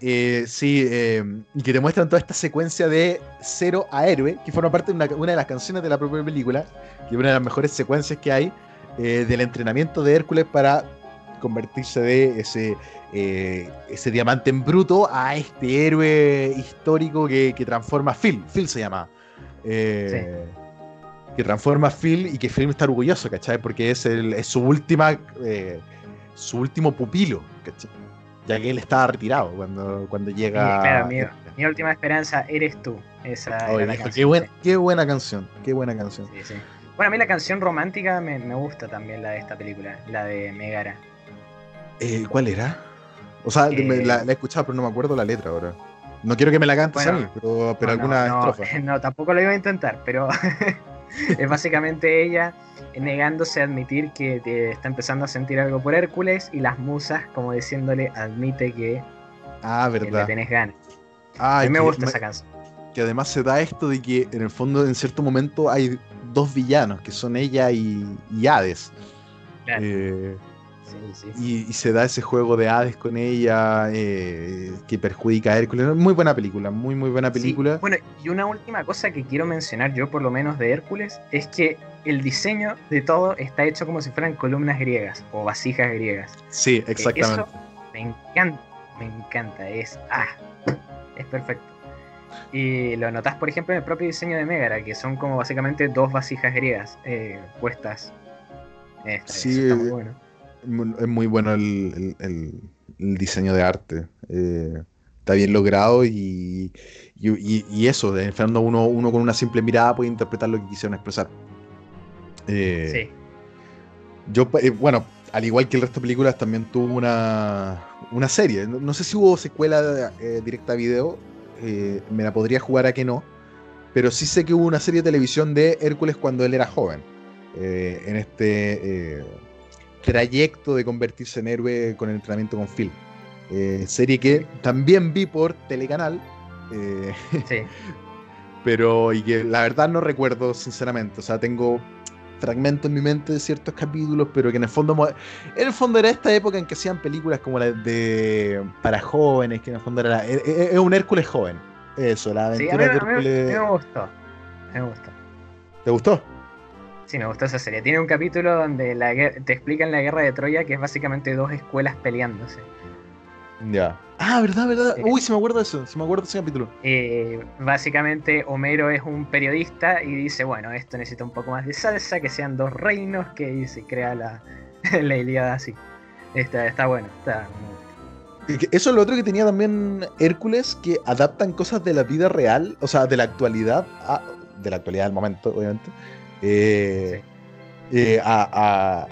[SPEAKER 6] eh, sí, eh, y que te muestran toda esta secuencia de cero a héroe, que forma parte de una, una de las canciones de la propia película, que es una de las mejores secuencias que hay eh, del entrenamiento de Hércules para convertirse de ese, ese diamante en bruto a este héroe histórico que, que transforma a Phil. Phil se llama. Eh, Que transforma a Phil y que Phil está orgulloso, ¿cachai? Porque es, el, es su última. su último pupilo, ¿cachai? Ya que él estaba retirado cuando, cuando llega.
[SPEAKER 5] Claro, mi, mi última esperanza eres tú. Esa era
[SPEAKER 6] Oye,
[SPEAKER 5] la canción,
[SPEAKER 6] qué, buena,
[SPEAKER 5] sí.
[SPEAKER 6] qué buena canción, qué buena canción.
[SPEAKER 5] Sí, sí. Bueno, a mí la canción romántica me, me gusta también, la de esta película, la de Megara.
[SPEAKER 6] Eh, ¿Cuál era? O sea,
[SPEAKER 5] Eh,
[SPEAKER 6] me- la, la he escuchado, pero no me acuerdo la letra ahora. No quiero que me la cantes
[SPEAKER 5] Bueno,
[SPEAKER 6] a mí, pero, pero
[SPEAKER 5] No,
[SPEAKER 6] alguna
[SPEAKER 5] no,
[SPEAKER 6] estrofa. *laughs*
[SPEAKER 5] No, tampoco lo iba a intentar, pero *laughs* *laughs* es básicamente ella negándose a admitir que eh, está empezando a sentir algo por Hércules y las musas como diciéndole admite que,
[SPEAKER 6] Ah,
[SPEAKER 5] que le
[SPEAKER 6] verdad.
[SPEAKER 5] tenés ganas.
[SPEAKER 6] Ah,
[SPEAKER 5] a mí me gusta
[SPEAKER 6] me-
[SPEAKER 5] esa canción.
[SPEAKER 6] que además se da esto de que en el fondo en cierto momento hay dos villanos, que son ella y, y Hades.
[SPEAKER 5] Claro.
[SPEAKER 6] Eh,
[SPEAKER 5] Sí, sí.
[SPEAKER 6] y, y se da ese juego de Hades con ella eh, que perjudica a Hércules. Muy buena película, muy muy buena
[SPEAKER 5] Sí,
[SPEAKER 6] película.
[SPEAKER 5] Bueno, y una última cosa que quiero mencionar yo, por lo menos de Hércules, es que el diseño de todo está hecho como si fueran columnas griegas o vasijas griegas.
[SPEAKER 6] Sí, exactamente.
[SPEAKER 5] Eso me encanta, me encanta, es ah, es perfecto. Y lo notas, por ejemplo, en el propio diseño de Megara, que son como básicamente dos vasijas griegas eh, puestas. Está,
[SPEAKER 6] Sí,
[SPEAKER 5] eso está muy
[SPEAKER 6] eh,
[SPEAKER 5] bueno.
[SPEAKER 6] Es muy bueno el, el- diseño de arte. eh, está bien logrado y, y, y- y eso, de en el uno, uno con una simple mirada puede interpretar lo que quisieron expresar. Eh,
[SPEAKER 5] Sí,
[SPEAKER 6] Yo, eh, bueno, al igual que el resto de películas, también tuvo una, una serie. No, no sé si hubo secuela eh, directa a video, me la podría jugar a que no, pero sí sé que hubo una serie de televisión de Hércules cuando él era joven, en este trayecto de convertirse en héroe con el entrenamiento con Phil. Eh, serie que también vi por Telecanal. eh, *laughs*
[SPEAKER 5] sí.
[SPEAKER 6] pero y que la verdad no recuerdo sinceramente, o sea, tengo fragmentos en mi mente de ciertos capítulos, pero que en el fondo en el fondo era esta época en que hacían películas como las de para jóvenes, que en el fondo era la- e- e- es un Hércules joven. Eso, la
[SPEAKER 5] Sí,
[SPEAKER 6] aventura
[SPEAKER 5] a mí,
[SPEAKER 6] de
[SPEAKER 5] a mí- a mí
[SPEAKER 6] Hércules.
[SPEAKER 5] me gustó. Me gustó.
[SPEAKER 6] ¿Te gustó?
[SPEAKER 5] Sí, me gustó esa serie. Tiene un capítulo donde la te explican la guerra de Troya, que es básicamente dos escuelas peleándose.
[SPEAKER 6] Ya. Ah, verdad, verdad.
[SPEAKER 5] Sí.
[SPEAKER 6] Uy, sí me acuerdo de eso, sí me acuerdo de ese capítulo.
[SPEAKER 5] Eh, básicamente Homero es un periodista y dice, bueno, esto necesita un poco más de salsa, que sean dos reinos, que se crea la, *laughs* la Ilíada así. Está, está bueno, está
[SPEAKER 6] Eso es lo otro que tenía también Hércules, que adaptan cosas de la vida real, o sea, de la actualidad, a- de la actualidad del momento, obviamente, eh, eh, a, a-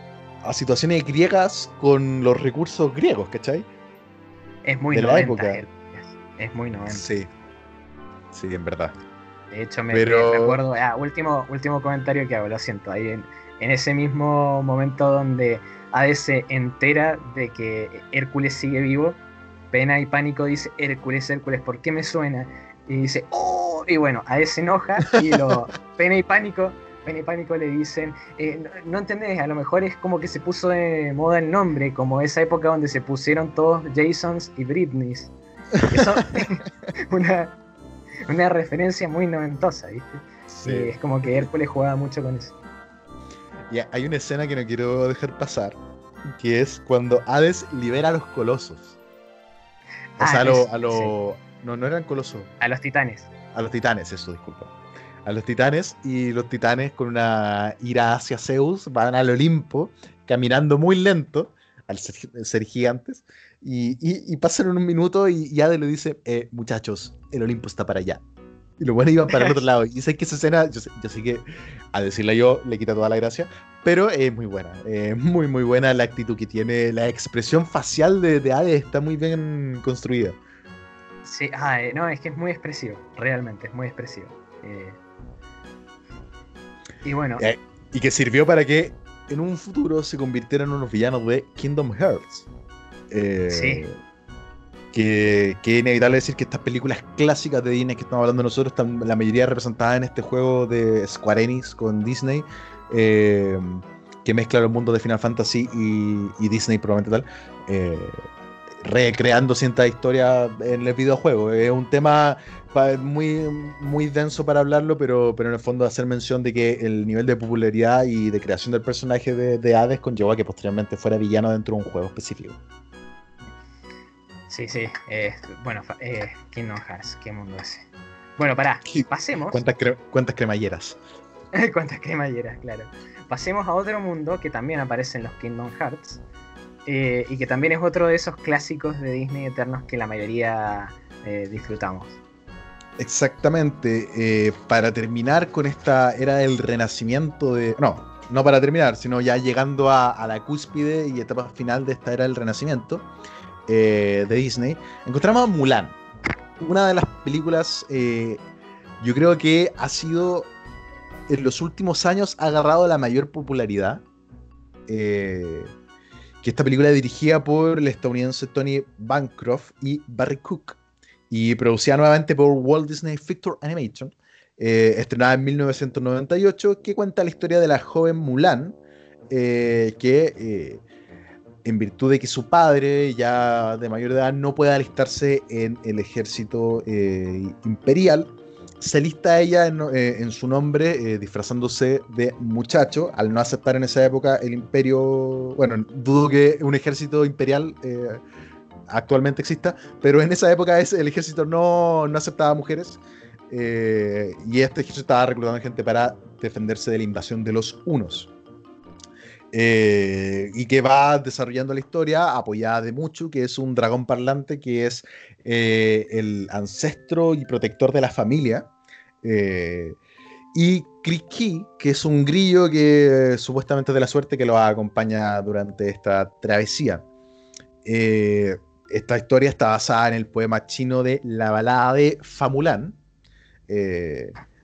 [SPEAKER 6] a situaciones griegas con los recursos griegos, ¿cachai?
[SPEAKER 5] Es muy
[SPEAKER 6] De la
[SPEAKER 5] 90,
[SPEAKER 6] época.
[SPEAKER 5] Hércules. Es muy 90.
[SPEAKER 6] Sí, sí, en verdad.
[SPEAKER 5] De hecho, me,
[SPEAKER 6] Pero-
[SPEAKER 5] recuerdo. Ah, último, último comentario que hago, lo siento. Ahí en, en ese mismo momento donde Hades se entera de que Hércules sigue vivo, Pena y Pánico dice: Hércules, Hércules, ¿por qué me suena? Y dice: ¡Oh! Y bueno, Hades se enoja y lo, *laughs* Pena y Pánico. Y Pánico le dicen, eh, no, no entendés, a lo mejor es como que se puso de moda el nombre, como esa época donde se pusieron todos Jasons y Britneys. Eso *laughs* *laughs* una, una referencia muy noventosa, ¿viste? Y es como que Hércules jugaba mucho con eso.
[SPEAKER 6] Y hay una escena que no quiero dejar pasar, que es cuando Hades libera a los colosos. O
[SPEAKER 5] Ah,
[SPEAKER 6] sea, a los...
[SPEAKER 5] es-
[SPEAKER 6] A lo- No, no eran colosos.
[SPEAKER 5] A los titanes.
[SPEAKER 6] A los titanes, eso, disculpa. A los titanes y los titanes con una ira hacia Zeus van al Olimpo caminando muy lento al ser, ser gigantes y, y- y pasan un minuto y, Hades le dice, eh, muchachos, el Olimpo está para allá. Y los buenos iban para el otro *laughs* lado. Y sé que esa escena, yo sé, yo sé que a decirla yo le quita toda la gracia, pero es muy buena. Es muy, muy buena la actitud que tiene. La expresión facial de, de Hades está muy bien construida.
[SPEAKER 5] Sí, ah, eh, no, es que es muy expresivo, realmente, es muy expresivo. Eh, y bueno,
[SPEAKER 6] Eh, y que sirvió para que en un futuro se convirtieran en unos villanos de Kingdom Hearts. Eh,
[SPEAKER 5] Sí.
[SPEAKER 6] Que, que es inevitable decir que estas películas clásicas de Disney que estamos hablando nosotros están la mayoría representadas en este juego de Square Enix con Disney, eh, que mezcla los mundos de Final Fantasy y, y Disney probablemente tal. Eh, recreando ciertas historias en el videojuego. Es un tema muy, muy denso para hablarlo, pero, pero en el fondo hacer mención de que el nivel de popularidad y de creación del personaje de, de Hades conllevó a que posteriormente fuera villano dentro de un juego específico.
[SPEAKER 5] Sí, sí. Eh, bueno, eh, Kingdom Hearts, qué mundo ese. Bueno, pará, pasemos.
[SPEAKER 6] ¿Cuántas, cuántas cremalleras? *laughs*
[SPEAKER 5] cuántas cremalleras, claro. Pasemos a otro mundo que también aparece en los Kingdom Hearts. Eh, y que también es otro de esos clásicos de Disney eternos que la mayoría disfrutamos.
[SPEAKER 6] Exactamente. para terminar con esta era del renacimiento de. No, no para terminar, sino ya llegando a, la cúspide y etapa final de esta era del renacimiento eh, de Disney, encontramos a Mulan. Una de las películas, eh, yo creo que ha sido, en los últimos años, ha agarrado la mayor popularidad. Eh, que esta película dirigida por el estadounidense Tony Bancroft y Barry Cook. Y producida nuevamente por Walt Disney Picture Animation. estrenada en 1998, que cuenta la historia de la joven Mulan, que en virtud de que su padre, ya de mayor edad, no puede alistarse en el ejército eh, imperial, se alista ella en, eh, su nombre, eh, disfrazándose de muchacho, al no aceptar en esa época el imperio, bueno, dudo que un ejército imperial actualmente exista, pero en esa época el ejército no, no aceptaba mujeres. y este ejército estaba reclutando gente para defenderse de la invasión de los unos. Eh, y que va desarrollando la historia apoyada de Muchu, que es un dragón parlante que es eh, el ancestro y protector de la familia. Eh, y Kriki, que es un grillo que supuestamente es de la suerte que lo acompaña durante esta travesía. Esta historia está basada en el poema chino de La balada de Famulán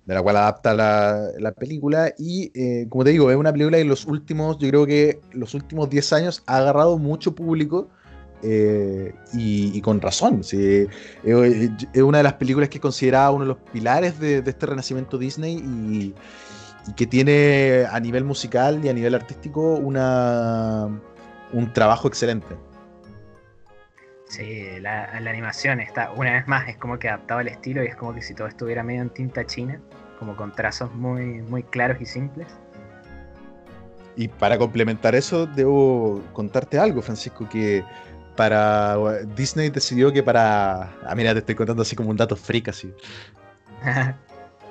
[SPEAKER 6] de la cual adapta la, película. Y eh, como te digo, es una película que en los últimos, yo creo que los últimos 10 años ha agarrado mucho público. Eh, y, con razón. es una de las películas que es considerada uno de los pilares de, este renacimiento Disney y, que tiene a nivel musical y a nivel artístico una, un trabajo excelente.
[SPEAKER 5] Sí, la, la, animación está, una vez más, es como que adaptado al estilo y es como que si todo estuviera medio en tinta china como con trazos muy, muy claros y simples.
[SPEAKER 6] Y para complementar eso, debo contarte algo, Francisco, que para Disney decidió que para... Ah, mira, te estoy contando así como un dato freak así. *laughs*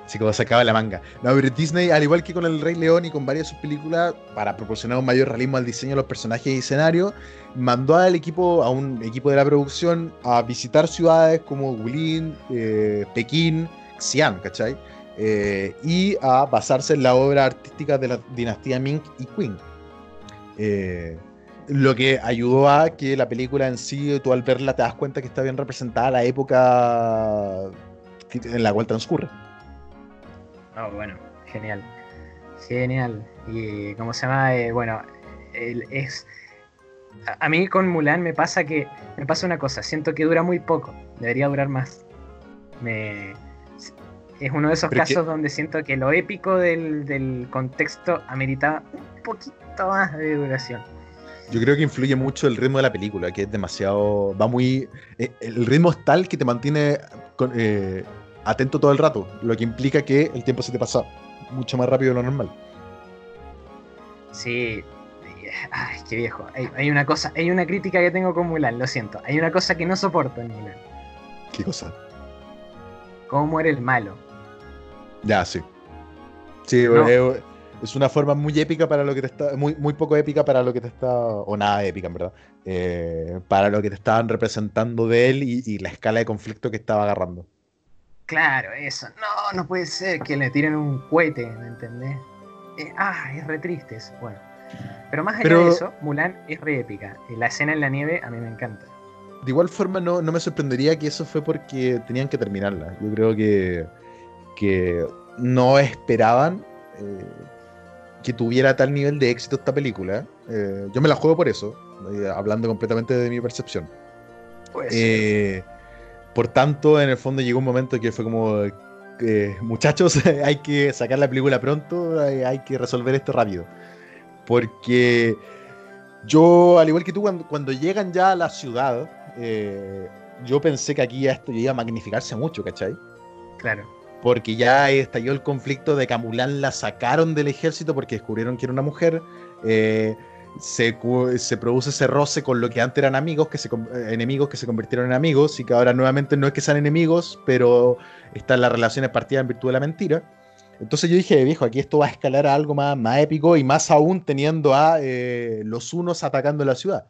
[SPEAKER 6] así como se acaba la manga. No, pero Disney, al igual que con El Rey León y con varias de sus películas, para proporcionar un mayor realismo al diseño de los personajes y escenarios, mandó al equipo, a un equipo de la producción, a visitar ciudades como Wulin, eh, Pekín, Xi'an, ¿cachai? Eh, y a basarse en la obra artística de la dinastía Ming y Qing. Eh, lo que ayudó a que la película en sí, tú al verla te das cuenta que está bien representada la época en la cual transcurre.
[SPEAKER 5] Oh, bueno, genial. Genial. Y como se llama, eh, bueno, es... A, mí con Mulan me pasa que me pasa una cosa, siento que dura muy poco, debería durar más. Me, es uno de esos casos donde siento que lo épico del, contexto amerita un poquito más de duración.
[SPEAKER 6] Yo creo que influye mucho el ritmo de la película, que es demasiado. Va muy. Eh, el ritmo es tal que te mantiene eh, atento todo el rato, lo que implica que el tiempo se te pasa mucho más rápido de lo normal.
[SPEAKER 5] Sí. Ay, qué viejo. Hay, hay, una cosa, hay una crítica que tengo con Mulan, lo siento. Hay una cosa que no soporto en Mulan.
[SPEAKER 6] ¿Qué cosa?
[SPEAKER 5] Cómo muere el malo.
[SPEAKER 6] Ya, sí. Sí, es una forma muy épica para lo que te está. Muy, muy poco épica para lo que te está. O nada épica, en verdad. Eh, para lo que te estaban representando de él y, la escala de conflicto que estaba agarrando.
[SPEAKER 5] Claro, eso. No, no puede ser que le tiren un cohete, ¿me entendés? Eh, ah, es re triste eso. Bueno. Pero más allá de eso, Mulan es re épica. La escena en la nieve a mí me encanta.
[SPEAKER 6] De igual forma, no, no me sorprendería que eso fue porque tenían que terminarla. Yo creo que que no esperaban eh, que tuviera tal nivel de éxito esta película. Eh, yo me la juego por eso, eh, hablando completamente de mi percepción. Por tanto, en el fondo llegó un momento que fue como, muchachos, *laughs* hay que sacar la película pronto, hay, que resolver esto rápido. Porque yo, al igual que tú, cuando, llegan ya a la ciudad eh, yo pensé que aquí esto iba a magnificarse mucho, ¿cachai?
[SPEAKER 5] Claro.
[SPEAKER 6] Porque ya estalló el conflicto de que a Mulan la sacaron del ejército porque descubrieron que era una mujer. eh, se, se produce ese roce con lo que antes eran amigos, que se, eh, enemigos que se convirtieron en amigos y que ahora nuevamente no es que sean enemigos, pero están las relaciones partidas en virtud de la mentira. Entonces yo dije, viejo, aquí esto va a escalar a algo más, más épico y más aún teniendo a eh, los unos atacando la ciudad.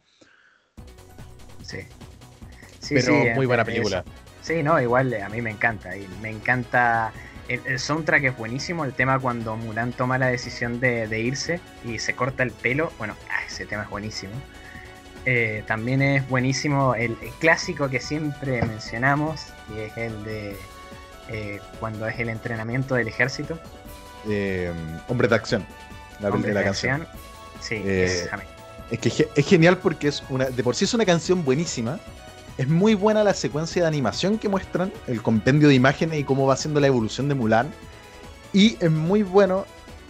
[SPEAKER 5] Sí. Sí,
[SPEAKER 6] pero
[SPEAKER 5] sí,
[SPEAKER 6] muy buena película.
[SPEAKER 5] Sí, no, igual eh, a mí me encanta. Y me encanta. El, el soundtrack es buenísimo. El tema cuando Mulan toma la decisión de, de irse y se corta el pelo. Bueno, ah, ese tema es buenísimo. Eh, también es buenísimo el, el clásico que siempre mencionamos, y es el de eh, cuando es el entrenamiento del ejército.
[SPEAKER 6] Eh, Hombre de acción, la,
[SPEAKER 5] Hombres
[SPEAKER 6] la
[SPEAKER 5] de
[SPEAKER 6] canción.
[SPEAKER 5] acción. Sí, es-
[SPEAKER 6] Es que es genial porque es una, de por sí es una canción buenísima. Es muy buena la secuencia de animación que muestran, el compendio de imágenes y cómo va siendo la evolución de Mulan. Y es muy bueno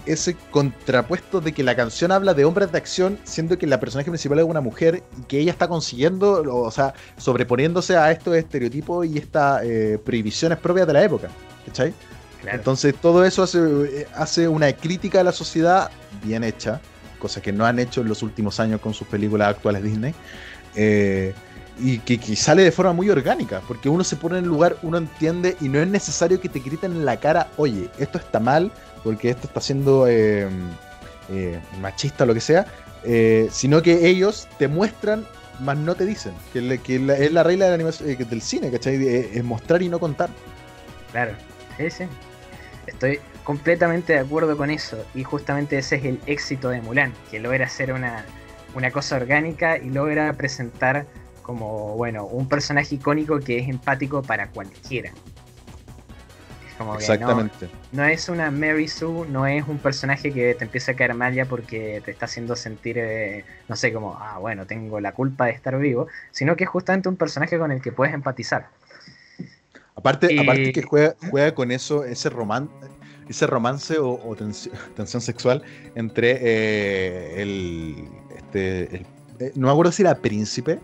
[SPEAKER 6] ese contrapuesto de que la canción habla de hombres de acción, siendo que la personaje principal es una mujer y que ella está consiguiendo, o sea, sobreponiéndose a estos estereotipos y estas eh, prohibiciones propias de la época. ¿Cachai?
[SPEAKER 5] claro.
[SPEAKER 6] Entonces todo eso hace, hace una crítica a la sociedad bien hecha, cosa que no han hecho en los últimos años con sus películas actuales Disney, eh, y que, sale de forma muy orgánica, porque uno se pone en el lugar, uno entiende y no es necesario que te griten en la cara, oye, esto está mal, porque esto está siendo eh, eh, machista o lo que sea, eh, sino que ellos te muestran, más no te dicen, que, es la regla eh, del cine, ¿cachai? Es mostrar y no contar.
[SPEAKER 5] Claro, sí, sí. Estoy completamente de acuerdo con eso. Y justamente ese es el éxito de Mulan, que logra hacer una, una cosa orgánica y logra presentar como, bueno, un personaje icónico que es empático para cualquiera. Es como que no,
[SPEAKER 6] Exactamente.
[SPEAKER 5] no es una Mary Sue, no es un personaje que te empieza a caer mal ya porque te está haciendo sentir, eh, no sé, como, ah, bueno, tengo la culpa de estar vivo, sino que es justamente un personaje con el que puedes empatizar.
[SPEAKER 6] Aparte,
[SPEAKER 5] Y-
[SPEAKER 6] aparte que juega, juega con eso, ese romance, ese romance o, o tensi- *laughs* tensión sexual entre eh, el, este, el- eh, no me acuerdo si era príncipe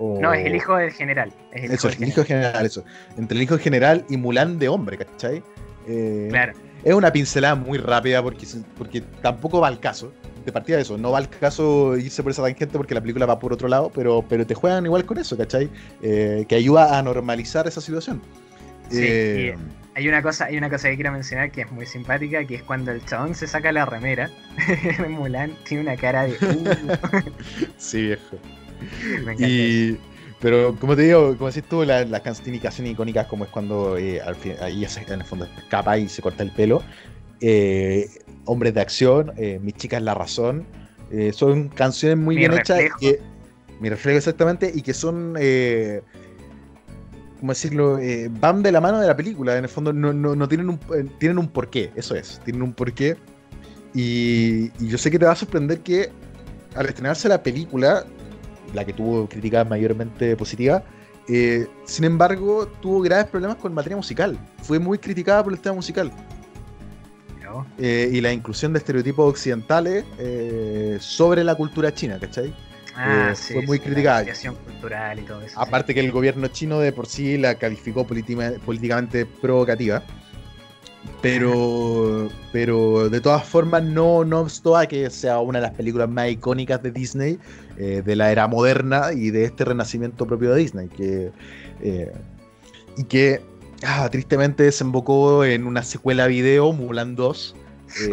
[SPEAKER 6] o
[SPEAKER 5] No, es el hijo del general. Es el
[SPEAKER 6] eso,
[SPEAKER 5] hijo del
[SPEAKER 6] el hijo general, eso, entre el hijo general y Mulan de hombre, ¿cachai? Eh,
[SPEAKER 5] Claro,
[SPEAKER 6] Es una pincelada muy rápida porque, porque tampoco va al caso. De partida de eso, no va al caso irse por esa tangente porque la película va por otro lado, pero, pero te juegan igual con eso, ¿cachai? Eh, que ayuda a normalizar esa situación.
[SPEAKER 5] Sí,
[SPEAKER 6] Eh,
[SPEAKER 5] hay una cosa, hay una cosa que quiero mencionar que es muy simpática, que es cuando el chabón se saca la remera, *laughs* Mulan tiene una cara de "Uh". *laughs*
[SPEAKER 6] sí, viejo. *laughs*
[SPEAKER 5] Me.
[SPEAKER 6] Y, pero como te digo, como decís tú, la- las canciones icónicas como es cuando eh, al fin, ahí se- en el fondo escapa y se corta el pelo. eh, Hombres de acción, eh, Mi chica es la razón. eh, son canciones muy
[SPEAKER 5] Mi
[SPEAKER 6] bien hechas. Que, mi reflejo exactamente. Y que son... Eh, ¿Cómo decirlo? Eh, van de la mano de la película. En el fondo no, no- no tienen, un, eh, tienen un porqué. Eso es. Tienen un porqué. Y, y yo sé que te va a sorprender que al estrenarse la película, la que tuvo críticas mayormente positivas, eh, sin embargo, tuvo graves problemas con materia musical. Fue muy criticada por el tema musical.
[SPEAKER 5] ¿no?
[SPEAKER 6] eh, y la inclusión de estereotipos occidentales eh, sobre la cultura china, ¿cachai?
[SPEAKER 5] Ah,
[SPEAKER 6] Eh,
[SPEAKER 5] sí,
[SPEAKER 6] fue muy
[SPEAKER 5] sí,
[SPEAKER 6] criticada.
[SPEAKER 5] La cultural y todo eso. sí.
[SPEAKER 6] Aparte que el gobierno chino de por sí la calificó políticamente provocativa. Pero, pero de todas formas no, no obstó a que sea una de las películas más icónicas de Disney, eh, de la era moderna y de este renacimiento propio de Disney. Que, eh, y que ah, tristemente desembocó en una secuela video, Mulan 2.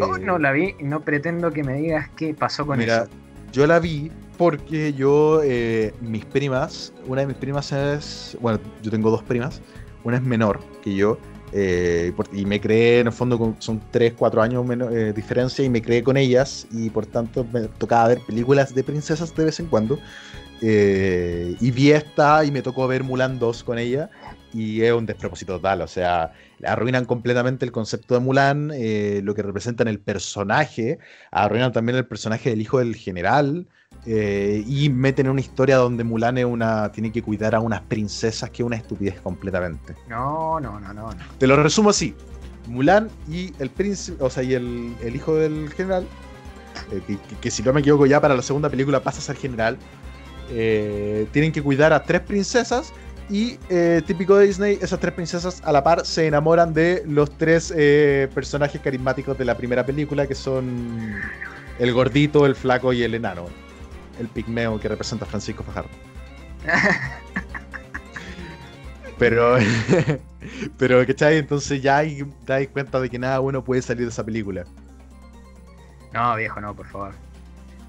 [SPEAKER 5] Oh,
[SPEAKER 6] eh,
[SPEAKER 5] no la vi no pretendo que me digas qué pasó con
[SPEAKER 6] Mira,
[SPEAKER 5] eso.
[SPEAKER 6] yo la vi porque yo, eh, mis primas, una de mis primas es, bueno, yo tengo dos primas, una es menor que yo, eh, y me creé, en el fondo, son 3, 4 años menos, eh, diferencia, y me creé con ellas, y por tanto me tocaba ver películas de princesas de vez en cuando. eh, y vi esta y me tocó ver Mulan 2 con ella, y es un despropósito total, o sea, arruinan completamente el concepto de Mulan, eh, lo que representan el personaje, arruinan también el personaje del hijo del general eh, y meten una historia donde Mulan es una, tiene que cuidar a unas princesas que es una estupidez completamente.
[SPEAKER 5] No, no, no, no. no.
[SPEAKER 6] Te lo resumo así. Mulan y el príncipe, o sea, y el, el hijo del general, eh, que, que- que si no me equivoco ya para la segunda película pasa a ser general, eh, tienen que cuidar a tres princesas y eh, típico de Disney, esas tres princesas a la par se enamoran de los tres eh, personajes carismáticos de la primera película, que son el gordito, el flaco y el enano. El pigmeo que representa a Francisco Fajardo. *laughs* Pero, *laughs* pero, ¿cachai? Entonces ya hay, te das cuenta de que nada bueno puede salir de esa película.
[SPEAKER 5] No, viejo, no, por favor.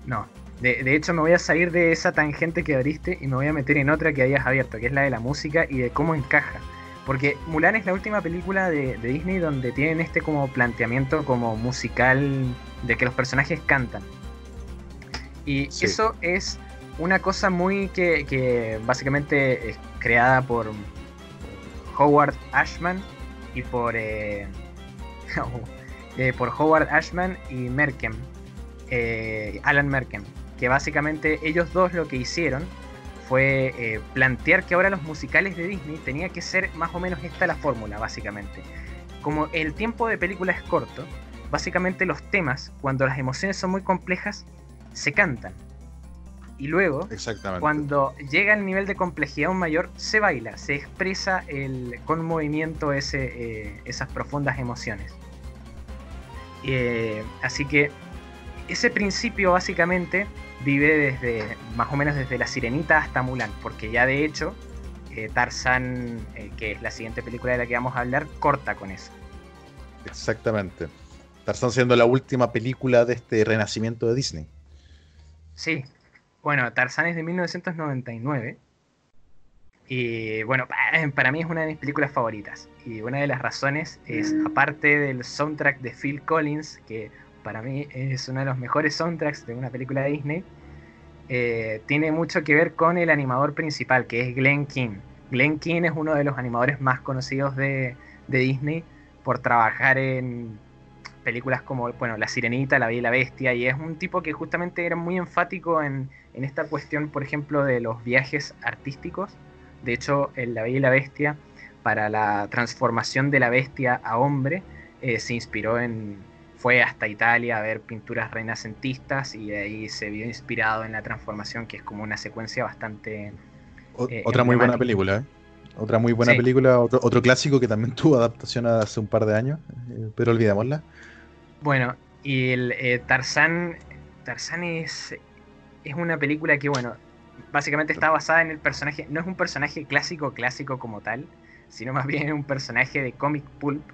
[SPEAKER 5] No. De, de hecho, me voy a salir de esa tangente que abriste y me voy a meter en otra que habías abierto, que es la de la música y de cómo encaja. Porque Mulan es la última película de, de Disney donde tienen este como planteamiento como musical de que los personajes cantan. Y
[SPEAKER 6] Sí.
[SPEAKER 5] eso es una cosa muy que, que básicamente es creada por Howard Ashman y por eh, *laughs* eh, por Howard Ashman y Merkem, eh, Alan Merkem, que básicamente ellos dos lo que hicieron fue eh, plantear que ahora los musicales de Disney tenía que ser más o menos esta la fórmula, básicamente. Como el tiempo de película es corto, básicamente los temas, cuando las emociones son muy complejas, se cantan. Y luego,
[SPEAKER 6] Exactamente.
[SPEAKER 5] cuando llega al nivel de complejidad aún mayor, se baila, se expresa el, con movimiento ese, eh, esas profundas emociones. Eh, así que ese principio básicamente vive desde más o menos desde la Sirenita hasta Mulan, porque ya de hecho eh, Tarzán, eh, que es la siguiente película de la que vamos a hablar, corta con eso.
[SPEAKER 6] Exactamente. Tarzán siendo la última película de este renacimiento de Disney.
[SPEAKER 5] Sí, bueno, Tarzán es de 1999. Y bueno, pa- para mí es una de mis películas favoritas. Y una de las razones es, aparte del soundtrack de Phil Collins, que para mí es uno de los mejores soundtracks de una película de Disney, eh, tiene mucho que ver con el animador principal, que es Glenn King. Glenn King es uno de los animadores más conocidos de Disney por trabajar en películas como, bueno, La Sirenita, La Bella y la Bestia, y es un tipo que justamente era muy enfático en, en esta cuestión, por ejemplo, de los viajes artísticos. De hecho, en La Bella y la Bestia, para la transformación de la bestia a hombre, eh, se inspiró en, fue hasta Italia a ver pinturas renacentistas y de ahí se vio inspirado en la transformación, que es como una secuencia bastante...
[SPEAKER 6] O-
[SPEAKER 5] Eh,
[SPEAKER 6] otra muy buena película, ¿eh? Otra muy buena
[SPEAKER 5] Sí.
[SPEAKER 6] película, otro, otro clásico que también *laughs* tuvo adaptación hace un par de años, eh, pero olvidémosla.
[SPEAKER 5] Bueno, y el eh, Tarzán, Tarzán es, es una película que, bueno, básicamente está basada en el personaje, no es un personaje clásico, clásico como tal, sino más bien un personaje de comic pulp,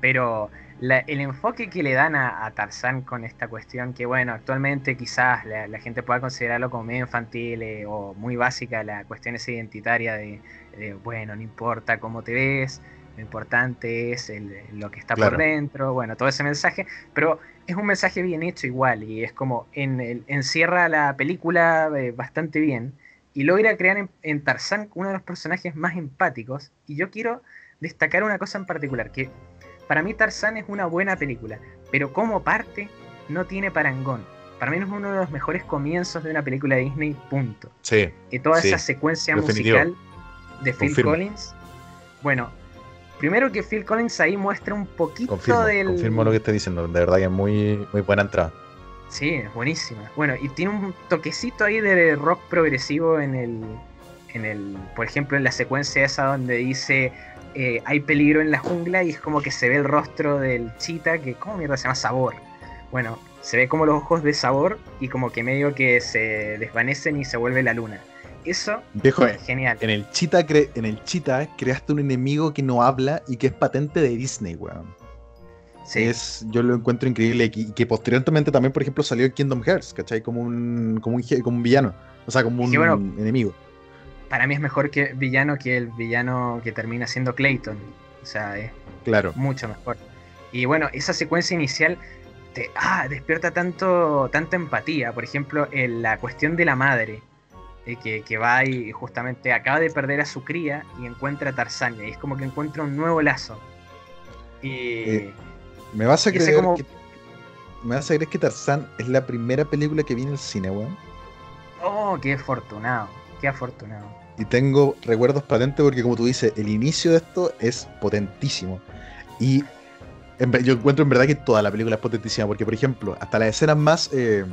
[SPEAKER 5] pero la- el enfoque que le dan a, a Tarzán con esta cuestión, que bueno, actualmente quizás la, la gente pueda considerarlo como medio infantil eh, o muy básica, la cuestión esa identitaria de, de, bueno, no importa cómo te ves, lo importante es el- lo que está
[SPEAKER 6] Claro.
[SPEAKER 5] por dentro, bueno, todo ese mensaje, pero es un mensaje bien hecho igual y es como en el- encierra la película eh, bastante bien y logra crear en, en Tarzán uno de los personajes más empáticos y yo quiero destacar una cosa en particular, que para mí Tarzán es una buena película, pero como parte no tiene parangón. Para mí es uno de los mejores comienzos de una película de Disney, punto.
[SPEAKER 6] Sí,
[SPEAKER 5] Que toda
[SPEAKER 6] Sí,
[SPEAKER 5] esa secuencia
[SPEAKER 6] definitivo.
[SPEAKER 5] musical de Phil
[SPEAKER 6] Confirmo.
[SPEAKER 5] Collins, bueno, primero que Phil Collins ahí muestra un poquito
[SPEAKER 6] confirmo,
[SPEAKER 5] del...
[SPEAKER 6] confirmo lo que estás diciendo. De verdad que es muy, muy buena entrada.
[SPEAKER 5] Sí, es buenísima. Bueno, y tiene un toquecito ahí de rock progresivo en el, en el, por ejemplo, en la secuencia esa donde dice eh, hay peligro en la jungla y es como que se ve el rostro del chita que, ¿cómo mierda se llama? Sabor. Bueno, se ve como los ojos de Sabor y como que medio que se desvanecen y se vuelve la luna. Eso,
[SPEAKER 6] Viejo, eh,
[SPEAKER 5] genial.
[SPEAKER 6] en el Cheetah, cre- en el Cheetah creaste un enemigo que no habla y que es patente de Disney, weón.
[SPEAKER 5] Sí,
[SPEAKER 6] Es, yo lo encuentro increíble y que, posteriormente también, por ejemplo, salió en Kingdom Hearts, ¿cachai? Como un, como un, como un villano. O sea, como un
[SPEAKER 5] Sí, bueno.
[SPEAKER 6] enemigo.
[SPEAKER 5] para mí es mejor que villano que el villano que termina siendo Clayton. O sea, es
[SPEAKER 6] Claro.
[SPEAKER 5] mucho mejor. Y bueno, esa secuencia inicial te ah, despierta tanto, tanta empatía. Por ejemplo, en la cuestión de la madre, eh, que, que va y justamente acaba de perder a su cría y encuentra a Tarzán. Y es como que encuentra un nuevo lazo. Y
[SPEAKER 6] Eh, Me vas a creer
[SPEAKER 5] como-
[SPEAKER 6] que. Me vas a creer que Tarzán es la primera película que vi en el cine, weón.
[SPEAKER 5] oh, qué afortunado, qué afortunado.
[SPEAKER 6] Y tengo recuerdos patentes porque, como tú dices, el inicio de esto es potentísimo. Y en yo encuentro en verdad que toda la película es potentísima porque, por ejemplo, hasta las escenas más, eh,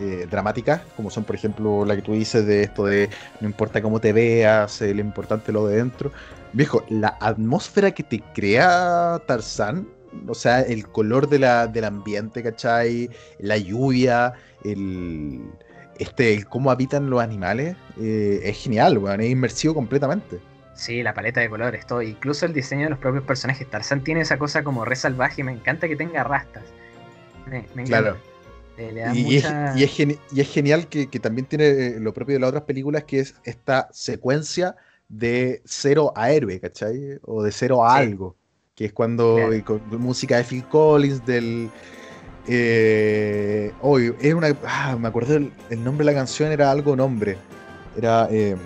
[SPEAKER 6] eh, dramáticas, como son por ejemplo la que tú dices de esto de no importa cómo te veas, eh, lo importante es lo de dentro. Viejo, la atmósfera que te crea Tarzán, o sea, el color de la, del ambiente, ¿cachai? La lluvia, el, este, el cómo habitan los animales, eh, es genial, weón, es inmersivo completamente.
[SPEAKER 5] Sí, la paleta de colores, todo. Incluso el diseño de los propios personajes. Tarzán tiene esa cosa como re salvaje. Me encanta que tenga rastas. Me, me encanta.
[SPEAKER 6] Claro.
[SPEAKER 5] Da
[SPEAKER 6] Y, es, y es geni- y es genial que, que también tiene eh, lo propio de las otras películas, que es esta secuencia de cero a héroe, ¿cachai? O de cero a
[SPEAKER 5] Sí.
[SPEAKER 6] algo, que es cuando
[SPEAKER 5] Claro.
[SPEAKER 6] con música de Phil Collins, del... Eh, oh, es una... Ah, me acuerdo el, el nombre de la canción, era algo nombre. Era... Eh,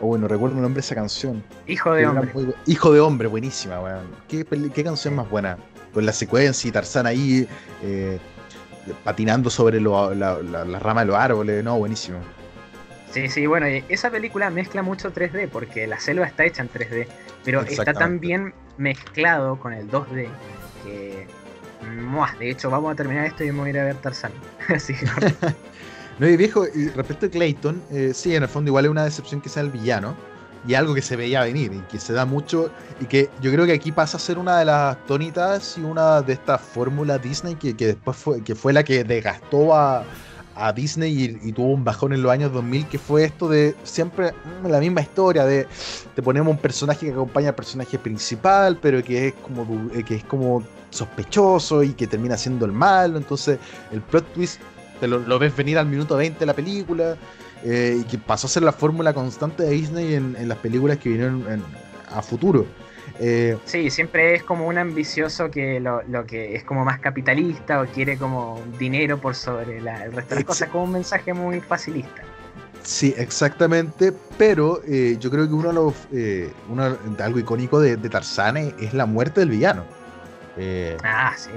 [SPEAKER 6] oh, bueno, recuerdo el nombre de esa canción.
[SPEAKER 5] Hijo de hombre.
[SPEAKER 6] muy Hijo de hombre, buenísima, weón. ¿Qué, qué canción más buena? Con la secuencia y Tarzán ahí eh, patinando sobre lo- la, la- la rama de los árboles, no, buenísimo.
[SPEAKER 5] Sí, sí, bueno, esa película mezcla mucho 3D porque la selva está hecha en 3D, pero está tan bien mezclado con el 2D que. ¡muah! De hecho, vamos a terminar esto y voy a ir a ver Tarzán. *laughs* Así que, *laughs*
[SPEAKER 6] No, y viejo, y respecto a Clayton, eh, sí, en el fondo igual es una decepción que sea el villano, y algo que se veía venir, y que se da mucho, y que yo creo que aquí pasa a ser una de las tónitas y una de estas fórmulas Disney que, que después fue, que fue la que desgastó a, a Disney y, tuvo un bajón en los años 2000, que fue esto de siempre mm, la misma historia, de te ponemos un personaje que acompaña al personaje principal, pero que es como, eh, que es como sospechoso y que termina siendo el malo, entonces el plot twist te lo, lo ves venir al minuto 20 de la película, eh, y que pasó a ser la fórmula constante de Disney en, en las películas que vinieron en- a futuro. Eh,
[SPEAKER 5] sí, siempre es como un ambicioso que lo, lo que es como más capitalista o quiere como dinero por sobre la- el resto de las cosas, como un mensaje muy facilista.
[SPEAKER 6] sí, exactamente, pero eh, yo creo que uno de los, eh, uno algo icónico de, de Tarzán es, la muerte del villano.
[SPEAKER 5] Ah, sí.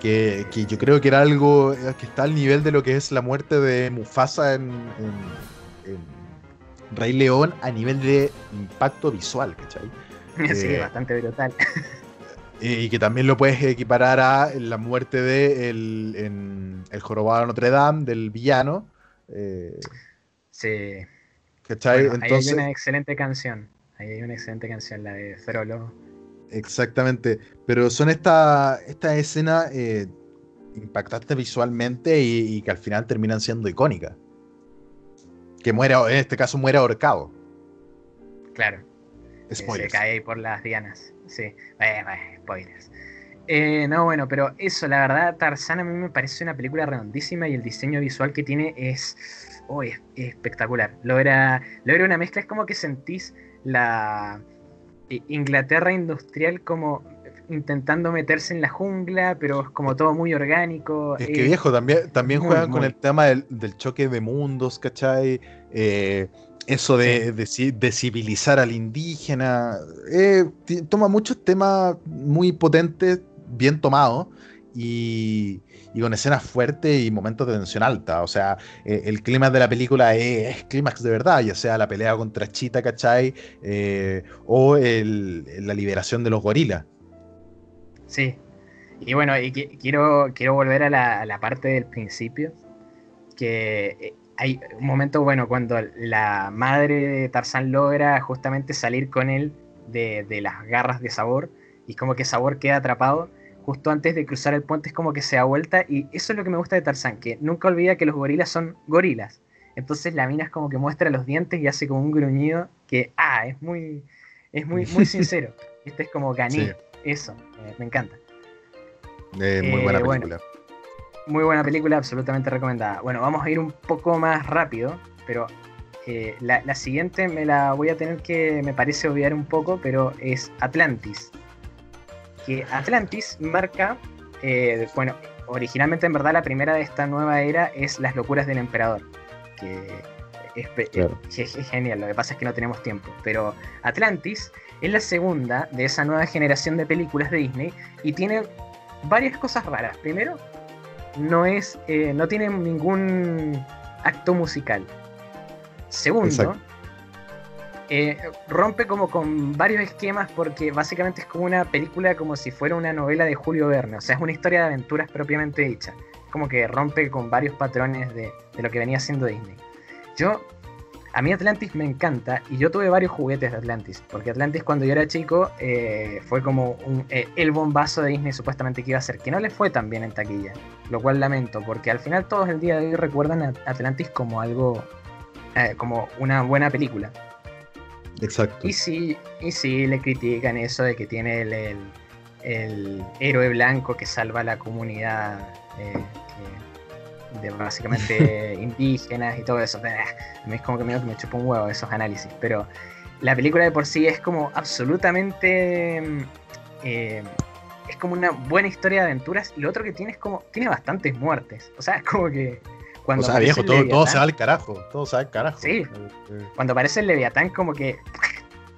[SPEAKER 6] Que, que yo creo que era algo eh, que está al nivel de lo que es la muerte de Mufasa en, en- en Rey León a nivel de impacto visual, ¿cachai? *laughs*
[SPEAKER 5] sí,
[SPEAKER 6] Eh,
[SPEAKER 5] bastante brutal. *laughs*
[SPEAKER 6] Y que también lo puedes equiparar a la muerte de el, en el jorobado de Notre Dame, del villano. eh,
[SPEAKER 5] Sí.
[SPEAKER 6] ¿Cachai?
[SPEAKER 5] Bueno, ahí hay
[SPEAKER 6] Entonces,
[SPEAKER 5] una excelente canción. Ahí hay una excelente canción, la de Frollo.
[SPEAKER 6] Exactamente. Pero son estas esta escenas eh, impactantes visualmente y, y que al final terminan siendo icónicas. Que muere, en este caso muere ahorcado.
[SPEAKER 5] Claro. que Se
[SPEAKER 6] Spoilers.
[SPEAKER 5] cae por las dianas. Sí. Bueno, spoilers. Eh, no, bueno, pero eso, la verdad, Tarzán a mí me parece una película redondísima y el diseño visual que tiene es, oh, es, es espectacular. Logra, logra una mezcla, es como que sentís la Inglaterra industrial como intentando meterse en la jungla, pero es como todo muy orgánico.
[SPEAKER 6] Es que
[SPEAKER 5] eh,
[SPEAKER 6] viejo, también, también
[SPEAKER 5] muy,
[SPEAKER 6] juegan con
[SPEAKER 5] muy.
[SPEAKER 6] el tema del, del choque de mundos, ¿cachai? Eh, eso de, de civilizar al indígena. eh, toma muchos temas muy potentes, bien tomados, y, y con escenas fuertes y momentos de tensión alta. O sea, eh, el clima de la película es, clímax de verdad, ya sea la pelea contra Chita, ¿cachai? Eh, o la liberación de los gorilas.
[SPEAKER 5] Sí. Y bueno, quiero, quiero volver a la, parte del principio. Que eh, hay un momento, bueno, cuando la madre de Tarzán logra justamente salir con él de, de las garras de Sabor. Y como que Sabor queda atrapado. Justo antes de cruzar el puente es como que se da vuelta. Y eso es lo que me gusta de Tarzán, que nunca olvida que los gorilas son gorilas. Entonces la mina es como que muestra los dientes y hace como un gruñido que, ah, es muy, es muy, muy *laughs* sincero. Este es como gané.
[SPEAKER 6] Sí.
[SPEAKER 5] Eso, eh, me encanta.
[SPEAKER 6] Eh, muy
[SPEAKER 5] Eh,
[SPEAKER 6] buena
[SPEAKER 5] bueno.
[SPEAKER 6] película.
[SPEAKER 5] Muy buena película, absolutamente recomendada. Bueno, vamos a ir un poco más rápido, pero eh, la, la siguiente me la voy a tener que, me parece, obviar un poco, pero es Atlantis. Que Atlantis marca, eh, bueno, originalmente en verdad la primera de esta nueva era es Las locuras del emperador. Que es,
[SPEAKER 6] Claro.
[SPEAKER 5] es- es genial, lo que pasa es que no tenemos tiempo. Pero Atlantis es la segunda de esa nueva generación de películas de Disney y tiene varias cosas raras. Primero, no es eh, no tiene ningún acto musical. Segundo,
[SPEAKER 6] Exacto.
[SPEAKER 5] Eh, rompe como con varios esquemas porque básicamente es como una película como si fuera una novela de Julio Verne, o sea, es una historia de aventuras propiamente dicha. como que rompe con varios patrones de, lo que venía haciendo Disney. Yo a mí Atlantis me encanta y yo tuve varios juguetes de Atlantis, porque Atlantis cuando yo era chico eh, fue como un, eh, el bombazo de Disney supuestamente que iba a ser, que no le fue tan bien en taquilla, lo cual lamento, porque al final todos el día de hoy recuerdan a Atlantis como algo, como una buena película.
[SPEAKER 6] Exacto.
[SPEAKER 5] Y sí, y sí le critican eso de que tiene el, el, el héroe blanco que salva a la comunidad de básicamente *laughs* indígenas y todo eso. A mí es como que me, me chupa un huevo esos análisis, pero la película de por sí es como absolutamente... Mm, eh, es como una buena historia de aventuras y lo otro que tiene es como... Tiene bastantes muertes. O sea, es como que...
[SPEAKER 6] Cuando o sea, viejo, todo, todo, se va al carajo. Todo se va al carajo.
[SPEAKER 5] Sí. Cuando aparece el Leviatán como que...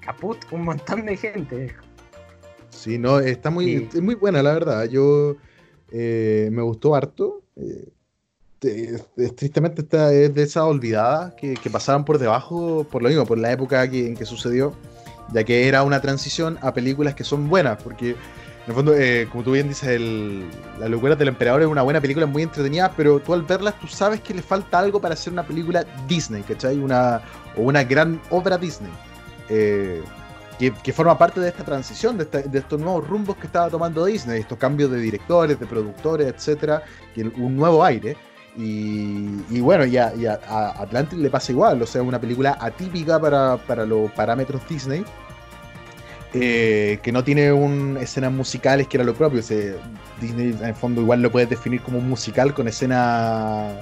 [SPEAKER 5] Caput un montón de gente.
[SPEAKER 6] Sí, no, está muy, muy buena, la verdad. Yo eh, me gustó harto. Eh, tristemente esta es de esas olvidadas que, que, pasaron por debajo, por lo mismo, por la época en que sucedió, ya que era una transición a películas que son buenas, porque en el fondo, eh, como tú bien dices, el, La locura del emperador es una buena película, muy entretenida, pero tú al verlas tú sabes que le falta algo para hacer una película Disney, ¿cachai? Una, o una gran obra Disney. Eh, que, forma parte de esta transición, de, esta, de, estos nuevos rumbos que estaba tomando Disney, estos cambios de directores, de productores, etcétera, que un nuevo aire. Y, bueno, ya, ya, a Atlantis le pasa igual, o sea, una película atípica para, para los parámetros Disney, eh, que no tiene un, escenas musicales que era lo propio. Disney en el fondo igual lo puedes definir como un musical con escenas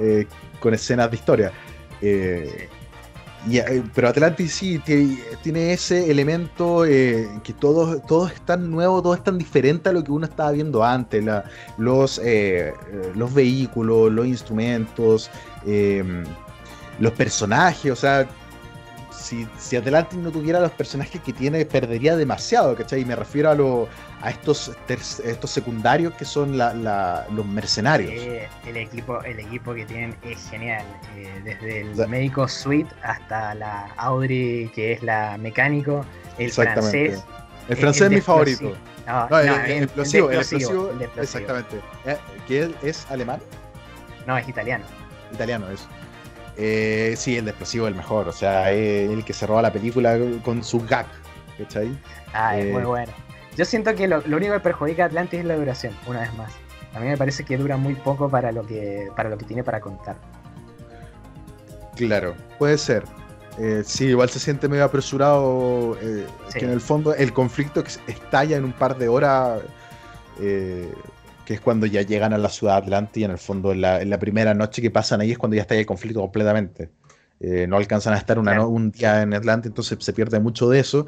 [SPEAKER 6] eh, con escenas de historia. Eh, pero Atlantis sí tiene, ese elemento que todo, todo es tan nuevo, todo es tan diferente a lo que uno estaba viendo antes. los, los vehículos, los instrumentos, los personajes, o sea, si, si, Atlantis no tuviera los personajes que tiene, perdería demasiado, ¿cachai? Y me refiero a, lo, a estos, estos secundarios que son los mercenarios.
[SPEAKER 5] el, equipo, el equipo que tienen es genial. Eh, desde el médico Suite hasta la Audrey, que es la mecánico, el francés.
[SPEAKER 6] El francés es mi favorito. No, el, explosivo, el, explosivo, Exactamente. Eh, ¿Que es alemán?
[SPEAKER 5] No, es italiano.
[SPEAKER 6] Italiano, eso. Eh, sí, el de explosivo es el mejor. O sea, es el que se roba la película con su gag. ¿Cachai?
[SPEAKER 5] Ah, es muy bueno. Yo siento que lo, único que perjudica a Atlantis es la duración, una vez más. A mí me parece que dura muy poco para lo que, para lo que tiene para contar.
[SPEAKER 6] Claro, puede ser. Eh, sí, igual se siente medio apresurado. Eh, Que en el fondo el conflicto estalla en un par de horas. Eh, que es cuando ya llegan a la ciudad Atlanta y en el fondo en la, primera noche que pasan ahí es cuando ya está el conflicto completamente. Eh, no alcanzan a estar un día en Atlanta, entonces se pierde mucho de eso.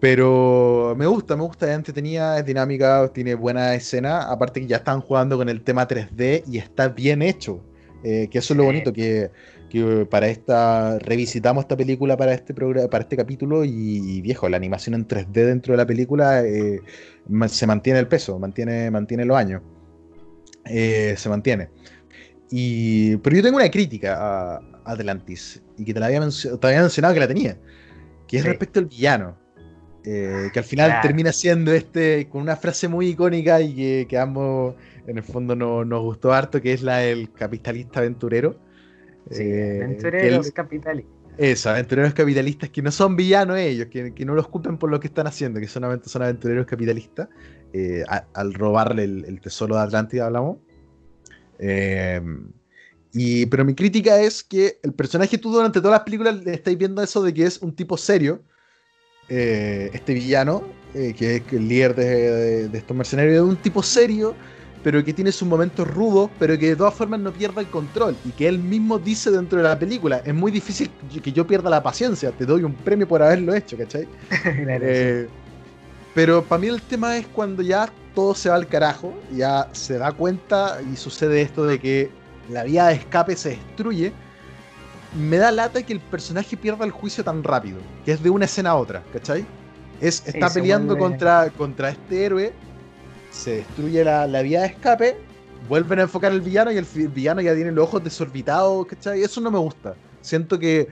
[SPEAKER 6] Pero me gusta, me gusta, es entretenida, es dinámica, tiene buena escena. Aparte que ya están jugando con el tema 3D y está bien hecho. Eh, que eso es lo bonito, que, que, para esta revisitamos esta película para este programa, para este capítulo y, viejo, la animación en 3D dentro de la película eh, se mantiene el peso, mantiene, mantiene los años. Eh, se mantiene. Y, pero yo tengo una crítica a Atlantis y que te la había, mencionado que la tenía, que es respecto al villano. que al final termina siendo este con una frase muy icónica y que, que ambos en el fondo no, nos gustó harto, que es la del capitalista aventurero.
[SPEAKER 5] Sí, eh, aventureros capitalistas.
[SPEAKER 6] Eso, aventureros capitalistas que no son villanos ellos, que, no los culpen por lo que están haciendo, que solamente son aventureros capitalistas, eh, al robarle el, tesoro de Atlántida, hablamos. Eh, y, pero mi crítica es que el personaje, tú durante todas las películas le estáis viendo eso de que es un tipo serio, este villano, que es el líder de, de estos mercenarios, es un tipo serio pero que tiene sus momentos rudos, pero que de todas formas no pierda el control. Y que él mismo dice dentro de la película, es muy difícil que yo pierda la paciencia, te doy un premio por haberlo hecho, ¿cachai? *laughs* Eh, pero para mí el tema es cuando ya todo se va al carajo, ya se da cuenta y sucede esto de que la vía de escape se destruye. Me da lata que el personaje pierda el juicio tan rápido, que es de una escena a otra, ¿cachai? Es, está peleando contra, contra este héroe se destruye la, vía de escape, vuelven a enfocar al villano y el villano ya tiene los ojos desorbitados, ¿cachai? Eso no me gusta. Siento que,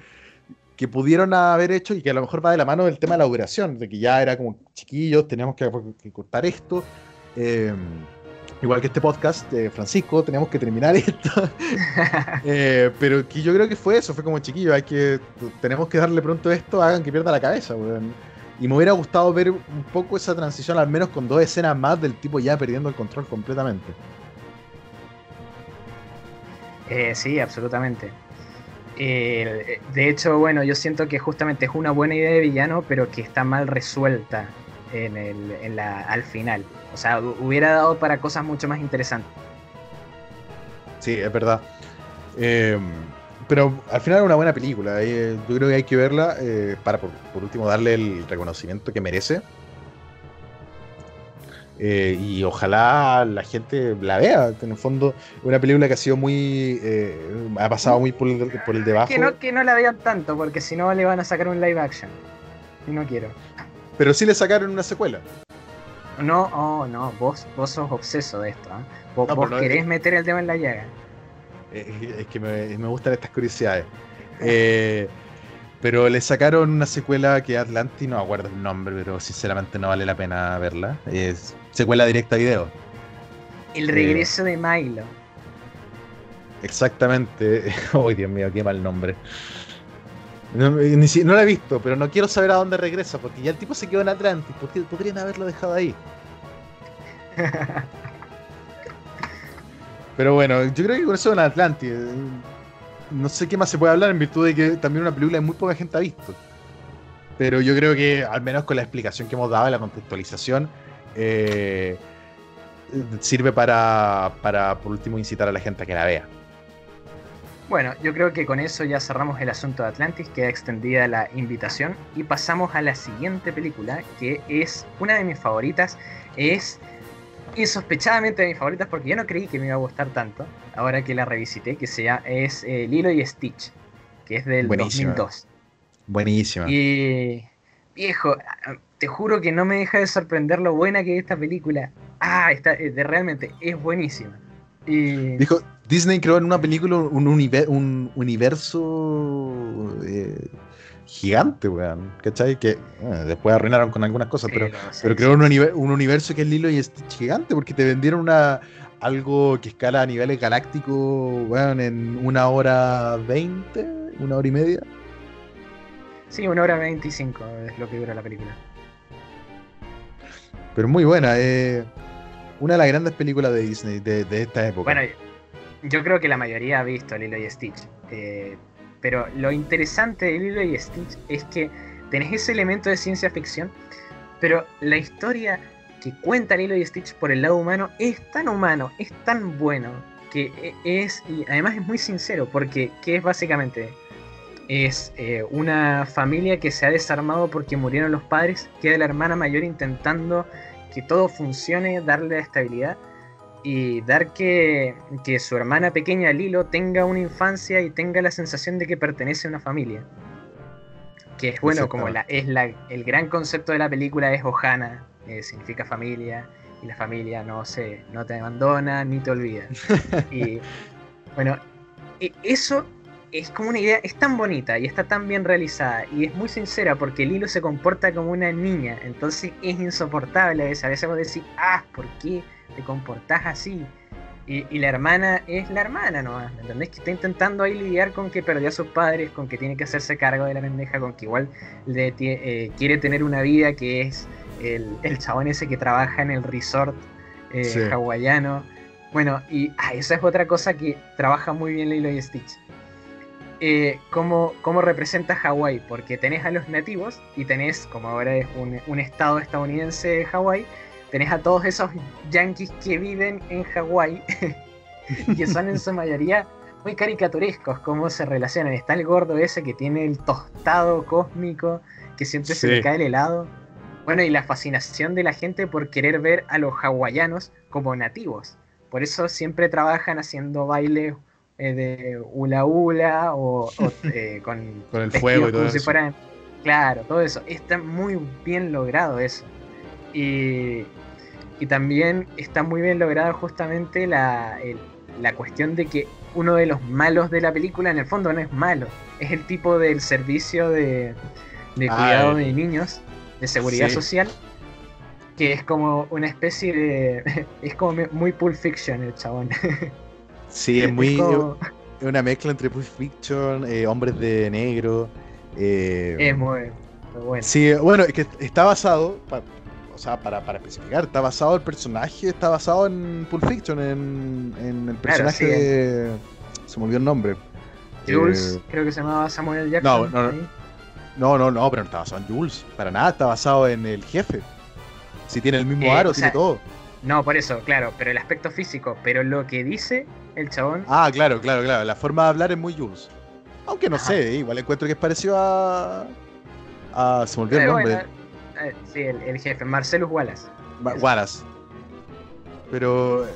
[SPEAKER 6] que pudieron haber hecho y que a lo mejor va de la mano del tema de la duración, de que ya era como chiquillos, teníamos que, cortar esto. Em, igual que este podcast, eh, Francisco, tenemos que terminar *laughs* esto. *laughs* Eh, pero que yo creo que fue eso, fue como chiquillo, hay que, tenemos que darle pronto esto, hagan que pierda la cabeza, weón. Y me hubiera gustado ver un poco esa transición, al menos con dos escenas más del tipo ya perdiendo el control completamente.
[SPEAKER 5] Eh, sí, absolutamente. Eh, de hecho, bueno, yo siento que justamente es una buena idea de villano, pero que está mal resuelta en el, en la, al final. O sea, hu- hubiera dado para cosas mucho más interesantes.
[SPEAKER 6] Sí, es verdad. Eh, pero al final es una buena película. eh, yo creo que hay que verla eh, para, por, por último, darle el reconocimiento que merece. Eh, y ojalá la gente la vea. En el fondo, es una película que ha sido muy. eh, ha pasado muy por el, por el debajo.
[SPEAKER 5] Que no, que no la vean tanto, porque si no le van a sacar un live action. Y no quiero.
[SPEAKER 6] Pero sí le sacaron una secuela.
[SPEAKER 5] No, oh, no, vos, vos sos obseso de esto. ¿ah? Vos,
[SPEAKER 6] No,
[SPEAKER 5] vos
[SPEAKER 6] pero no-
[SPEAKER 5] querés meter el dedo en la llaga.
[SPEAKER 6] Eh, es que me, me gustan estas curiosidades. Eh, pero le sacaron una secuela que Atlantis, no me acuerdo el nombre, pero sinceramente no vale la pena verla. Es secuela directa a video.
[SPEAKER 5] El regreso de Milo.
[SPEAKER 6] Exactamente. *laughs* Uy, Dios mío, qué mal nombre. No, ni si- no la he visto, pero no quiero saber a dónde regresa, porque ya el tipo se quedó en Atlantis. ¿Por qué podrían haberlo dejado ahí? *laughs* Pero bueno, yo creo que con eso en Atlantis. No sé qué más se puede hablar en virtud de que también una película que muy poca gente ha visto. Pero yo creo que, al menos con la explicación que hemos dado, la contextualización, eh, sirve para, para, por último, incitar a la gente a que la vea.
[SPEAKER 5] Bueno, yo creo que con eso ya cerramos el asunto de Atlantis, queda extendida la invitación y pasamos a la siguiente película, que es una de mis favoritas, es insospechadamente de mis favoritas porque yo no creí que me iba a gustar tanto, ahora que la revisité, que se llama, es eh, Lilo y Stitch, que es del
[SPEAKER 6] Buenísima.
[SPEAKER 5] 2002.
[SPEAKER 6] Buenísima.
[SPEAKER 5] Y viejo, te juro que no me deja de sorprender lo buena que es esta película. Ah, está, eh, de, realmente es buenísima. Y...
[SPEAKER 6] Dijo, Disney creó en una película un, univer- un universo eh, gigante, weón. ¿Cachai? Que eh, después arruinaron con algunas cosas, pero,
[SPEAKER 5] Pero, sí,
[SPEAKER 6] pero
[SPEAKER 5] sí.
[SPEAKER 6] creó un, univer- un universo que es Lilo y Stitch gigante, porque te vendieron una algo que escala a niveles galácticos, weón, en una hora veinte, una hora y media.
[SPEAKER 5] Sí, una hora 25 es lo que dura la película.
[SPEAKER 6] Pero muy buena, eh, una de las grandes películas de Disney de, de esta época.
[SPEAKER 5] Bueno, yo creo que la mayoría ha visto Lilo y Stitch. eh, pero lo interesante de Lilo y Stitch es que tenés ese elemento de ciencia ficción, pero la historia que cuenta Lilo y Stitch por el lado humano es tan humano, es tan bueno, que e- es, y además es muy sincero, porque ¿qué es básicamente? Es eh, una familia que se ha desarmado porque murieron los padres, queda la hermana mayor intentando que todo funcione, darle estabilidad y dar que, que su hermana pequeña Lilo tenga una infancia y tenga la sensación de que pertenece a una familia. Que es bueno, como la, es la, el gran concepto de la película es Ohana, eh, significa familia, y la familia no se, no te abandona ni te olvida. *laughs* y bueno, e- eso es como una idea, es tan bonita y está tan bien realizada y es muy sincera porque Lilo se comporta como una niña, entonces es insoportable a veces. A veces vos decís, ah, ¿por qué te comportás así? Y, y la hermana es la hermana nomás, ¿me entendés? Que está intentando ahí lidiar con que perdió a sus padres, con que tiene que hacerse cargo de la pendeja, con que igual le eh, quiere tener una vida que es el, el chabón ese que trabaja en el resort eh,
[SPEAKER 6] Sí.
[SPEAKER 5] hawaiano. Bueno, y ah, esa es otra cosa que trabaja muy bien Lilo y Stitch. Eh, cómo, cómo representa Hawái, porque tenés a los nativos y tenés, como ahora es un, un estado estadounidense de Hawái, tenés a todos esos yanquis que viven en Hawái, *laughs* que son en su mayoría muy caricaturescos, cómo se relacionan. Está el gordo ese que tiene el tostado cósmico, que siempre se le cae el helado. Bueno, y la fascinación de la gente por querer ver a los hawaianos como nativos. Por eso siempre trabajan haciendo bailes eh, de hula hula o, o, *laughs* eh, con,
[SPEAKER 6] Con el fuego y todo
[SPEAKER 5] como si
[SPEAKER 6] eso.
[SPEAKER 5] fueran- Claro, todo eso. Está muy bien logrado eso. Y, y también está muy bien logrado justamente la, el- la cuestión de que uno de los malos de la película en el fondo no es malo. Es el tipo del servicio de, de
[SPEAKER 6] Ah,
[SPEAKER 5] cuidado
[SPEAKER 6] el-
[SPEAKER 5] de niños, de seguridad
[SPEAKER 6] Sí.
[SPEAKER 5] social. que es como una especie de. *laughs* Es como muy Pulp Fiction el chabón. *laughs*
[SPEAKER 6] Sí, es muy.
[SPEAKER 5] como-
[SPEAKER 6] Es una mezcla entre Pulp Fiction, eh, Hombres de Negro. eh,
[SPEAKER 5] es muy, muy bueno.
[SPEAKER 6] Sí, bueno, es que está basado, o sea, para, para especificar, está basado el personaje, está basado en Pulp Fiction, en, en el personaje
[SPEAKER 5] sí.
[SPEAKER 6] de... Se me olvidó el nombre.
[SPEAKER 5] Jules,
[SPEAKER 6] Eh,
[SPEAKER 5] creo que se llamaba Samuel Jackson.
[SPEAKER 6] no, no. no, no, no, pero no está basado en Jules, para nada, está basado en el jefe. Si tiene el mismo
[SPEAKER 5] Eh,
[SPEAKER 6] aro,
[SPEAKER 5] o
[SPEAKER 6] tiene todo.
[SPEAKER 5] No, por eso, claro, pero el aspecto físico, pero lo que dice el chabón.
[SPEAKER 6] Ah, claro, claro, claro, la forma de hablar es muy Jules. Aunque no
[SPEAKER 5] Ajá.
[SPEAKER 6] sé, igual encuentro que es parecido a... a se me olvidó el nombre.
[SPEAKER 5] bueno, eh, sí, el, el jefe, Marcelus Wallace.
[SPEAKER 6] Wa- Wallace. Pero eh,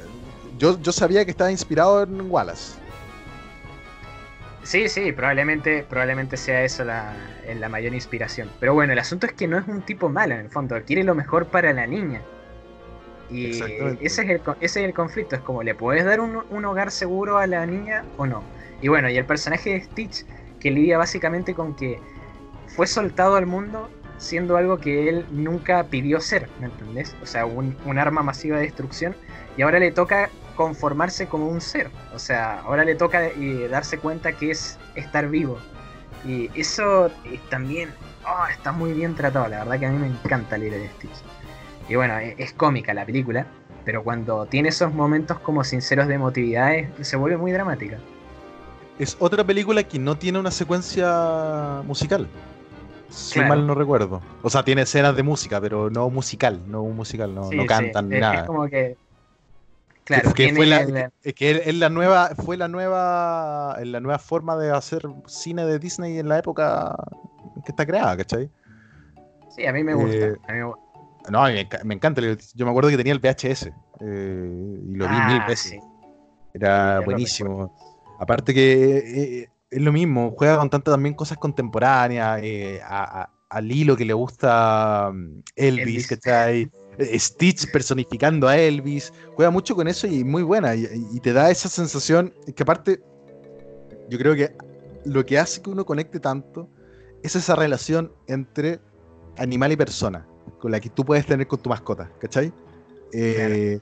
[SPEAKER 6] yo, yo sabía que estaba inspirado en Wallace.
[SPEAKER 5] Sí, sí, probablemente, probablemente sea eso la, en la mayor inspiración. Pero bueno, el asunto es que no es un tipo malo en el fondo, quiere lo mejor para la niña. Y ese es, el, ese es el conflicto, es como, ¿le puedes dar un, un hogar seguro a la niña o no? Y bueno, y el personaje de Stitch, que lidia básicamente con que fue soltado al mundo siendo algo que él nunca pidió ser, ¿me entendés? O sea, un, un arma masiva de destrucción, y ahora le toca conformarse como un ser. O sea, ahora le toca eh, darse cuenta que es estar vivo. Y eso eh, también oh, está muy bien tratado. La verdad que a mí me encanta leer de Stitch. Y bueno, e- es, cómica la película, pero cuando tiene esos momentos como sinceros de emotividad se vuelve muy dramática.
[SPEAKER 6] Es otra película que no tiene una secuencia musical. Si
[SPEAKER 5] Claro.
[SPEAKER 6] mal no recuerdo. O sea, tiene escenas de música, pero no musical, no musical, no,
[SPEAKER 5] Sí,
[SPEAKER 6] no
[SPEAKER 5] sí,
[SPEAKER 6] cantan ni
[SPEAKER 5] es-
[SPEAKER 6] nada.
[SPEAKER 5] Es como que. Claro,
[SPEAKER 6] que fue la,
[SPEAKER 5] el-
[SPEAKER 6] que- que es la nueva, fue la nueva, la nueva forma de hacer cine de Disney en la época que está creada, ¿cachai?
[SPEAKER 5] sí, a mí me gusta.
[SPEAKER 6] eh,
[SPEAKER 5] a mí me
[SPEAKER 6] No, me, enca- me encanta. Yo me acuerdo que tenía el VHS eh, y lo vi
[SPEAKER 5] Ah,
[SPEAKER 6] mil veces.
[SPEAKER 5] sí.
[SPEAKER 6] Era
[SPEAKER 5] lo
[SPEAKER 6] buenísimo. Aparte que eh, es lo mismo, juega con tantas también cosas contemporáneas, eh, a, a- a Lilo que le gusta mm, Elvis,
[SPEAKER 5] Elvis.
[SPEAKER 6] ¿cachai? Eh, Stitch personificando a Elvis, juega mucho con eso y muy buena, y, y te da esa sensación que aparte, yo creo que lo que hace que uno conecte tanto es esa relación entre animal y persona, con la que tú puedes tener con tu mascota, ¿cachai? Eh,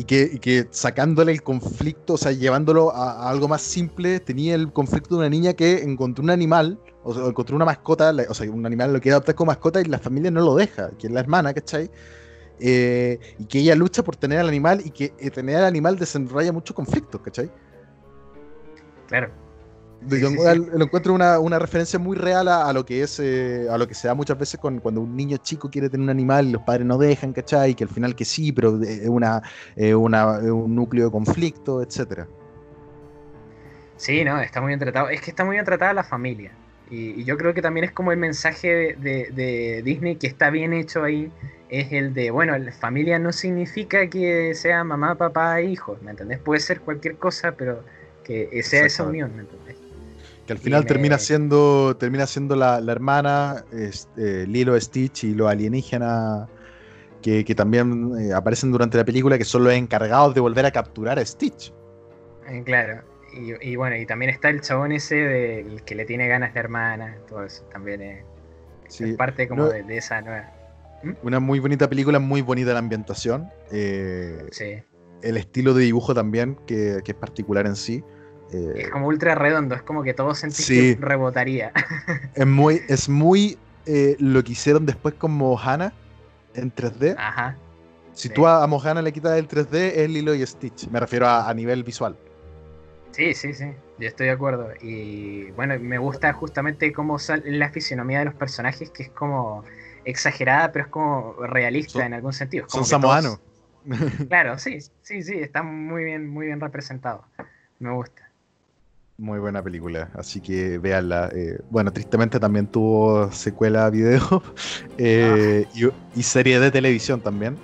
[SPEAKER 6] y, que, sacándole el conflicto, o sea, llevándolo a, algo más simple, tenía el conflicto de una niña que encontró un animal, o sea, encontró una mascota, o sea, un animal lo quiere adoptar como mascota y la familia no lo deja, que es la hermana, ¿cachai? Eh, y que ella lucha por tener al animal y que eh, tener al animal desenraya muchos conflictos, ¿cachai?
[SPEAKER 5] Claro.
[SPEAKER 6] Lo encuentro una, una referencia muy real a, a lo que es eh, a lo que se da muchas veces con, cuando un niño chico quiere tener un animal y los padres no dejan, ¿cachai? Y que al final que sí, pero es una, eh, una- un núcleo de conflicto, etcétera.
[SPEAKER 5] Sí, no, está muy bien tratado. Es que está muy bien tratada la familia. Y, y yo creo que también es como el mensaje de, de- de Disney que está bien hecho ahí. Es el de, bueno, la familia no significa que sea mamá, papá e hijos, ¿me entendés? Puede ser cualquier cosa, pero que sea esa unión, ¿me entendés?
[SPEAKER 6] Que al final termina siendo termina siendo la, la hermana, este, Lilo, Stitch y los alienígenas que, que también eh, aparecen durante la película, que son los encargados de volver a capturar a Stitch.
[SPEAKER 5] Eh, Claro. Y, y bueno, y también está el chabón ese del que le tiene ganas la hermana, todo eso también es,
[SPEAKER 6] Sí,
[SPEAKER 5] es parte como
[SPEAKER 6] no-
[SPEAKER 5] de, de esa nueva.
[SPEAKER 6] Una muy bonita película, muy bonita la ambientación. eh,
[SPEAKER 5] Sí.
[SPEAKER 6] el estilo de dibujo también, que, que es particular en sí. Eh,
[SPEAKER 5] Es como ultra redondo, es como que todo sentís
[SPEAKER 6] Sí.
[SPEAKER 5] que rebotaría. *laughs*
[SPEAKER 6] es muy, es muy eh, lo que hicieron después con Mohana en 3D.
[SPEAKER 5] Ajá.
[SPEAKER 6] si
[SPEAKER 5] sí.
[SPEAKER 6] tú a, Mohana le quitas el 3D, es Lilo y Stitch. Me refiero a, a nivel visual.
[SPEAKER 5] Sí, sí, sí, yo estoy de acuerdo. Y bueno, me gusta justamente cómo sale la fisionomía de los personajes, que es como exagerada, pero es como realista
[SPEAKER 6] Son-
[SPEAKER 5] en algún sentido. Es
[SPEAKER 6] Son
[SPEAKER 5] todos-
[SPEAKER 6] samoanos.
[SPEAKER 5] Claro, sí, sí, sí, está muy bien, muy bien representado. Me gusta.
[SPEAKER 6] Muy buena película, así que véanla. Eh, bueno, tristemente también tuvo secuela video *laughs* eh, y, y serie de televisión también.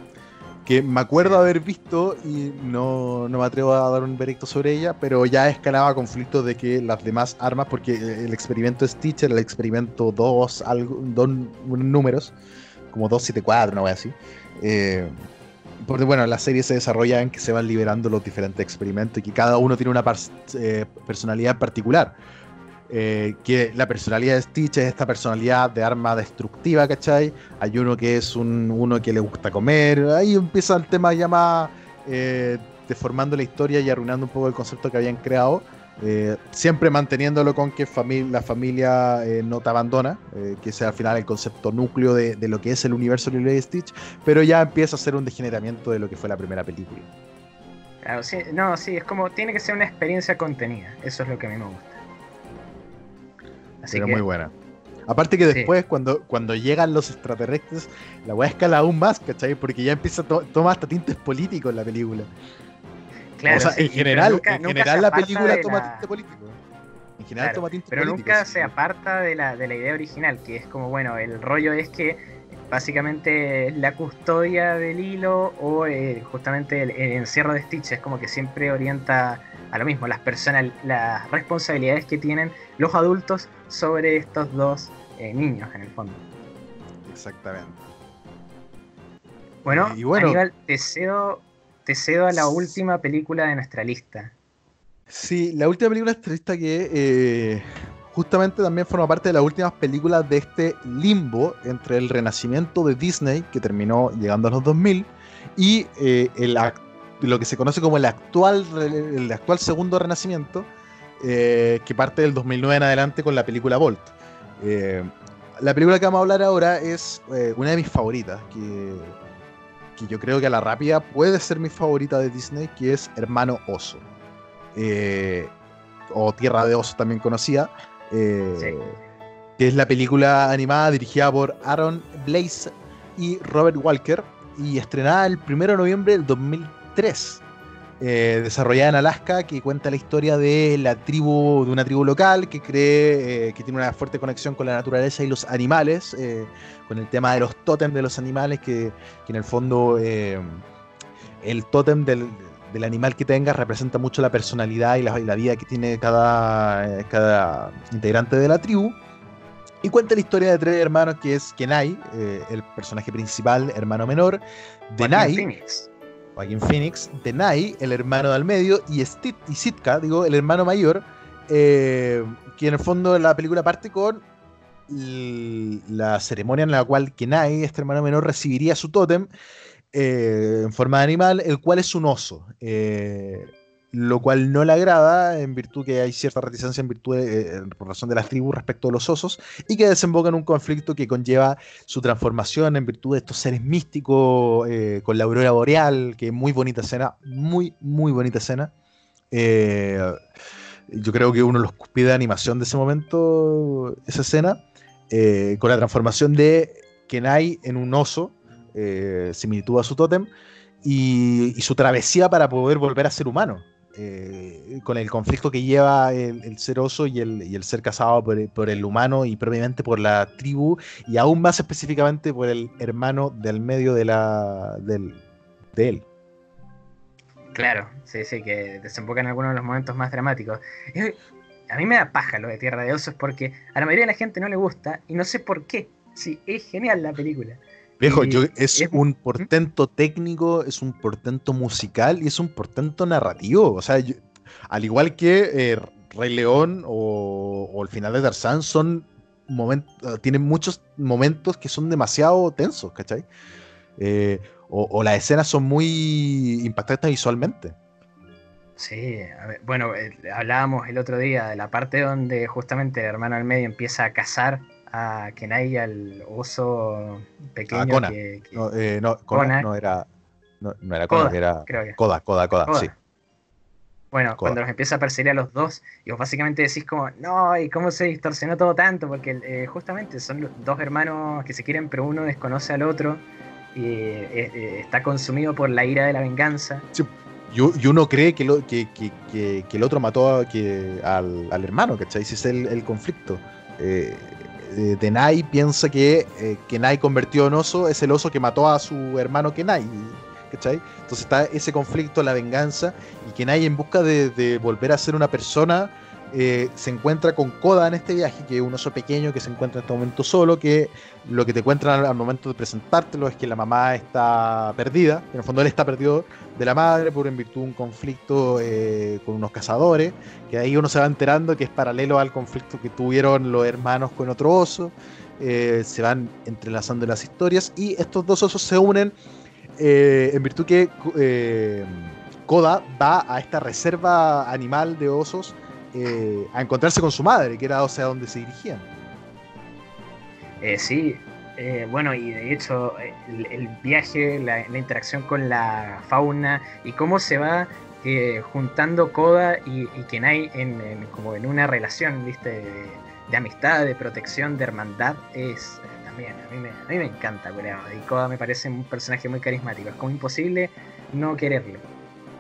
[SPEAKER 6] Que me acuerdo haber visto y no, no me atrevo a dar un veredicto sobre ella, pero ya escalaba conflictos de que las demás armas, porque eh, el experimento Stitch el experimento 2, algo, dos números, como 274, una wea así. Eh, porque bueno, la serie se desarrolla en que se van liberando los diferentes experimentos y que cada uno tiene una eh, personalidad particular. eh, que la personalidad de Stitch es esta personalidad de arma destructiva, ¿cachai? Hay uno que es un, uno que le gusta comer, ahí empieza el tema ya más eh, deformando la historia y arruinando un poco el concepto que habían creado. Eh, siempre manteniéndolo con que la familia eh, no te abandona, eh, que ese al final el concepto núcleo de, de lo que es el universo de Lilo y Stitch, pero ya empieza a ser un degeneramiento de lo que fue la primera película.
[SPEAKER 5] Claro, sí, no, sí, es como, tiene que ser una experiencia contenida. Eso es lo que a mí me gusta. Así
[SPEAKER 6] pero
[SPEAKER 5] que,
[SPEAKER 6] muy buena. Aparte que
[SPEAKER 5] Sí.
[SPEAKER 6] después, cuando, cuando llegan los extraterrestres, la weá escala aún más, ¿cachai? Porque ya empieza a to- toma hasta tintes políticos la película.
[SPEAKER 5] Claro,
[SPEAKER 6] o sea,
[SPEAKER 5] sí,
[SPEAKER 6] en general,
[SPEAKER 5] nunca-
[SPEAKER 6] en general la película toma
[SPEAKER 5] la-
[SPEAKER 6] tinte político. En general
[SPEAKER 5] Claro,
[SPEAKER 6] toma tintes
[SPEAKER 5] Pero nunca
[SPEAKER 6] sí.
[SPEAKER 5] se aparta de la, de la idea original, que es como, bueno, el rollo es que básicamente la custodia del hilo o eh, justamente el, el encierro de Stitch es como que siempre orienta a lo mismo, las personas, las responsabilidades que tienen los adultos sobre estos dos eh, niños en el fondo.
[SPEAKER 6] Exactamente.
[SPEAKER 5] Bueno,
[SPEAKER 6] Y bueno-
[SPEAKER 5] Aníbal, te cedo, te cedo a la última película de nuestra lista.
[SPEAKER 6] Sí, la última película estrellista que eh, justamente también forma parte de las últimas películas de este limbo entre el renacimiento de Disney, que terminó llegando a los 2000, y eh, lo que se conoce como el actual, el actual segundo renacimiento, eh, que parte del 2009 en adelante con la película Bolt. Eh, la película que vamos a hablar ahora es una de mis favoritas, que, que yo creo que a la rápida puede ser mi favorita de Disney, que es Hermano Oso eh, o Tierra de Osos también conocida, eh,
[SPEAKER 5] Sí.
[SPEAKER 6] que es la película animada dirigida por Aaron Blaze y Robert Walker y estrenada el 1 de noviembre del 2003. Eh, desarrollada en Alaska, que cuenta la historia de la tribu, de una tribu local que cree eh, que tiene una fuerte conexión con la naturaleza y los animales, eh, con el tema de los tótems de los animales, que, que en el fondo eh, el tótem del, del animal que tengas representa mucho la personalidad y la, y la vida que tiene cada, cada integrante de la tribu. Y cuenta la historia de tres hermanos que es Kenai, el personaje principal, hermano menor, Denai,
[SPEAKER 5] Phoenix.
[SPEAKER 6] Joaquin Phoenix, Denai, el hermano del medio, y, y Sitka, digo, el hermano mayor, eh, que en el fondo la película parte con la ceremonia en la cual Kenai, este hermano menor, recibiría su tótem eh, en forma de animal, el cual es un oso. eh, lo cual no le agrada en virtud que hay cierta reticencia en virtud de, eh, por razón de las tribus respecto a los osos y que desemboca en un conflicto que conlleva su transformación en virtud de estos seres místicos eh, con la aurora boreal, que muy bonita escena, muy, muy bonita escena. Eh, yo creo que uno los cuspides de animación de ese momento, esa escena, eh, con la transformación de Kenai en un oso, eh, similitud a su tótem, y su travesía para poder volver a ser humano. Eh, con el conflicto que lleva el, ser oso y el, el ser casado por, por el humano y propiamente por la tribu y aún más específicamente por el hermano del medio de la del, de él.
[SPEAKER 5] Claro, sí, sí, que desemboca en algunos de los momentos más dramáticos. A mí me da paja lo de Tierra de Osos porque a la mayoría de la gente no le gusta y no sé por qué. Sí, es genial la película.
[SPEAKER 6] Viejo, yo, es, un portento técnico, es un portento musical y es un portento narrativo. O sea, yo- al igual que eh, Rey León o, o el final de Tarzán, son momentos, tienen muchos momentos que son demasiado tensos, ¿cachai? Eh, o, o las escenas son muy impactantes visualmente.
[SPEAKER 5] Sí, a ver, bueno, eh, hablábamos el otro día de la parte donde justamente el hermano del medio empieza a cazar a Kenai, al oso pequeño
[SPEAKER 6] A Kona.
[SPEAKER 5] que, que-
[SPEAKER 6] No, eh, no, era. No, no era
[SPEAKER 5] Koda,
[SPEAKER 6] era. Koda, Koda, Koda,
[SPEAKER 5] Koda.
[SPEAKER 6] sí.
[SPEAKER 5] Bueno,
[SPEAKER 6] Koda.
[SPEAKER 5] cuando los empieza a perseguir a los dos, y vos básicamente decís como, no, ¿y cómo se distorsionó todo tanto? Porque eh, justamente son los dos hermanos que se quieren, pero uno desconoce al otro y eh, está consumido por la ira de la venganza.
[SPEAKER 6] Y, u- y uno cree que, lo, que, que- que- que el otro mató a- que, al, al hermano, ¿cachai? Ese es el, el conflicto. Eh, eh, Denai piensa que eh, Kenai convertido en oso es el oso que mató a su hermano Kenai, ¿cachai? Entonces está ese conflicto, la venganza, y Kenai en busca de, de volver a ser una persona eh, se encuentra con Koda en este viaje, que es un oso pequeño que se encuentra en este momento solo, que lo que te encuentran al, momento de presentártelo es que la mamá está perdida, en el fondo él está perdido de la madre por en virtud de un conflicto eh, con unos cazadores, que ahí uno se va enterando que es paralelo al conflicto que tuvieron los hermanos con otro oso, eh, se van entrelazando las historias y estos dos osos se unen en virtud que Koda va a esta reserva animal de osos eh, a encontrarse con su madre, que era o sea donde se dirigían.
[SPEAKER 5] Eh, sí, eh, bueno, y de hecho el, viaje, la, interacción con la fauna y cómo se va juntando Koda y, Kenai en, como en una relación, viste, de, amistad, de protección, de hermandad, es también, a mí me, a mí me encanta, y Koda me parece un personaje muy carismático, es como imposible no quererlo.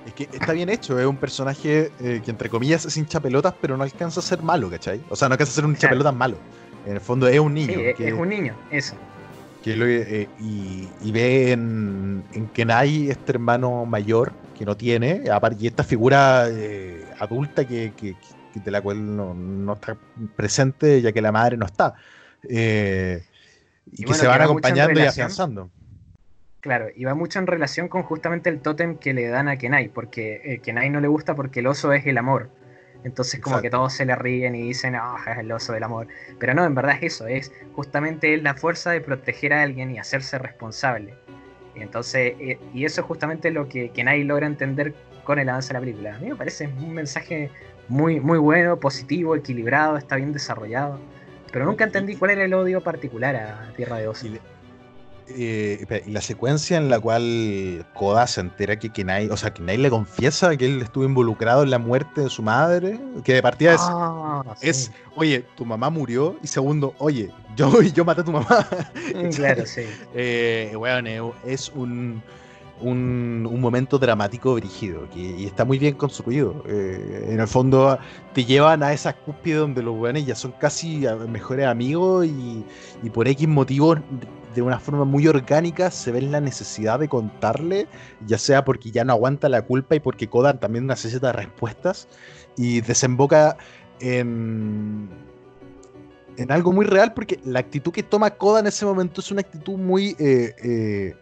[SPEAKER 6] Es que está bien hecho, es un personaje eh, que entre comillas es hincha pelotas, pero no alcanza a ser malo, ¿cachai? O sea, no alcanza a ser un hincha pelotas malo. En el fondo es un niño.
[SPEAKER 5] es un niño, eso.
[SPEAKER 6] Que eh, y, ve en, en Kenai este hermano mayor que no tiene, y esta figura eh, adulta que, de la cual no, está presente ya que la madre no está. y, que se van acompañando y afianzando.
[SPEAKER 5] Claro, y va mucho en relación con justamente el tótem que le dan a Kenai, porque eh, Kenai no le gusta porque el oso es el amor. Entonces como que todos se le ríen y dicen, ah, es el oso del amor. Pero no, en verdad es eso, es justamente la fuerza de proteger a alguien y hacerse responsable. Y entonces, eh, y eso es justamente lo que Kenai logra entender con el avance de la película. A mí me parece un mensaje muy, muy bueno, positivo, equilibrado, está bien desarrollado. Pero nunca entendí cuál era el odio particular a Tierra de Oso.
[SPEAKER 6] Eh, la secuencia en la cual Koda se entera que Kenai, o sea, Kenai le confiesa que él estuvo involucrado en la muerte de su madre, que de partida es, ah, es oye, tu mamá murió, y segundo, oye, *laughs* yo, yo maté a tu mamá.
[SPEAKER 5] Claro, sí. *laughs*
[SPEAKER 6] Eh, bueno, es un, un, un, momento dramático brígido que, y está muy bien construido. Eh, en el fondo te llevan a esa cúspide donde los buenos ya son casi mejores amigos y, y por X motivos de una forma muy orgánica se ve la necesidad de contarle, ya sea porque ya no aguanta la culpa y porque Kodan también necesita respuestas, y desemboca en, en algo muy real, porque la actitud que toma Koda en ese momento es una actitud muy... Eh, eh,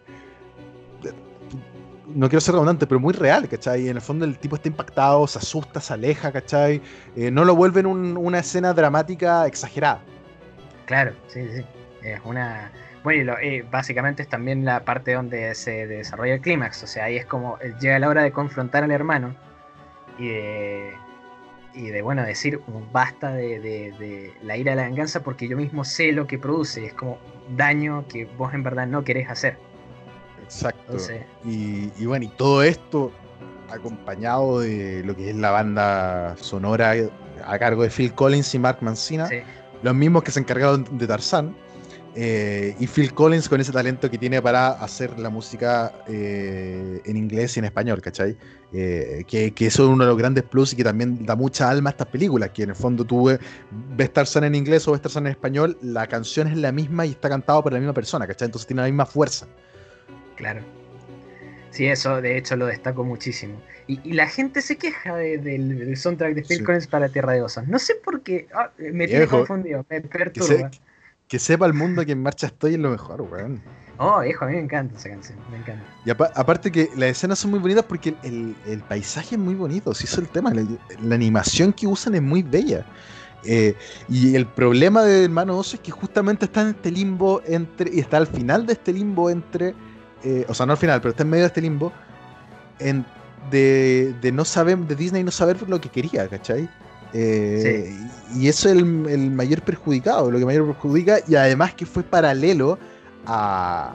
[SPEAKER 6] no quiero ser redundante, pero muy real, ¿cachai? En el fondo el tipo está impactado, se asusta, se aleja, ¿cachai? Eh, no lo vuelven una escena dramática exagerada.
[SPEAKER 5] Claro, sí, sí. Es una, bueno, y eh, básicamente es también la parte donde se desarrolla el clímax. O sea, ahí es como llega la hora de confrontar al hermano y de, y de bueno, decir basta de, la ira de la venganza porque yo mismo sé lo que produce. Es como daño que vos en verdad no querés hacer.
[SPEAKER 6] Exacto. y, bueno, y todo esto acompañado de lo que es la banda sonora a cargo de Phil Collins y Mark Mancina, los mismos que se encargaron de Tarzán. Eh, y Phil Collins con ese talento que tiene para hacer la música eh, en inglés y en español, ¿cachai? Eh, que, eso es uno de los grandes plus y que también da mucha alma a estas películas, que en el fondo tú ves Tarzan en inglés o ves Tarzan en español, la canción es la misma y está cantado por la misma persona, ¿cachai? Entonces tiene la misma fuerza.
[SPEAKER 5] Claro. Sí, eso de hecho lo destaco muchísimo. Y, la gente se queja del, soundtrack de Phil Collins para Tierra de Osos. No sé por qué. Ah, me tiene confundido, me perturba
[SPEAKER 6] que sepa el mundo que en marcha estoy es lo mejor, weón.
[SPEAKER 5] Oh, hijo, a mí me encanta esa canción, me encanta.
[SPEAKER 6] Y aparte que las escenas son muy bonitas porque el, paisaje es muy bonito, si eso es el tema, la, animación que usan es muy bella. Eh, y el problema de Hermano Oso es que justamente está en este limbo entre, y está al final de este limbo entre, eh, o sea, no al final, pero está en medio de este limbo, en, de, de no saber, de Disney no saber lo que quería, ¿cachai? Eh, y eso es el, mayor perjudicado, lo que mayor perjudica, y además que fue paralelo a,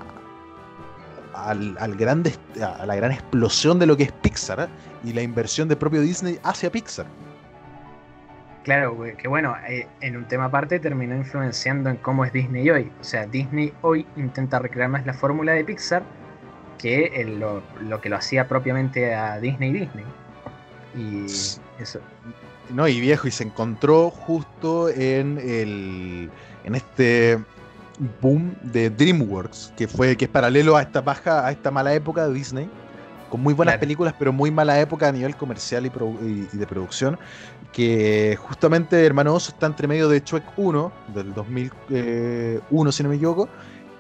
[SPEAKER 6] al, al grande, a la gran explosión de lo que es Pixar ¿eh? y la inversión de propio Disney hacia Pixar.
[SPEAKER 5] Claro, que bueno, eh, en un tema aparte terminó influenciando en cómo es Disney hoy. O sea, Disney hoy intenta recrear más la fórmula de Pixar que lo, lo, que lo hacía propiamente a Disney Disney. Y eso,
[SPEAKER 6] no, y viejo, y se encontró justo en el. en este boom de DreamWorks, que fue, que es paralelo a esta baja, a esta mala época de Disney. con muy buenas
[SPEAKER 5] Claro.
[SPEAKER 6] películas, pero muy mala época a nivel comercial y, produ- y- y de producción. Que justamente Hermano Oso está entre medio de Shrek 1, del 2001, si no me equivoco,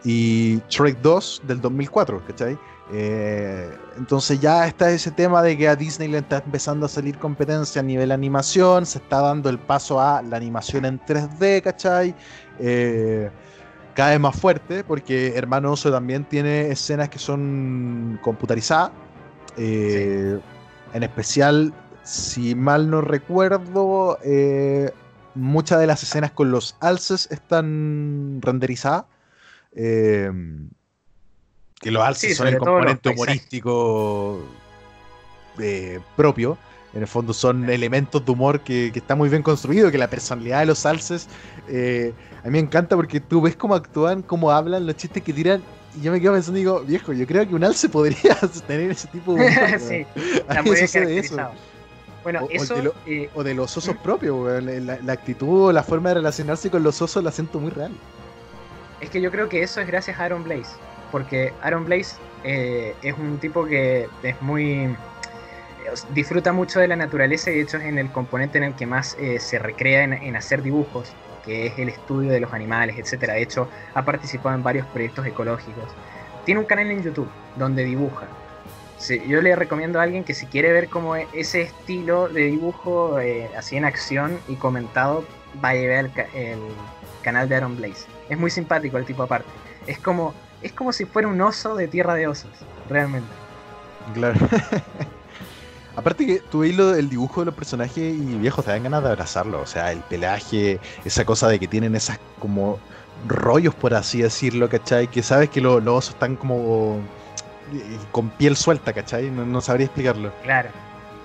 [SPEAKER 6] y Shrek 2 del 2004, ¿cachai? Eh, entonces ya está ese tema de que a Disney le está empezando a salir competencia a nivel animación, se está dando el paso a la animación en 3D, ¿cachai? Eh, cada vez más fuerte, porque Hermano Oso también tiene escenas que son computarizadas. Eh, En especial, si mal no recuerdo, muchas de las escenas con los alces están renderizadas. Que los alces
[SPEAKER 5] Sí,
[SPEAKER 6] son el componente humorístico eh, propio. En el fondo son elementos de humor que, que está muy bien construido, que la personalidad de los alces eh, a mí me encanta porque tú ves cómo actúan, cómo hablan, los chistes que tiran, y yo me quedo pensando y digo, viejo, yo creo que un alce *laughs* podría tener ese tipo de humor. *laughs*
[SPEAKER 5] sí, está muy
[SPEAKER 6] eso eso.
[SPEAKER 5] Bueno,
[SPEAKER 6] O-
[SPEAKER 5] eso,
[SPEAKER 6] de lo-
[SPEAKER 5] eh,
[SPEAKER 6] O de los osos propios. La, la actitud o la forma de relacionarse con los osos la siento muy real.
[SPEAKER 5] es que yo creo que eso es gracias a Aaron Blaze. Porque Aaron Blaze eh, es un tipo que es muy. disfruta mucho de la naturaleza y de hecho es en el componente en el que más eh, se recrea en, hacer dibujos, que es el estudio de los animales, etcétera. De hecho, ha participado en varios proyectos ecológicos. Tiene un canal en YouTube donde dibuja. Yo le recomiendo a alguien que si quiere ver como e- ese estilo de dibujo eh, así en acción y comentado, vaya a ver el, el canal de Aaron Blaze. Es muy simpático el tipo aparte. Es como, es como si fuera un oso de tierra de osos, realmente.
[SPEAKER 6] Claro. *laughs* Aparte que lo- el dibujo de los personajes y viejos te dan ganas de abrazarlo. O sea, el pelaje, esa cosa de que tienen esas como rollos, por así decirlo, ¿cachai? Que sabes que lo- los osos están como eh, con piel suelta, ¿cachai? No, no sabría explicarlo.
[SPEAKER 5] Claro,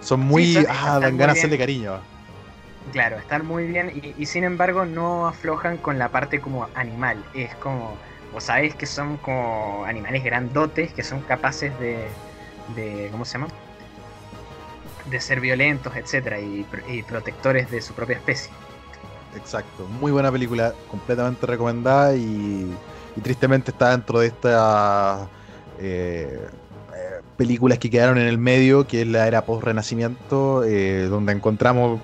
[SPEAKER 6] Son muy...
[SPEAKER 5] son-
[SPEAKER 6] ah, dan ganas de hacerle cariño.
[SPEAKER 5] claro, están muy bien y, y sin embargo no aflojan con la parte como animal. Es como, vos sabés que son como animales grandotes que son capaces de, de ¿cómo se llama? De ser violentos, etcétera, y, pr- y protectores de su propia especie.
[SPEAKER 6] Exacto, muy buena película, completamente recomendada y, y tristemente está dentro de estas eh, eh, películas que quedaron en el medio, que es la era post-renacimiento, eh, donde encontramos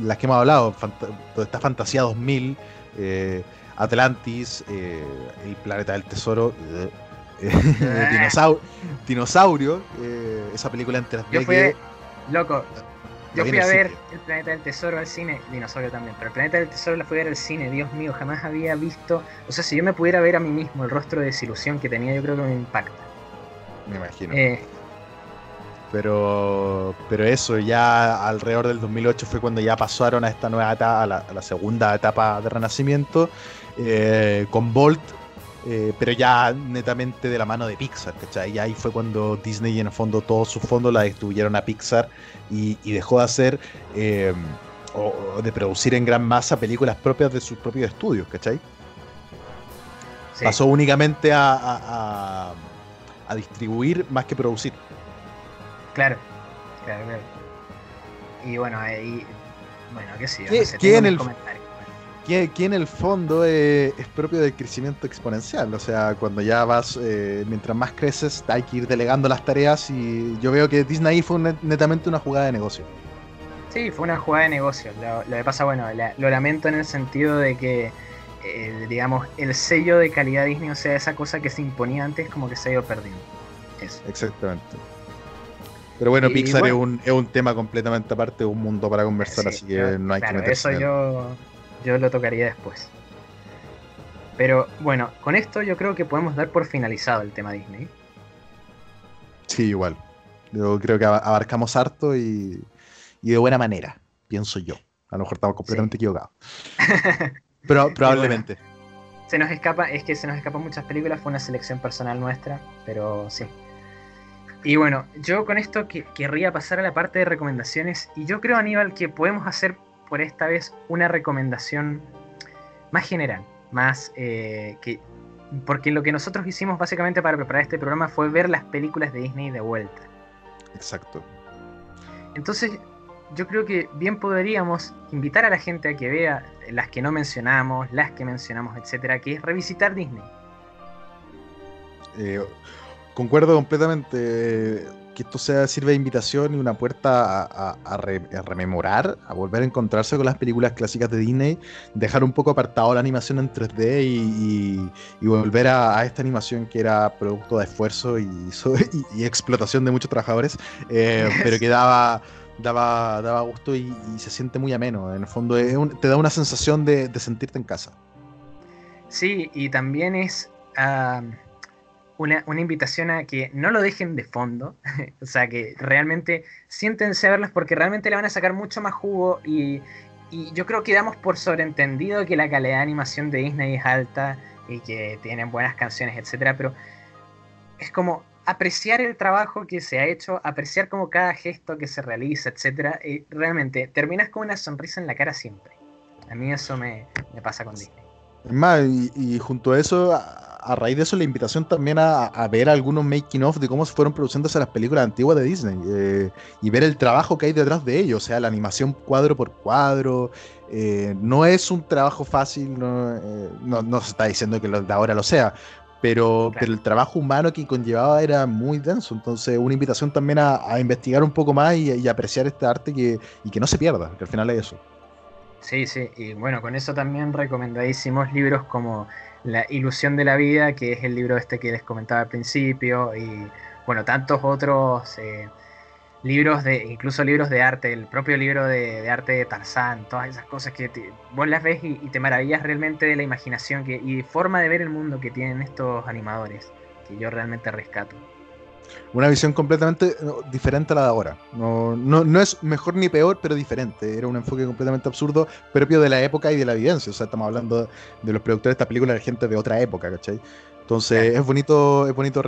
[SPEAKER 6] las que hemos hablado, toda esta fantasía 2000, eh, Atlantis, eh, el planeta del tesoro, eh, *laughs* dinosau- dinosaurio, eh, esa película en 3D
[SPEAKER 5] Yo fui,
[SPEAKER 6] que
[SPEAKER 5] loco, yo fui a ver
[SPEAKER 6] cine.
[SPEAKER 5] el Planeta del Tesoro al cine, Dinosaurio también, pero el Planeta del Tesoro la fui a ver al cine, Dios mío, jamás había visto, o sea, si yo me pudiera ver a mí mismo el rostro de desilusión que tenía, yo creo que me impacta.
[SPEAKER 6] me imagino. Pero, pero eso, ya alrededor del 2008 fue cuando ya pasaron a esta nueva etapa, a la, a la segunda etapa de Renacimiento, eh, con Bolt, eh, pero ya netamente de la mano de Pixar, ¿cachai? Y ahí fue cuando Disney en el fondo todos sus fondos la distribuyeron a Pixar y, y dejó de hacer eh, o, o de producir en gran masa películas propias de sus propios estudios, ¿cachai?
[SPEAKER 5] sí.
[SPEAKER 6] Pasó únicamente a, a- a- a distribuir más que producir.
[SPEAKER 5] Claro, claro, claro. Y bueno, ahí, bueno, qué sé yo,
[SPEAKER 6] ¿Qué-
[SPEAKER 5] no sé,
[SPEAKER 6] qué
[SPEAKER 5] tengo
[SPEAKER 6] en
[SPEAKER 5] mis
[SPEAKER 6] el-. Que, que en el fondo eh, es propio del crecimiento exponencial. O sea, cuando ya vas, eh, mientras más creces, hay que ir delegando las tareas y yo veo que Disney fue net- netamente una jugada de negocio.
[SPEAKER 5] Sí, fue una jugada de negocio. Lo, lo que pasa, bueno, la- lo lamento en el sentido de que, eh, digamos, el sello de calidad Disney, o sea, esa cosa que se imponía antes, como que se ha ido perdiendo. Eso.
[SPEAKER 6] Exactamente. Pero bueno,
[SPEAKER 5] Y
[SPEAKER 6] Pixar
[SPEAKER 5] bueno.
[SPEAKER 6] Es, un, es un tema completamente aparte, un mundo para conversar,
[SPEAKER 5] Sí,
[SPEAKER 6] así que no hay
[SPEAKER 5] claro,
[SPEAKER 6] que meterse
[SPEAKER 5] eso yo, yo lo tocaría después. Pero bueno, con esto yo creo que podemos dar por finalizado el tema Disney.
[SPEAKER 6] Sí, igual. Yo creo que aba- abarcamos harto y, y de buena manera, pienso yo. A lo mejor estamos completamente equivocados. *laughs* Pero probablemente.
[SPEAKER 5] Se nos escapa, es que se nos escapan muchas películas, fue una selección personal nuestra, pero sí. Y bueno, yo con esto que, querría pasar a la parte de recomendaciones, y yo creo, Aníbal, que podemos hacer por esta vez una recomendación más general, más eh, que... Porque lo que nosotros hicimos básicamente para preparar este programa fue ver las películas de Disney de vuelta.
[SPEAKER 6] Exacto.
[SPEAKER 5] Entonces, yo creo que bien podríamos invitar a la gente a que vea las que no mencionamos, las que mencionamos, etcétera, que es revisitar Disney.
[SPEAKER 6] Eh, concuerdo completamente. Que esto sea, sirve de invitación y una puerta a, rememorar, a volver a encontrarse con las películas clásicas de Disney, dejar un poco apartado la animación en 3D y, volver a, esta animación que era producto de esfuerzo y, *laughs* explotación de muchos trabajadores, eh, pero que daba daba, daba gusto y, se siente muy ameno. En el fondo te da una sensación de, sentirte en casa.
[SPEAKER 5] Sí, y también es ah, una, invitación a que no lo dejen de fondo, *laughs* o sea, que realmente siéntense a verlas porque realmente le van a sacar mucho más jugo y, yo creo que damos por sobreentendido que la calidad de animación de Disney es alta y que tienen buenas canciones, etcétera, pero es como apreciar el trabajo que se ha hecho, apreciar como cada gesto que se realiza, etcétera, y realmente terminas con una sonrisa en la cara siempre. A mí eso me, pasa con Disney.
[SPEAKER 6] Es más, y, junto a eso, a, raíz de eso, la invitación también a, ver algunos making of de cómo se fueron produciéndose las películas antiguas de Disney eh, y ver el trabajo que hay detrás de ello, o sea, la animación cuadro por cuadro. Eh, no es un trabajo fácil, no, eh, no, no, se está diciendo que lo de ahora lo sea, pero, pero el trabajo humano que conllevaba era muy denso. Entonces, una invitación también a, investigar un poco más y, apreciar este arte que, y que no se pierda, que al final es eso.
[SPEAKER 5] Sí, sí, y bueno, con eso también recomendadísimos libros como La ilusión de la vida, que es el libro este que les comentaba al principio, y bueno, tantos otros. Eh, libros de, incluso libros de arte, el propio libro de, arte de Tarzán, todas esas cosas que vos las ves y, te maravillas realmente de la imaginación que, y forma de ver el mundo que tienen estos animadores, que yo realmente rescato.
[SPEAKER 6] Una visión completamente diferente a la de ahora. No, no, no, es mejor ni peor, pero diferente. Era un enfoque completamente absurdo, propio de la época y de la evidencia. O sea, estamos hablando de los productores de esta película de gente de otra época, ¿cachai? Entonces es bonito, es bonito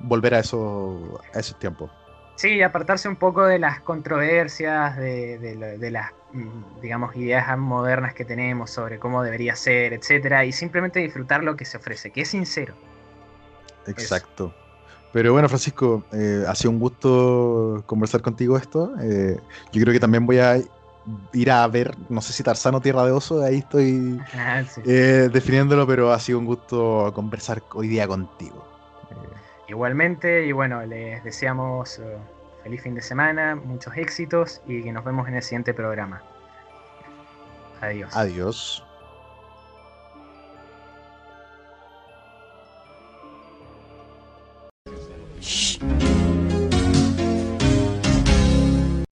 [SPEAKER 6] volver a, eso, a esos tiempos.
[SPEAKER 5] Sí, apartarse un poco de las controversias, de, las, mm, digamos, ideas modernas que tenemos sobre cómo debería ser, etcétera, y simplemente disfrutar lo que se ofrece, que es sincero.
[SPEAKER 6] Exacto. Pero bueno, Francisco, eh, ha sido un gusto conversar contigo esto. Eh, yo creo que también voy a ir a ver, no sé si Tarzano Tierra de Oso, ahí estoy ah, eh, definiéndolo, pero ha sido un gusto conversar hoy día contigo.
[SPEAKER 5] Igualmente, y bueno, les deseamos feliz fin de semana, muchos éxitos y que nos vemos en el siguiente programa. Adiós.
[SPEAKER 6] Adiós. Shh.